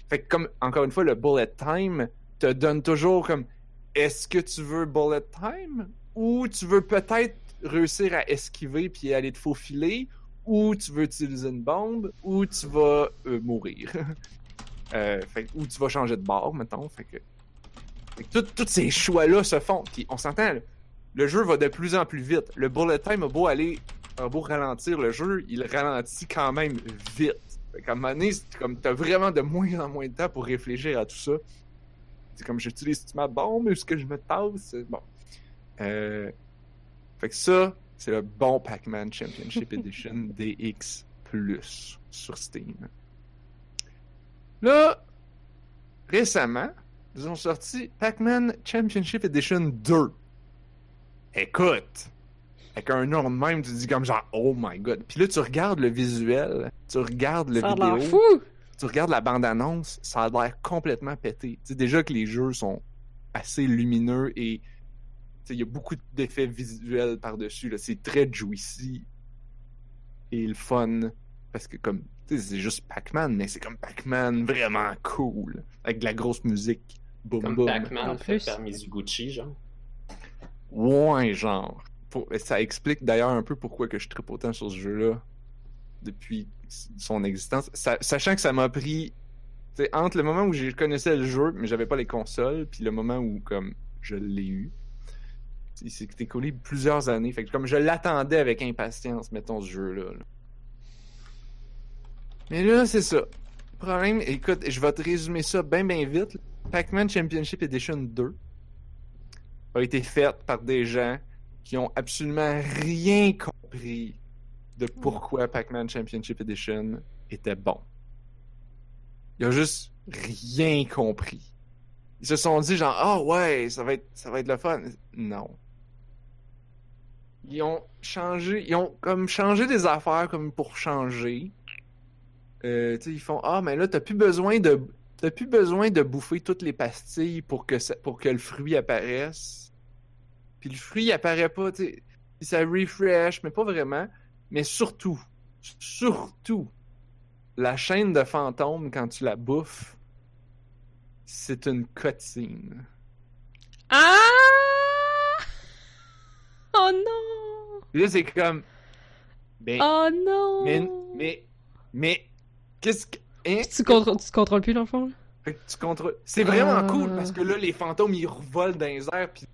Fait que, comme, encore une fois, le bullet time te donne toujours comme. Est-ce que tu veux bullet time? Ou tu veux peut-être réussir à esquiver puis aller te faufiler? Ou tu veux utiliser une bombe? Ou tu vas euh, mourir? Euh, ou tu vas changer de bord, mettons. Fait que, tous ces choix-là se font. Puis on s'entend, le jeu va de plus en plus vite. Le bullet time a beau aller, a beau ralentir le jeu, il ralentit quand même vite. Moment donné, comme t'as vraiment de moins en moins de temps pour réfléchir à tout ça. C'est comme j'utilise ma bombe, est-ce que je me tasse? Bon. Euh, Fait que ça, c'est le bon Pac-Man Championship Edition DX Plus sur Steam. Là, récemment, ils ont sorti Pac-Man Championship Edition 2. Écoute, avec un nom de même, tu dis comme genre, oh my god. Puis là, tu regardes le visuel, tu regardes le Ça vidéo, fou! tu regardes la bande-annonce, ça a l'air complètement pété. Tu sais, déjà que les jeux sont assez lumineux et tu sais, il y a beaucoup d'effets visuels par-dessus. là. C'est très juicy et le fun. Parce que comme, tu sais, c'est juste Pac-Man, mais c'est comme Pac-Man vraiment cool. Avec de la grosse musique. Boum Comme boum. Pac-Man En fait plus. par Mizuguchi, genre. Ouais, genre. Ça explique d'ailleurs un peu pourquoi que je tripe autant sur ce jeu-là depuis son existence. Sa- sachant que ça m'a pris entre le moment où je connaissais le jeu, mais j'avais pas les consoles, puis le moment où comme je l'ai eu. Il s'est écoulé plusieurs années. Fait que comme je l'attendais avec impatience, mettons, ce jeu-là. là. Mais là, c'est ça. Le problème, écoute, je vais te résumer ça bien, bien vite. Pac-Man Championship Edition 2 a été faite par des gens qui ont absolument rien compris de pourquoi Pac-Man Championship Edition était bon. Ils ont juste rien compris. Ils se sont dit genre ah ouais ça va être ça va être le fun. Non. Ils ont changé, ils ont comme changé des affaires comme pour changer. Euh, ils font ah mais là t'as plus besoin de t'as plus besoin de bouffer toutes les pastilles pour que ça, pour que le fruit apparaisse. Puis le fruit il apparaît pas, tu sais, ça refresh mais pas vraiment. Mais surtout, surtout, la chaîne de fantômes quand tu la bouffes, c'est une cutscene. Ah! Oh non! Puis là c'est comme, ben, Oh non! mais, mais, mais, qu'est-ce que, hein? Tu contrôles, tu contrôles plus dans le fond? là? Fait que tu contrôles. C'est vraiment Ah. cool parce que là, les fantômes ils revolent dans les airs, puis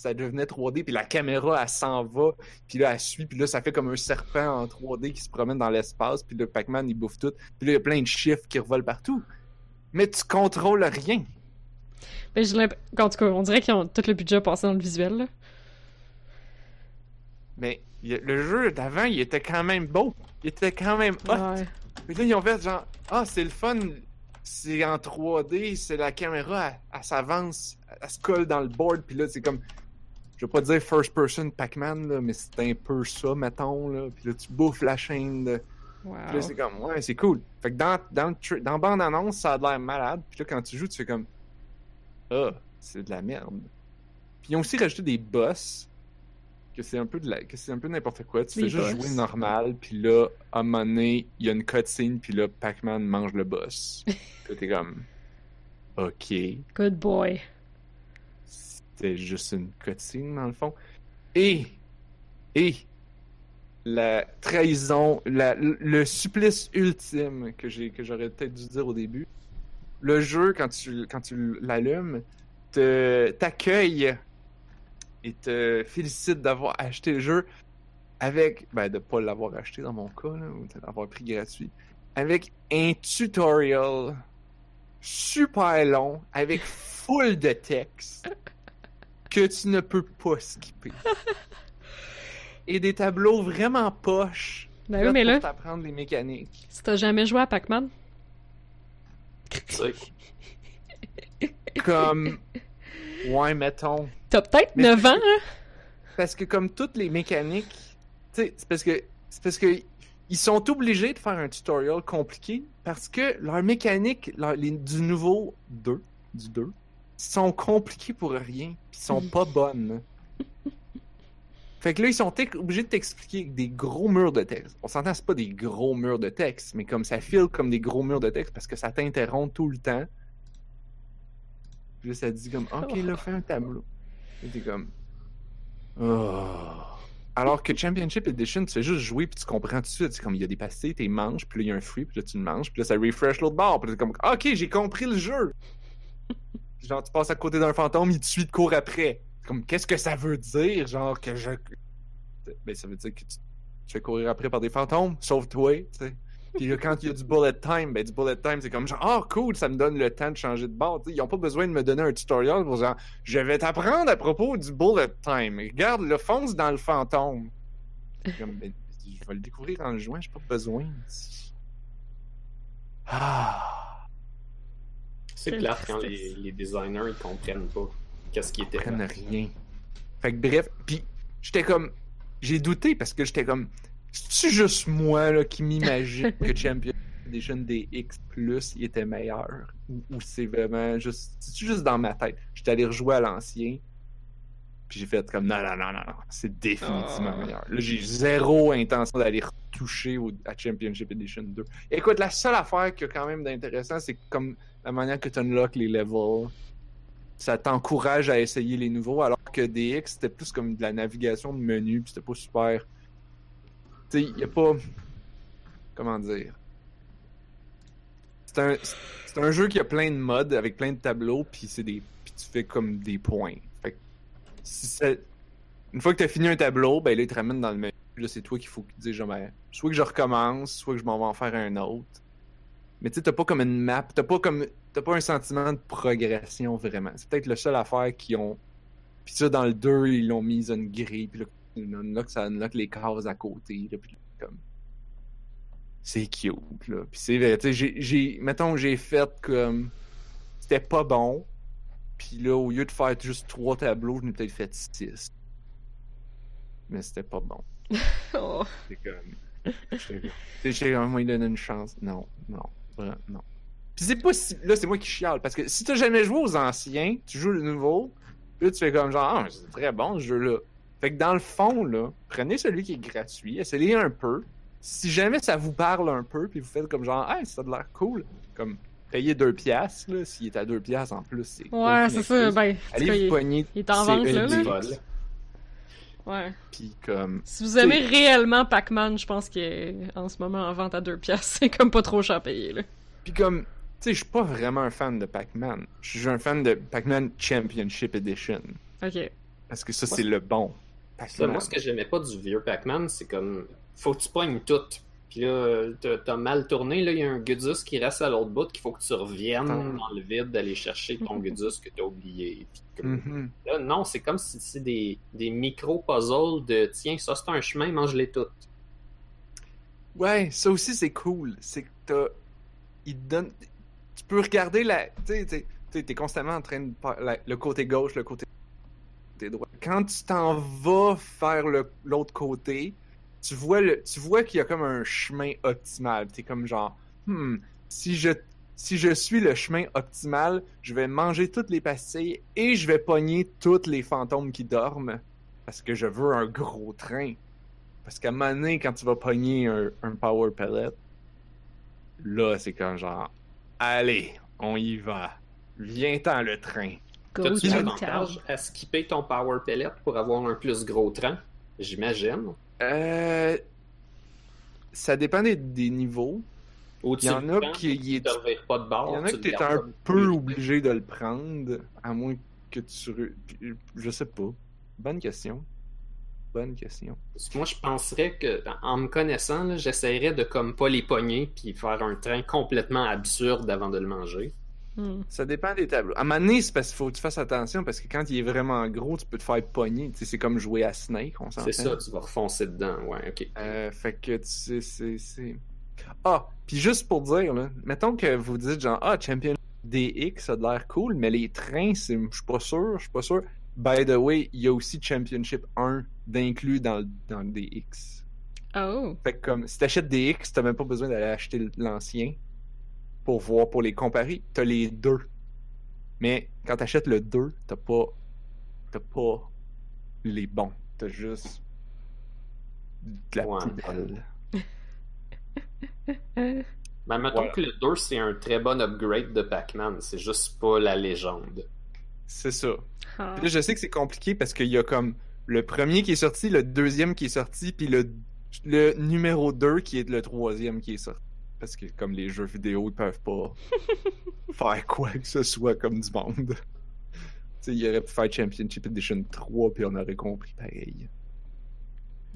ça devenait 3D, puis la caméra elle s'en va, puis là elle suit, puis là ça fait comme un serpent en 3D qui se promène dans l'espace, puis le Pac-Man il bouffe tout, puis là il y a plein de chiffres qui revolent partout. Mais tu contrôles rien. J'ai l'imp- En tout cas, on dirait qu'ils ont tout le budget passé dans le visuel, là. Mais a- le jeu d'avant il était quand même beau, il était quand même hot. Ouais. Puis là ils ont fait genre ah c'est le fun, c'est en 3D, c'est la caméra, elle, elle s'avance, elle se colle dans le board, puis là c'est comme je vais pas dire first person Pac-Man, mais c'est un peu ça, mettons. Là. Puis là, tu bouffes la chaîne. De... Puis là, c'est comme, ouais, c'est cool. Fait que dans, dans, le dans bande-annonce, ça a l'air malade. Puis là, quand tu joues, tu fais comme, ah, c'est de la merde. Puis ils ont aussi rajouté des boss, que c'est un peu de la... que c'est un peu n'importe quoi. Tu fais juste jouer normal, puis là, à un moment donné, il y a une cutscene, puis là, Pac-Man mange le boss. puis là, t'es comme, ok. Good boy. C'était juste une cutscene, dans le fond. Et, et, la trahison, le supplice ultime que j'ai, que j'aurais peut-être dû dire au début. Le jeu, quand tu, quand tu l'allumes, t'accueille et te félicite d'avoir acheté le jeu avec, ben de pas l'avoir acheté dans mon cas, ou de l'avoir pris gratuit, avec un tutorial super long, avec full de texte, que tu ne peux pas skipper. Et des tableaux vraiment poches. Ben oui, faits mais pour là, t'apprendre les mécaniques. si t'as jamais joué à Pac-Man, Comme, ouais, mettons. t'as peut-être Mais 9 ans, hein? Parce que comme toutes les mécaniques, tu sais, c'est parce que c'est parce que ils sont obligés de faire un tutorial compliqué parce que leurs mécaniques leur- les- du nouveau 2, du 2, sont compliqués pour rien, puis sont pas bonnes. Fait que là, ils sont obligés de t'expliquer des gros murs de texte. On s'entend, c'est pas des gros murs de texte, mais comme ça file comme des gros murs de texte parce que ça t'interrompt tout le temps. Puis là, ça dit comme, OK, là, fais un tableau. Et t'es comme, Oh. Alors que Championship Edition, tu fais juste jouer puis tu comprends tout de suite. C'est comme il y a des pastilles, tu manges, puis là il y a un fruit, puis là tu le manges, puis là ça refresh l'autre bord, puis là t'es comme ok j'ai compris le jeu. Genre tu passes à côté d'un fantôme, il te suit de court après. Comme qu'est-ce que ça veut dire, genre que je. Ben ça veut dire que tu, tu courir après par des fantômes, sauf toi, tu sais. Puis quand il y a du bullet time, ben du bullet time c'est comme genre oh cool, ça me donne le temps de changer de bord. Ils ont pas besoin de me donner un tutoriel pour genre je vais t'apprendre à propos du bullet time. Regarde, le fonce dans le fantôme. Comme, ben, je vais le découvrir en juin, j'ai pas besoin. Ah, c'est plate quand les, les designers ils comprennent pas qu'est-ce qui ils était. prennent rien. Fait que bref, puis j'étais comme, j'ai douté parce que j'étais comme, c'est juste moi là qui m'imagine que Champion Edition DX Plus il était meilleur? Ou, ou c'est vraiment juste, c'est juste dans ma tête? J'étais allé rejouer à l'ancien. Puis j'ai fait comme non, non, non, non, non, c'est définitivement Oh. meilleur. Là, j'ai zéro intention d'aller retoucher au, à Championship Edition 2. Écoute, la seule affaire qu'il y a quand même d'intéressant, c'est comme la manière que tu unlock les levels. Ça t'encourage à essayer les nouveaux, alors que DX, c'était plus comme de la navigation de menu, puis c'était pas super. Tu sais, a pas. Comment dire? C'est un, un jeu qui a plein de modes avec plein de tableaux, puis des. Tu fais comme des points. Fait que Une fois que tu as fini un tableau, ben là, il te ramène dans le menu. Là, c'est toi qu'il faut que tu dises, genre, ben, soit que je recommence, soit que je m'en vais en faire un autre. Mais tu sais, t'as pas comme une map, t'as pas comme. T'as pas un sentiment de progression vraiment. C'est peut-être la seule affaire qu'ils ont. Puis ça, dans le 2, ils l'ont mis une grille, puis là, ça unlock les cases à côté, là, puis comme. C'est cute, là. Puis c'est vrai, tu sais, j'ai-. Mettons, j'ai fait comme. C'était pas bon. Puis là, au lieu de faire juste trois tableaux, je n'ai peut-être fait six. Mais c'était pas bon. Oh. C'est comme. Tu j'ai un moment donné une chance. Non, non, non. Puis c'est pas si. Là, c'est moi qui chiale. Parce que si t'as jamais joué aux anciens, tu joues le nouveau, là, tu fais comme genre, ah, c'est très bon ce jeu-là. Fait que dans le fond, là, prenez celui qui est gratuit, essayez un peu. Si jamais ça vous parle un peu, puis vous faites comme genre, hey, ça a l'air cool, comme payez 2 piastres, là, s'il est à 2 piastres en plus, c'est. Ouais, c'est ça. Ben, Allez vous il- pogner. il est en vente, là, là. Ouais. Puis comme. Si vous aimez réellement Pac-Man, je pense qu'il est en ce moment en vente à 2 piastres. C'est comme pas trop cher à payer, là. Puis comme, tu sais, je suis pas vraiment un fan de Pac-Man. Je suis un fan de Pac-Man Championship Edition. Ok. Parce que ça, c'est le bon. Ça, Pac-Man. moi, ce que j'aimais pas du vieux Pac-Man, c'est comme. Faut que tu pognes tout. Puis là, t'as- mal tourné, là, il y a un Gudus qui reste à l'autre bout, qu'il faut que tu reviennes Attends. dans le vide d'aller chercher ton Gudus que t'as oublié. Mhm. Là, non, c'est comme si c'est des, des micro-puzzles de tiens, ça c'est un chemin, mange-les toutes. Ouais, ça aussi, c'est cool. C'est que t'as. Il te donne. Tu peux regarder la. Tu sais, t'es constamment en train de. la- Le côté gauche, le côté droit. Quand tu t'en vas faire le- l'autre côté, tu vois le, tu vois qu'il y a comme un chemin optimal. T'es comme genre, hmm, si je, si je suis le chemin optimal, je vais manger toutes les pastilles et je vais pogner tous les fantômes qui dorment parce que je veux un gros train. Parce qu'à un moment donné, quand tu vas pogner un, un power pellet, là, c'est comme genre, allez, on y va. Viens-t'en le train. T'as-tu l'avantage à skipper ton power pellet pour avoir un plus gros train? J'imagine. Euh, ça dépend des, des niveaux. Il y en a qui est- revires pas de bord. Il y en a tu que t'es un peu obligé de le prendre, à moins que tu. Je sais pas. Bonne question. Bonne question. Moi, je penserais que, en me connaissant, j'essaierais de comme pas les pogner puis faire un train complètement absurde avant de le manger. Hmm. Ça dépend des tableaux. À un moment donné, c'est parce qu'il faut que tu fasses attention parce que quand il est vraiment gros, tu peux te faire pogner. Tu sais, c'est comme jouer à Snake, on s'entend. C'est ça, tu vas refoncer dedans. Ouais, ok. Euh, fait que tu sais, c'est. c'est- Ah, puis juste pour dire, là, mettons que vous dites genre, ah, Champion DX, ça a de l'air cool, mais les trains, c'est- je suis pas sûr, je suis pas sûr. By the way, il y a aussi Championship 1 d'inclus dans, le- dans le DX. Oh. Fait que comme, si t'achètes DX, t'as même pas besoin d'aller acheter l'ancien pour voir, pour les comparer. T'as les deux. Mais quand t'achètes le 2, t'as pas, t'as pas les bons. T'as juste de la Ouais. Euh, Ben, mettons Voilà. que le 2, c'est un très bon upgrade de Pac-Man. C'est juste pas la légende. C'est ça. ah. Puis là, je sais que c'est compliqué parce qu'il y a comme le premier qui est sorti, le deuxième qui est sorti, puis le, le numéro 2 qui est le troisième qui est sorti. Parce que comme les jeux vidéo, ils peuvent pas faire quoi que ce soit comme du monde. Tu sais, il aurait pu faire Championship Edition 3, puis on aurait compris pareil.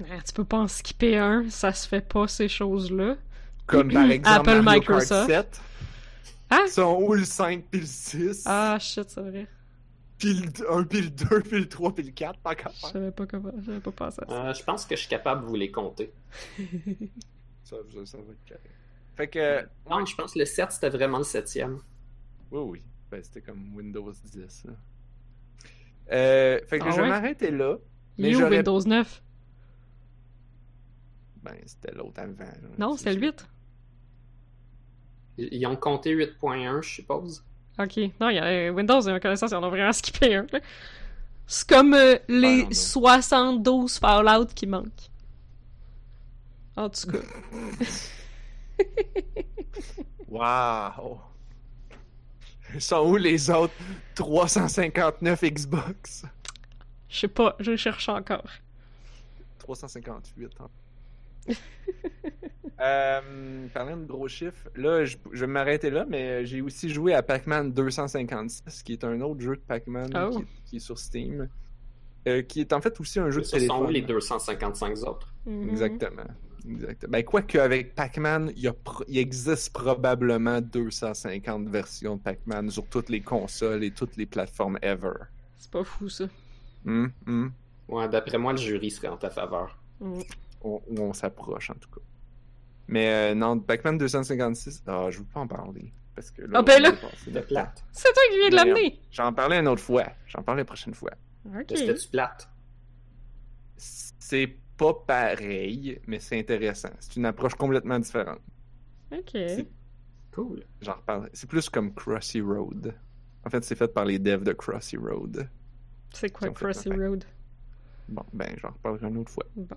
Ah, tu peux pas en skipper un, ça se fait pas ces choses-là. Comme par exemple Apple Mario Microsoft. Kart 7. Ah! Sont où le 5 puis le 6? Ah shit, c'est vrai. Puis le 1 puis le 2 puis le 3 puis le 4, pas qu'à Je savais pas comment, j'avais pas pensé à ça. Euh, je pense que je suis capable de vous les compter. Ça, ça, ça va être carré. Fait que... Non, je pense que le 7, c'était vraiment le septième. Oui, oui. Ben, c'était comme Windows 10. là. Euh, fait que Ah je vais m'arrêter là. Mais You Windows 9. Ben, c'était l'autre avant. là. Non, c'est le 8. Ils ont compté 8.1, je suppose. Ok. Non, il y a Windows et connaissance, ils en ont vraiment skippé un. C'est comme euh, les non, non. 72 Fallout qui manquent. En tout cas. Wow! Sont où les autres 359 Xbox? Je sais pas, je cherche encore. 358. hein. euh, parlant de gros chiffres, là, je, je vais m'arrêter là, mais j'ai aussi joué à Pac-Man 256, qui est un autre jeu de Pac-Man Oh. qui, est- qui est sur Steam. euh, qui est en fait aussi un jeu de Ce sont téléphone. où les 255 autres? Mhm. Exactement. Exactement. Ben, quoique avec Pac-Man, il, y a pro- il existe probablement 250 versions de Pac-Man sur toutes les consoles et toutes les plateformes ever. C'est pas fou ça. Hum, hum. Ouais, d'après moi, le jury serait en ta faveur. On, ou on s'approche en tout cas. Mais euh, non, Pac-Man 256, ah, je veux pas en parler. Parce que là, Ah, ben là! plate. C'est toi qui viens de l'amener! J'en parlais une autre fois. J'en parlais la prochaine fois. Ok. C'était-tu plate? C'est pas pareil, mais c'est intéressant. C'est une approche complètement différente. Ok. C'est- Cool. J'en reparle. C'est plus comme Crossy Road. En fait, c'est fait par les devs de Crossy Road. C'est quoi Crossy Road? Bon, ben, j'en reparlerai une autre fois. Bon.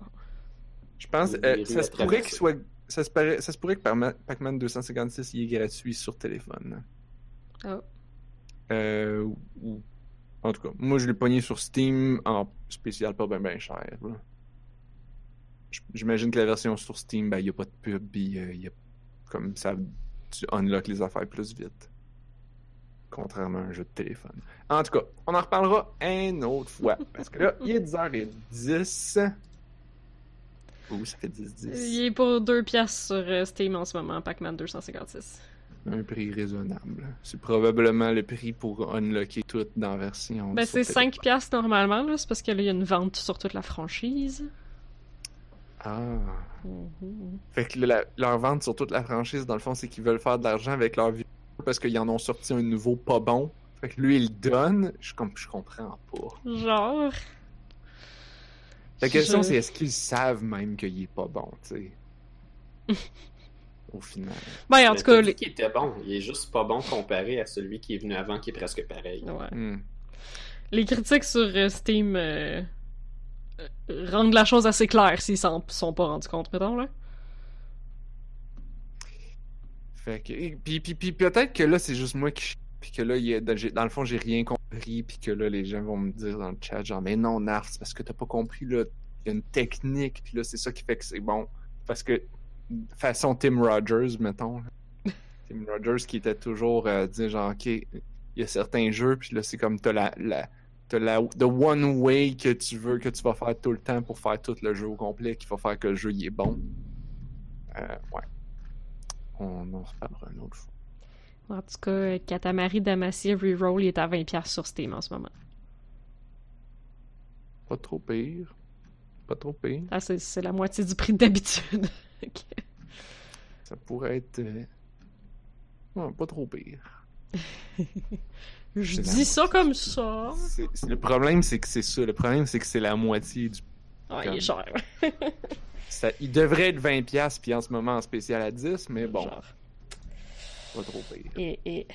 Je pense, euh, ça se pourrait qu'il soit, ça se, paraît- ça se pourrait que Pac-Man 256 il est gratuit sur téléphone. Ah. Euh, ou, en tout cas, moi je l'ai pogné sur Steam en spécial pas bien ben cher. là. J'imagine que la version sur Steam, ben il n'y a pas de pub, puis euh, y a comme ça, tu unlock les affaires plus vite. Contrairement à un jeu de téléphone. En tout cas, on en reparlera une autre fois. Parce que là, il est 10h10. Ouh, ça fait 10-10. Il est pour 2 piastres sur euh, Steam en ce moment, Pac-Man 256. Un prix raisonnable. C'est probablement le prix pour unlocker tout dans la version. Ben c'est téléphone. 5 piastres normalement, là, c'est parce que là, il y a une vente sur toute la franchise. Ah. Fait que la- leur vente sur toute la franchise, dans le fond, c'est qu'ils veulent faire de l'argent avec leur vidéo parce qu'ils en ont sorti un nouveau pas bon. Fait que lui, il donne. Je, com- je comprends pas. Genre... La question, Je- c'est est-ce qu'ils savent même qu'il est pas bon, tu sais? Au final. Ben, en tout cas, qu'il était bon. Il est juste pas bon comparé à celui qui est venu avant, qui est presque pareil. Ouais. Hmm. les critiques sur euh, Steam euh, rendent la chose assez claire s'ils s'en sont pas rendus compte, mettons, là. Fait que, puis, puis, puis peut-être que là, c'est juste moi qui. Puis que là, il y a- dans le fond, j'ai rien compris. Puis que là, les gens vont me dire dans le chat, genre, mais non, Nars, c'est parce que t'as pas compris, là. Il y a une technique. Puis là, c'est ça qui fait que c'est bon. Parce que, façon Tim Rogers, mettons. là. Tim Rogers qui était toujours euh, dire, genre, ok. Il il y a certains jeux, puis là, c'est comme t'as la, la, t'as la the one way que tu veux, que tu vas faire tout le temps pour faire tout le jeu au complet, qui va faire que le jeu il est bon. Euh, ouais. On en reparlera une autre fois. En tout cas, euh, Katamari Damacy Reroll, il est à 20$ sur Steam en ce moment. Pas trop pire. Pas trop pire. Ah, c'est, c'est la moitié du prix d'habitude. Ça pourrait être. euh, ouais, pas trop pire. Je dis ça comme ça. Le problème, c'est que c'est ça. Le problème, c'est que c'est la moitié du. Ah, il est cher. Ça, il devrait être 20$, puis en ce moment en spécial à 10, mais bon, Genre. pas trop pire. Et, et...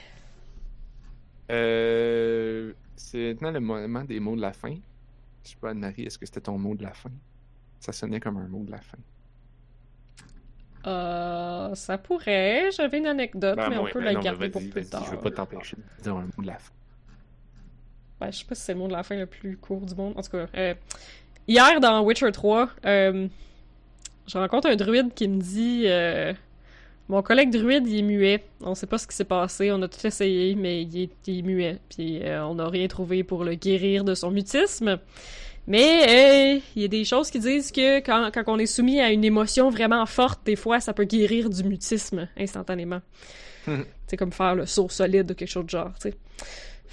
Euh, c'est maintenant le moment des mots de la fin. Je sais pas, Anne-Marie, est-ce que c'était ton mot de la fin? Ça sonnait comme un mot de la fin. Euh, ça pourrait. J'avais une anecdote, mais on peut ben la non, garder pour plus tard. Je veux pas t'empêcher de dire un mot de la fin. Ouais, je sais pas si c'est le mot de la fin le plus court du monde. En tout cas, euh, hier dans Witcher 3, euh, je rencontre un druide qui me dit euh, Mon collègue druide, il est muet. On sait pas ce qui s'est passé. On a tout essayé, mais il est, il est muet. Puis on n'a rien trouvé pour le guérir de son mutisme. Mais euh, il y a des choses qui disent que quand, quand on est soumis à une émotion vraiment forte, des fois, ça peut guérir du mutisme instantanément. C'est comme faire le saut solide ou quelque chose de genre, tu sais.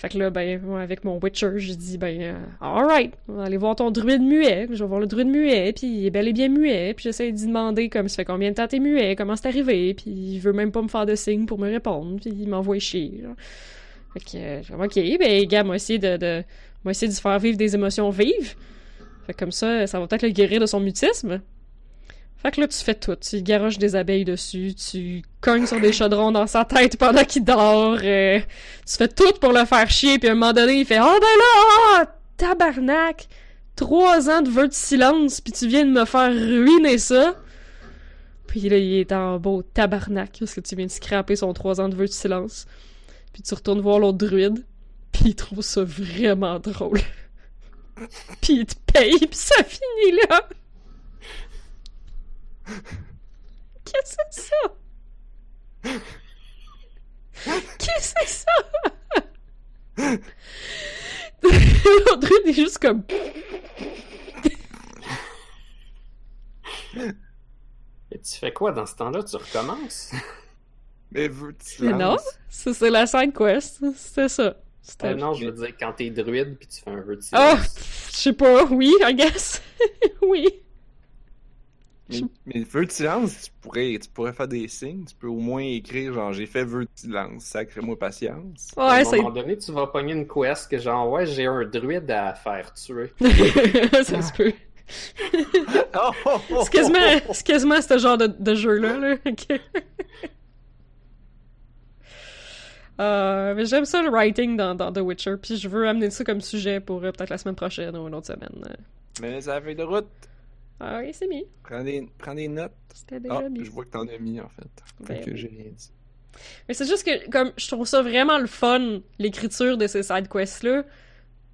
Fait que là, ben, moi, avec mon Witcher, j'ai dit, ben, euh, alright, on va aller voir ton druide muet. Je vais voir le druide muet, puis il est bel et bien muet. Puis j'essaie d'y demander, comme, ça fait combien de temps t'es muet, comment c'est arrivé, puis il veut même pas me faire de signe pour me répondre, puis il m'envoie chier. Fait que, euh, ok, ben, gars, moi, essayer de, de, moi, essayer de se faire vivre des émotions vives. Fait comme ça, ça va peut-être le guérir de son mutisme. Fait que là, tu fais tout. Tu garoches des abeilles dessus, tu cognes sur des chaudrons dans sa tête pendant qu'il dort. euh, tu fais tout pour le faire chier, puis à un moment donné, il fait « Oh ben là, ah, tabarnak! Trois ans de vœux de silence, puis tu viens de me faire ruiner ça! » Puis là, il est en beau tabarnak, parce que tu viens de scraper son trois ans de vœux de silence. Puis tu retournes voir l'autre druide, puis il trouve ça vraiment drôle. puis il te paye, puis ça finit là! Qu'est-ce que c'est ça? Qu'est-ce que c'est ça? L'autre druide est juste comme... Et tu fais quoi dans ce temps-là? Tu recommences? Mais veux-tu Mais non, c'est la side quest. C'était ça. C'était... Euh, non, je veux dire, quand t'es druide puis tu fais un vœu de Ah, silence. pff, je sais pas, oui, I guess. oui. Mais, mais vœu de silence, tu pourrais, tu pourrais faire des signes. Tu peux au moins écrire genre j'ai fait vœu de silence, sacrez-moi patience. à un Ouais, moment donné, tu vas pogner une quest que genre, ouais, j'ai un druide à faire tuer. ça se peut. Oh, oh, oh, C'est quasiment, quasiment ce genre de, de jeu-là. Là. Ok. Euh, mais j'aime ça le writing dans, dans The Witcher, puis je veux amener ça comme sujet pour euh, peut-être la semaine prochaine ou une autre semaine. Mais ça fait de route. Ah oui, c'est mis. Prends des, prends des notes. C'était déjà Ah, mis. je vois que t'en as mis en fait. Ben que j'ai rien dit. Mais c'est juste que, comme, je trouve ça vraiment le fun, l'écriture de ces side quests-là.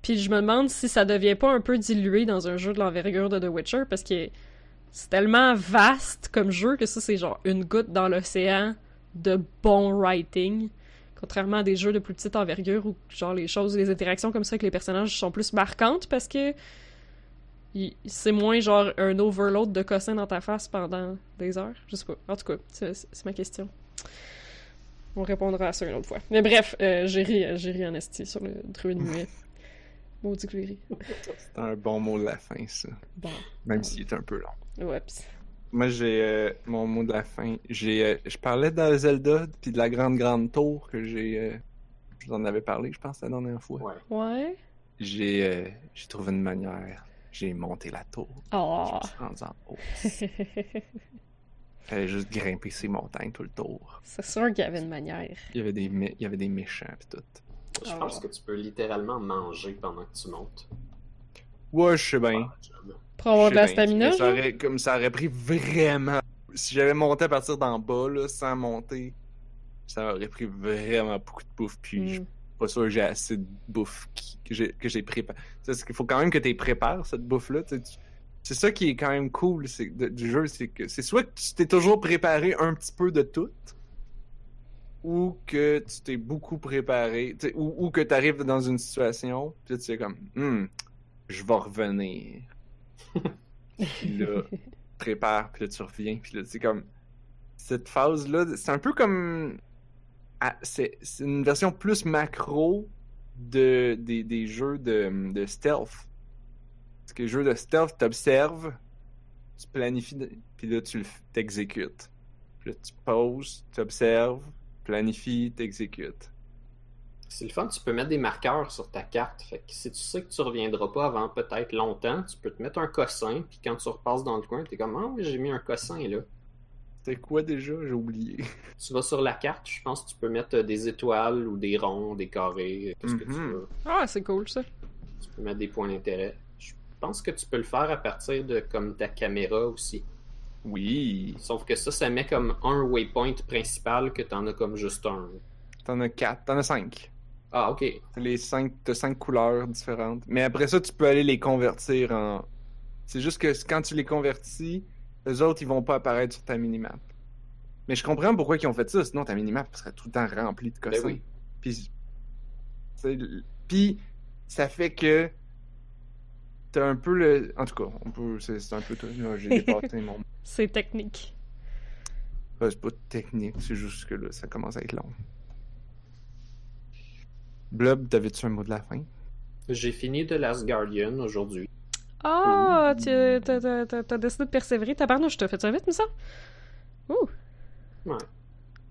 Puis je me demande si ça devient pas un peu dilué dans un jeu de l'envergure de The Witcher, parce que c'est tellement vaste comme jeu que ça, c'est genre une goutte dans l'océan de bon writing. Contrairement à des jeux de plus petite envergure où, genre, les choses, les interactions comme ça avec les personnages sont plus marquantes parce que c'est moins, genre, un overload de cossins dans ta face pendant des heures. Je sais pas. En tout cas, c'est ma question. On répondra à ça une autre fois. Mais bref, euh, j'ai ri, j'ai ri en esti sur le druide muet. Maudit que j'ai ri. C'est un bon mot de la fin, ça. Bon. Même s'il est un peu long. Oups. Moi, j'ai euh, mon mot de la fin. J'ai, euh, je parlais de Zelda puis de la grande grande tour que j'ai. euh, je vous en avais parlé, je pense, la dernière fois. Ouais. Ouais. J'ai, euh, j'ai trouvé une manière. J'ai monté la tour. Oh. Je me suis rendu en haut. Fallait juste grimper ces montagnes tout le tour. c'est sûr qu'il y avait une manière. Il y avait des, mé- il y avait des méchants pis tout. Je Ah. pense que tu peux littéralement manger pendant que tu montes. Ouais, je sais bien. Ah. Pour avoir de la Je stamina, ça aurait, comme ça aurait pris vraiment. Si j'avais monté à partir d'en bas, là, sans monter, ça aurait pris vraiment beaucoup de bouffe. Puis je suis Hmm. pas sûr que j'ai assez de bouffe qui- que j'ai, préparé. Il faut quand même que tu prépares cette bouffe-là. tu C'est ça qui est quand même cool c'est, de- du jeu, c'est que c'est soit que tu t'es toujours préparé un petit peu de tout, ou que tu t'es beaucoup préparé, ou, ou que tu arrives dans une situation, puis tu sais comme, Hmm, je vais revenir. Puis là, prépare, puis là, tu reviens, puis là, c'est comme, cette phase-là, c'est un peu comme, ah, c'est une version plus macro de, des, des jeux de, de stealth. Parce que les jeux de stealth, t'observes, tu planifies, puis là, tu t'exécutes. Puis là, tu poses, tu observes, planifies, t'exécutes. C'est le fun, tu peux mettre des marqueurs sur ta carte. Fait que si tu sais que tu reviendras pas avant peut-être longtemps, tu peux te mettre un cossin, puis quand tu repasses dans le coin, t'es comme Ah oui, j'ai mis un cossin là. C'était quoi déjà? J'ai oublié. Tu vas sur la carte, je pense que tu peux mettre euh, des étoiles ou des ronds, des carrés, qu'est-ce que tu Mhm. veux. Ah, c'est cool ça. Tu peux mettre des points d'intérêt. Je pense que tu peux le faire à partir de comme ta caméra aussi. Oui. Sauf que ça, ça met comme un waypoint principal que t'en as comme juste un. T'en as quatre, t'en as cinq. Ah, ok. T'as les cinq, t'as cinq couleurs différentes. Mais après ça, tu peux aller les convertir en. C'est juste que quand tu les convertis, les autres, ils vont pas apparaître sur ta minimap. Mais je comprends pourquoi ils ont fait ça, sinon ta minimap serait tout le temps remplie de cossins. Ben oui. Puis, c'est- puis ça fait que t'as un peu le. En tout cas, on peut. C'est c'est un peu. là, J'ai dépassé mon. C'est technique. C'est pas technique, c'est juste que là, ça commence à être long. Blob, t'avais-tu un mot de la fin? J'ai fini The Last Guardian aujourd'hui. Ah, tu t'as, décidé de persévérer. Tabarnouche, je t'ai fait ça vite, mais ça? Ouh. Ouais.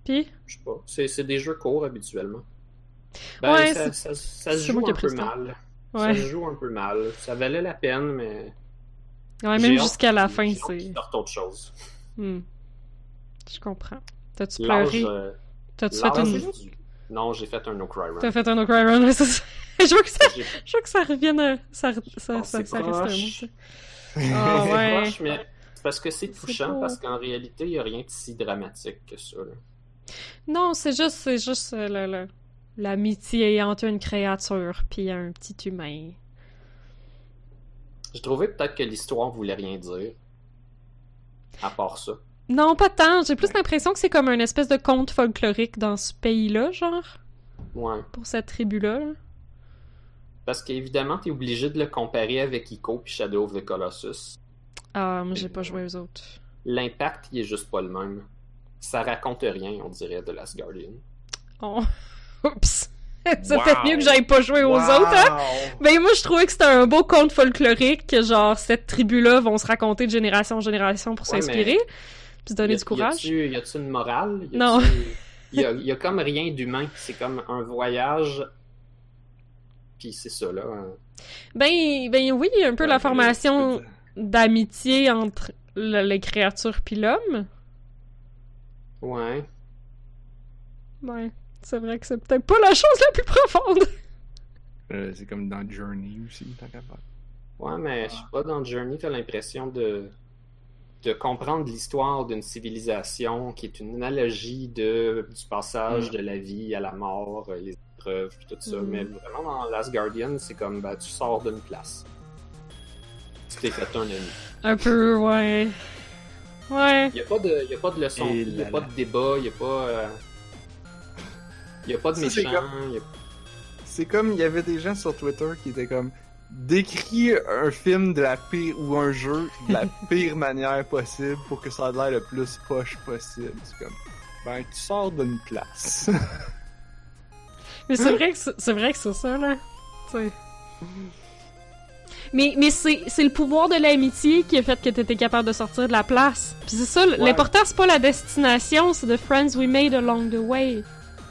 Puis, Je sais pas. C'est, c'est des jeux courts habituellement. Ben, Ouais, ça, c'est- ça, ça se joue un peu mal. Ça ouais. se joue un peu mal. Ça valait la peine, mais. Ouais, même jusqu'à la fin, c'est. autre chose. Hmm. Je comprends. T'as-tu pleuré? euh, T'as-tu fait une. du- Non, j'ai fait un No Cry Run. T'as fait un No Cry Run, c'est ça. Je veux que ça, je veux que ça revienne. à- Ça, ça, ça, Oh, ça, c'est reste un mot, ça. Ah, C'est ouais. proche, mais c'est parce que c'est touchant, pas- parce qu'en réalité, il n'y a rien de si dramatique que ça. là. Non, c'est juste, c'est juste euh, le- le- l'amitié entre une créature puis un petit humain. J'ai trouvé peut-être que l'histoire voulait rien dire. À part ça. Non, pas tant. J'ai plus l'impression que c'est comme un espèce de conte folklorique dans ce pays-là, genre, Ouais. pour cette tribu-là. là. Parce qu'évidemment, t'es obligé de le comparer avec Ico puis Shadow of the Colossus. Ah, moi, j'ai pas joué aux autres. L'impact, il est juste pas le même. Ça raconte rien, on dirait, de Last Guardian. Oh. Oups. C'était Wow. mieux que j'aille pas jouer aux autres, hein? Ben moi je trouvais que c'était un beau conte folklorique que genre cette tribu-là vont se raconter de génération en génération pour Ouais, s'inspirer puis se donner Y a- du courage? Y a-tu y a-tu une morale? Y Non. Y a, y a comme rien d'humain. C'est comme un voyage. Puis c'est ça, là. Ben ben oui, un peu la formation d'amitié entre le- les créatures puis l'homme. Ouais. Ouais, c'est vrai que c'est peut-être pas la chose la plus profonde. Euh, c'est comme dans Journey aussi, tant qu'à faire. Ouais, mais je sais pas, dans Journey, t'as l'impression de, de comprendre l'histoire d'une civilisation qui est une analogie de, du passage Mm. de la vie à la mort, euh, les épreuves, puis tout ça. Mm. Mais vraiment, dans Last Guardian, c'est comme, ben, tu sors d'une place. Tu t'es fait un ami. Un peu, ouais. Ouais. Il y a pas de, y a pas de leçon, il y a là pas là. de débat, il y a pas... euh, Il y a pas de méchant, a- C'est comme, il y avait des gens sur Twitter qui étaient comme, décris un film de la pire, ou un jeu de la pire manière possible pour que ça ait l'air le plus poche possible. C'est comme, ben, tu sors d'une place. Mais c'est vrai que c'est vrai que c'est ça là. Tu sais. Mais, mais c'est c'est le pouvoir de l'amitié qui a fait que t'étais capable de sortir de la place. Puis c'est ça, l'important c'est pas la destination, c'est the friends we made along the way.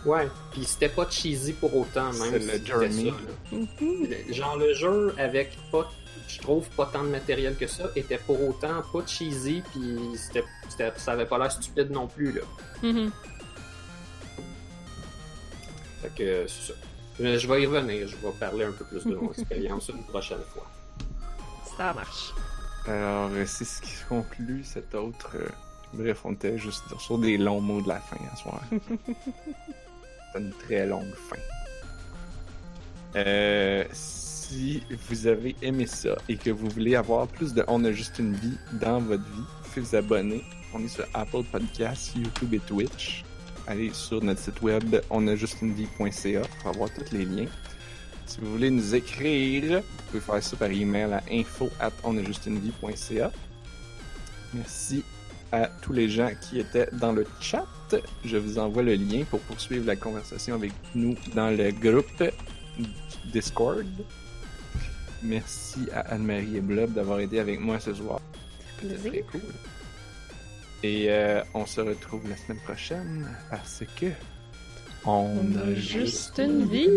Ouais, puis c'était pas cheesy pour autant, même C'est si le c'était journey. ça, là. Mhm. Genre le jeu avec pas, je trouve pas tant de matériel que ça, était pour autant pas cheesy puis c'était, c'était- ça avait pas l'air stupide non plus là. Mhm. Fait que c'est ça. Je, je vais y revenir, je vais parler un peu plus de mon expérience une prochaine fois. Ça marche. Alors, euh, c'est ce qui conclut cet autre. euh, Bref, on était juste sur des longs mots de la fin à soir. Une très longue fin. Euh, si vous avez aimé ça et que vous voulez avoir plus de On a juste une vie dans votre vie, pouvez vous abonner. On est sur Apple Podcasts, YouTube et Twitch. aller sur notre site web onajustunevie.ca pour avoir tous les liens. Si vous voulez nous écrire, vous pouvez faire ça par email à info at onajustunevie.ca. Merci à tous les gens qui étaient dans le chat. Je vous envoie le lien pour poursuivre la conversation avec nous dans le groupe Discord. Merci à Anne-Marie et Blob d'avoir été avec moi ce soir. C'était très cool. Et euh, on se retrouve la semaine prochaine parce que On a juste une vie.